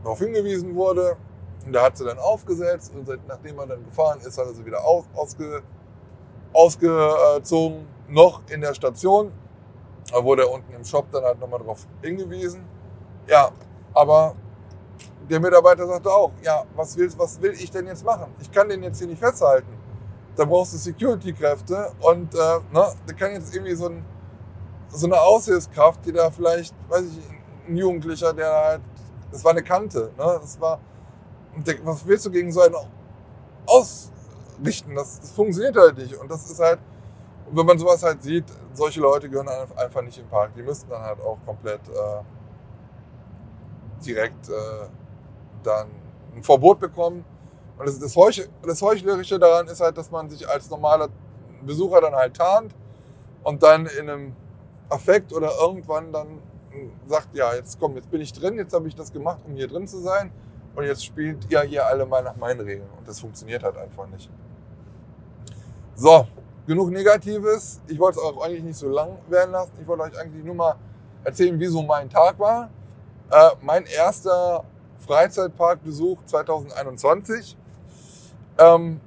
darauf hingewiesen wurde. Und der hat sie dann aufgesetzt und nachdem er dann gefahren ist, hat er sie wieder aus, ausge, ausgezogen, noch in der Station da wurde er unten im Shop dann halt nochmal drauf hingewiesen. Ja, aber der Mitarbeiter sagte auch, ja, was, willst, was will ich denn jetzt machen? Ich kann den jetzt hier nicht festhalten. Da brauchst du Security-Kräfte und äh, ne, da kann jetzt irgendwie so, ein, so eine Aushilfskraft, die da vielleicht, weiß ich, ein Jugendlicher, der halt, das war eine Kante, ne, das war, was willst du gegen so einen ausrichten? Das, das funktioniert halt nicht und das ist halt, wenn man sowas halt sieht, solche Leute gehören einfach nicht den Park. Die müssten dann halt auch komplett äh, direkt äh, dann ein Verbot bekommen. Und das, das, Heuch, das Heuchlerische daran ist halt, dass man sich als normaler Besucher dann halt tarnt und dann in einem Affekt oder irgendwann dann sagt, ja, jetzt komm, jetzt bin ich drin, jetzt habe ich das gemacht, um hier drin zu sein und jetzt spielt ihr hier alle mal nach meinen Regeln und das funktioniert halt einfach nicht. So, genug Negatives. Ich wollte es auch eigentlich nicht so lang werden lassen. Ich wollte euch eigentlich nur mal erzählen, wie so mein Tag war. Äh, mein erster Freizeitparkbesuch 2021. Ähm,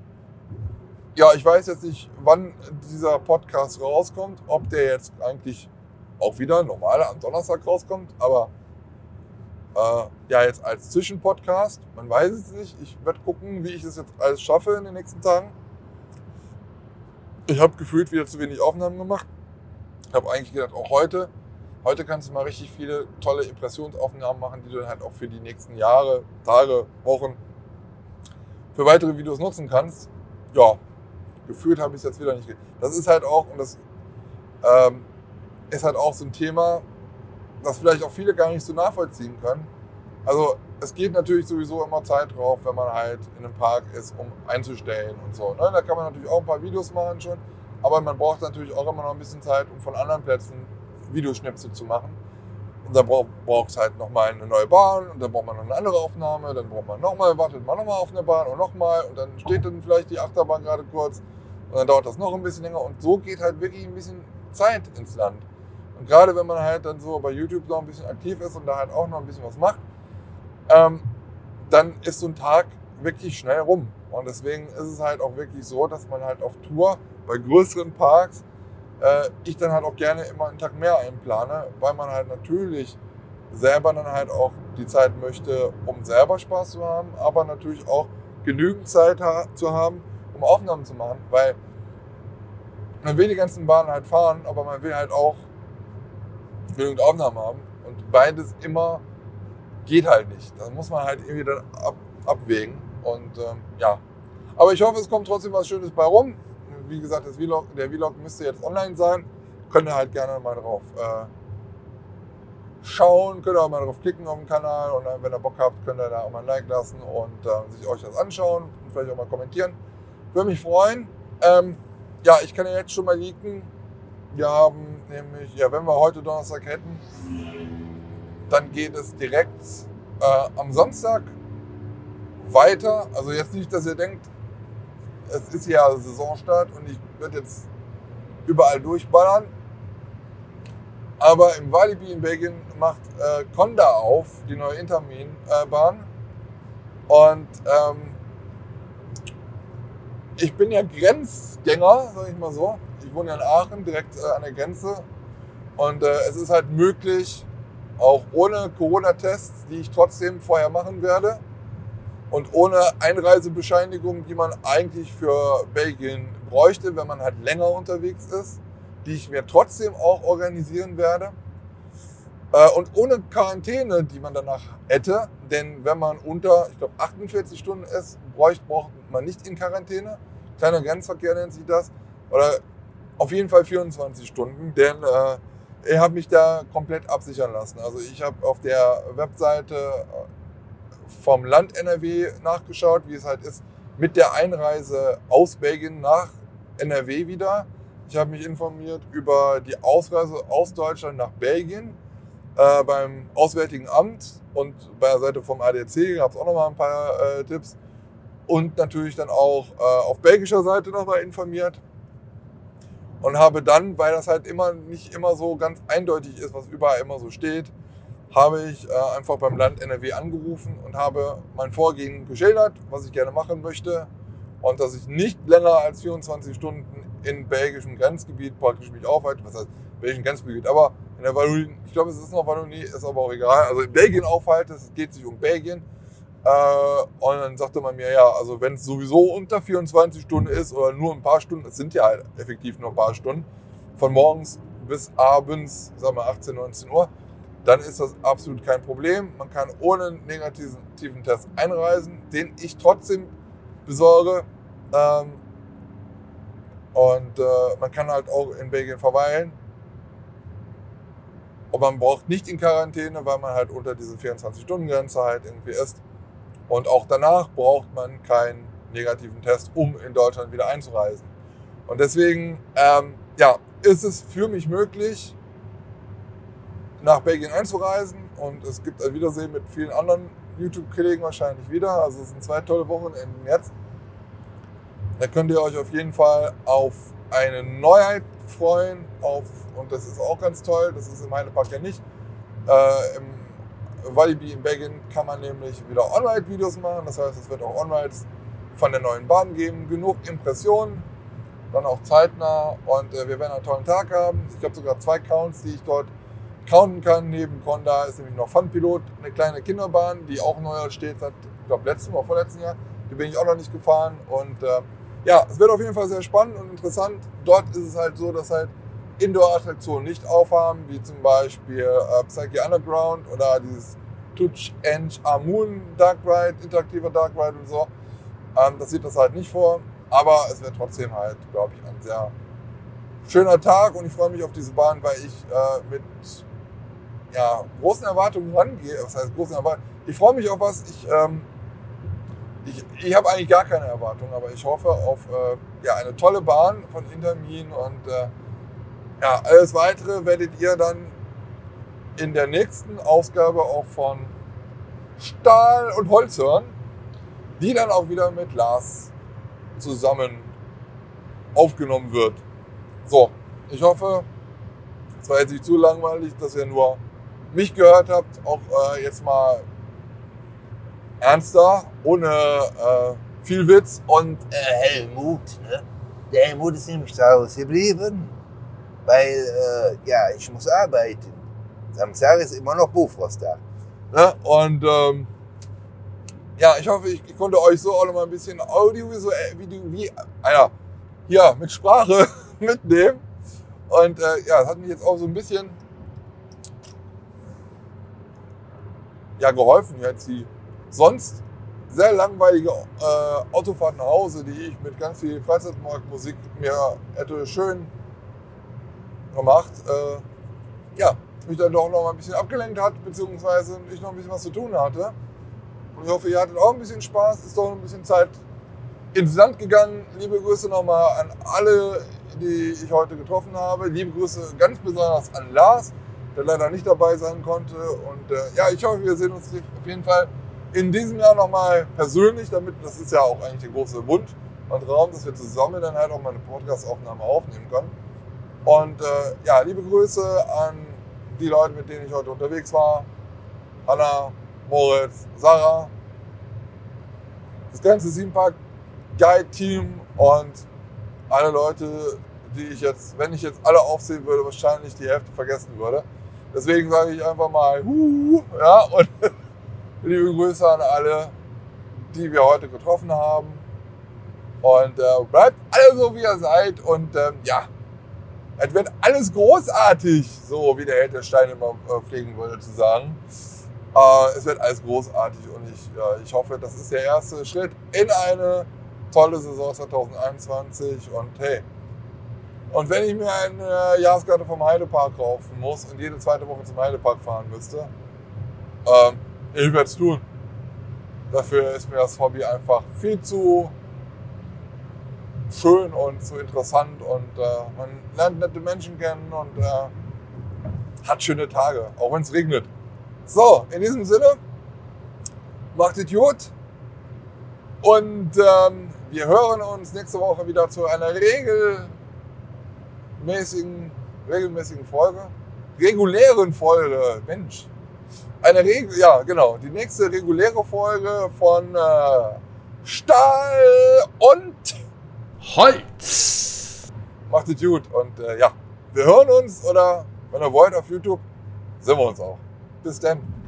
ja, ich weiß jetzt nicht, wann dieser Podcast rauskommt, ob der jetzt eigentlich auch wieder normal am Donnerstag rauskommt, aber äh, ja, jetzt als Zwischenpodcast, man weiß es nicht. Ich werde gucken, wie ich es jetzt alles schaffe in den nächsten Tagen. Ich habe gefühlt wieder zu wenig Aufnahmen gemacht. Ich habe eigentlich gedacht, auch heute, heute kannst du mal richtig viele tolle Impressionsaufnahmen machen, die du dann halt auch für die nächsten Jahre, Tage, Wochen für weitere Videos nutzen kannst. Ja, gefühlt habe ich es jetzt wieder nicht. Das ist halt auch, und das ähm, ist halt auch so ein Thema, das vielleicht auch viele gar nicht so nachvollziehen können. Also es geht natürlich sowieso immer Zeit drauf, wenn man halt in einem Park ist, um einzustellen und so. Ne? Da kann man natürlich auch ein paar Videos machen schon, aber man braucht natürlich auch immer noch ein bisschen Zeit, um von anderen Plätzen Videoschnipsel zu machen. Und dann braucht es halt nochmal eine neue Bahn und dann braucht man noch eine andere Aufnahme, dann braucht man nochmal, wartet man nochmal auf eine Bahn und nochmal und dann steht dann vielleicht die Achterbahn gerade kurz und dann dauert das noch ein bisschen länger und so geht halt wirklich ein bisschen Zeit ins Land. Und gerade wenn man halt dann so bei YouTube noch ein bisschen aktiv ist und da halt auch noch ein bisschen was macht, ähm, dann ist so ein Tag wirklich schnell rum. Und deswegen ist es halt auch wirklich so, dass man halt auf Tour bei größeren Parks äh, ich dann halt auch gerne immer einen Tag mehr einplane, weil man halt natürlich selber dann halt auch die Zeit möchte, um selber Spaß zu haben, aber natürlich auch genügend Zeit ha zu haben, um Aufnahmen zu machen, weil man will die ganzen Bahnen halt fahren, aber man will halt auch genügend Aufnahmen haben. Und beides immer geht halt nicht. Das muss man halt irgendwie dann ab, abwägen. Und ähm, ja. Aber ich hoffe, es kommt trotzdem was Schönes bei rum. Wie gesagt, das Vlog, der Vlog müsste jetzt online sein. Könnt ihr halt gerne mal drauf äh, schauen, könnt ihr auch mal drauf klicken auf dem Kanal und dann, wenn ihr Bock habt, könnt ihr da auch mal ein Like lassen und äh, sich euch das anschauen und vielleicht auch mal kommentieren. Würde mich freuen. Ähm, ja, ich kann ja jetzt schon mal leaken. Wir haben nämlich, ja, wenn wir heute Donnerstag hätten, dann geht es direkt äh, am Samstag weiter. Also jetzt nicht, dass ihr denkt, es ist ja Saisonstart und ich werde jetzt überall durchballern. Aber im Walibi in Belgien macht äh, Conda auf, die neue Intermin-Bahn. und ähm, ich bin ja Grenzgänger, sag ich mal so. Ich wohne ja in Aachen, direkt äh, an der Grenze. Und äh, es ist halt möglich, auch ohne Corona-Tests, die ich trotzdem vorher machen werde, und ohne Einreisebescheinigung, die man eigentlich für Belgien bräuchte, wenn man halt länger unterwegs ist, die ich mir trotzdem auch organisieren werde. Äh, und ohne Quarantäne, die man danach hätte, denn wenn man unter, ich glaube, 48 Stunden ist, bräuchte, braucht man nicht in Quarantäne. Kleiner Grenzverkehr nennt sich das. Oder auf jeden Fall 24 Stunden, denn äh, ich habe mich da komplett absichern lassen. Also ich habe auf der Webseite vom Land NRW nachgeschaut, wie es halt ist mit der Einreise aus Belgien nach NRW wieder. Ich habe mich informiert über die Ausreise aus Deutschland nach Belgien äh, beim Auswärtigen Amt und bei der Seite vom ADC gab es auch noch mal ein paar äh, Tipps. Und natürlich dann auch äh, auf belgischer Seite noch mal informiert. Und habe dann, weil das halt immer nicht immer so ganz eindeutig ist, was überall immer so steht, habe ich äh, einfach beim Land NRW angerufen und habe mein Vorgehen geschildert, was ich gerne machen möchte und dass ich nicht länger als 24 Stunden in belgischem Grenzgebiet praktisch mich aufhalte. Was heißt belgischem Grenzgebiet? Aber in der Wallonie, ich glaube, es ist noch Wallonie, ist aber auch egal. Also in Belgien aufhalte, es geht sich um Belgien. Äh, und dann sagte man mir, ja, also wenn es sowieso unter 24 Stunden ist oder nur ein paar Stunden, es sind ja halt effektiv nur ein paar Stunden, von morgens bis abends, sagen wir 18, 19 Uhr, dann ist das absolut kein Problem. Man kann ohne negativen Test einreisen, den ich trotzdem besorge. Ähm, und äh, man kann halt auch in Belgien verweilen. Und man braucht nicht in Quarantäne, weil man halt unter diese 24-Stunden-Grenze halt irgendwie ist. Und auch danach braucht man keinen negativen Test, um in Deutschland wieder einzureisen. Und deswegen ähm, ja, ist es für mich möglich, nach Belgien einzureisen und es gibt ein Wiedersehen mit vielen anderen YouTube-Kollegen wahrscheinlich wieder. Also es sind zwei tolle Wochenenden jetzt. Da könnt ihr euch auf jeden Fall auf eine Neuheit freuen. Auf, und das ist auch ganz toll, das ist im Heidepark ja nicht. Äh, Im Walibi in Belgien kann man nämlich wieder On-Ride-Videos machen. Das heißt, es wird auch On-Rides von der neuen Bahn geben. Genug Impressionen, dann auch zeitnah. Und äh, wir werden einen tollen Tag haben. Ich habe sogar zwei Counts, die ich dort counten kann. Neben Conda ist nämlich noch Funpilot, eine kleine Kinderbahn, die auch neu steht seit, ich glaube, letzten oder vorletzten Jahr. Die bin ich auch noch nicht gefahren. Und äh, ja, es wird auf jeden Fall sehr spannend und interessant. Dort ist es halt so, dass halt Indoor-Attraktionen nicht aufhaben, wie zum Beispiel äh, Psyche Underground oder dieses Touch End Moon Dark Ride, interaktiver Dark Ride und so. Ähm, das sieht das halt nicht vor, aber es wird trotzdem halt, glaube ich, ein sehr schöner Tag und ich freue mich auf diese Bahn, weil ich äh, mit ja, großen Erwartungen rangehe. Was heißt großen Erwartungen? Ich freue mich auf was. Ich ähm, ich, ich habe eigentlich gar keine Erwartungen, aber ich hoffe auf äh, ja, eine tolle Bahn von Intermin und äh, ja, alles weitere werdet ihr dann in der nächsten Ausgabe auch von Stahl und Holz hören, die dann auch wieder mit Lars zusammen aufgenommen wird. So, ich hoffe, es war jetzt nicht zu langweilig, dass ihr nur mich gehört habt, auch äh, jetzt mal ernster, ohne äh, viel Witz und äh, Helmut, ne? Der Helmut ist nämlich zu Hause geblieben, weil, äh, ja, ich muss arbeiten. Samstag ist immer noch Bofrost da. Ne? Und ähm, ja, ich hoffe, ich, ich, konnte euch so auch noch mal ein bisschen audiovisuell, wie, wie äh, ja, mit Sprache mitnehmen. Und äh, ja, es hat mich jetzt auch so ein bisschen ja, geholfen, jetzt die sonst sehr langweilige äh, Autofahrt nach Hause, die ich mit ganz viel Freizeitmarktmusik mir hätte schön gemacht, äh, ja, mich dann doch noch mal ein bisschen abgelenkt hat, beziehungsweise ich noch ein bisschen was zu tun hatte. Und ich hoffe, ihr hattet auch ein bisschen Spaß, ist doch ein bisschen Zeit ins Land gegangen. Liebe Grüße nochmal an alle, die ich heute getroffen habe. Liebe Grüße ganz besonders an Lars, der leider nicht dabei sein konnte. Und äh, ja, ich hoffe, wir sehen uns auf jeden Fall in diesem Jahr nochmal persönlich, damit, das ist ja auch eigentlich der große Wunsch und Raum, dass wir zusammen dann halt auch mal eine Podcast-Aufnahme aufnehmen können. Und äh, ja, liebe Grüße an die Leute, mit denen ich heute unterwegs war. Hanna, Moritz, Sarah, das ganze Siebenpark Guide Team und alle Leute, die ich jetzt, wenn ich jetzt alle aufsehen würde, wahrscheinlich die Hälfte vergessen würde. Deswegen sage ich einfach mal, huh, ja, und Liebe Grüße an alle, die wir heute getroffen haben. Und äh, bleibt alle so, wie ihr seid. Und ähm, ja, es wird alles großartig, so wie der Held der Steine immer äh, pflegen würde zu sagen. Äh, es wird alles großartig und ich, äh, ich hoffe, das ist der erste Schritt in eine tolle Saison 2021. Und hey, und wenn ich mir eine Jahreskarte vom Heidepark kaufen muss und jede zweite Woche zum Heidepark fahren müsste, ähm, ich werde es tun. Dafür ist mir das Hobby einfach viel zu schön und zu interessant und äh, man lernt nette Menschen kennen und äh, hat schöne Tage, auch wenn es regnet. So, in diesem Sinne, macht es gut und ähm, wir hören uns nächste Woche wieder zu einer regelmäßigen, regelmäßigen Folge, regulären Folge. Mensch, eine Regel, ja, genau. Die nächste reguläre Folge von äh, Stahl und Holz. Macht es gut und äh, ja, wir hören uns oder wenn ihr wollt auf YouTube, sehen wir uns auch. Bis dann.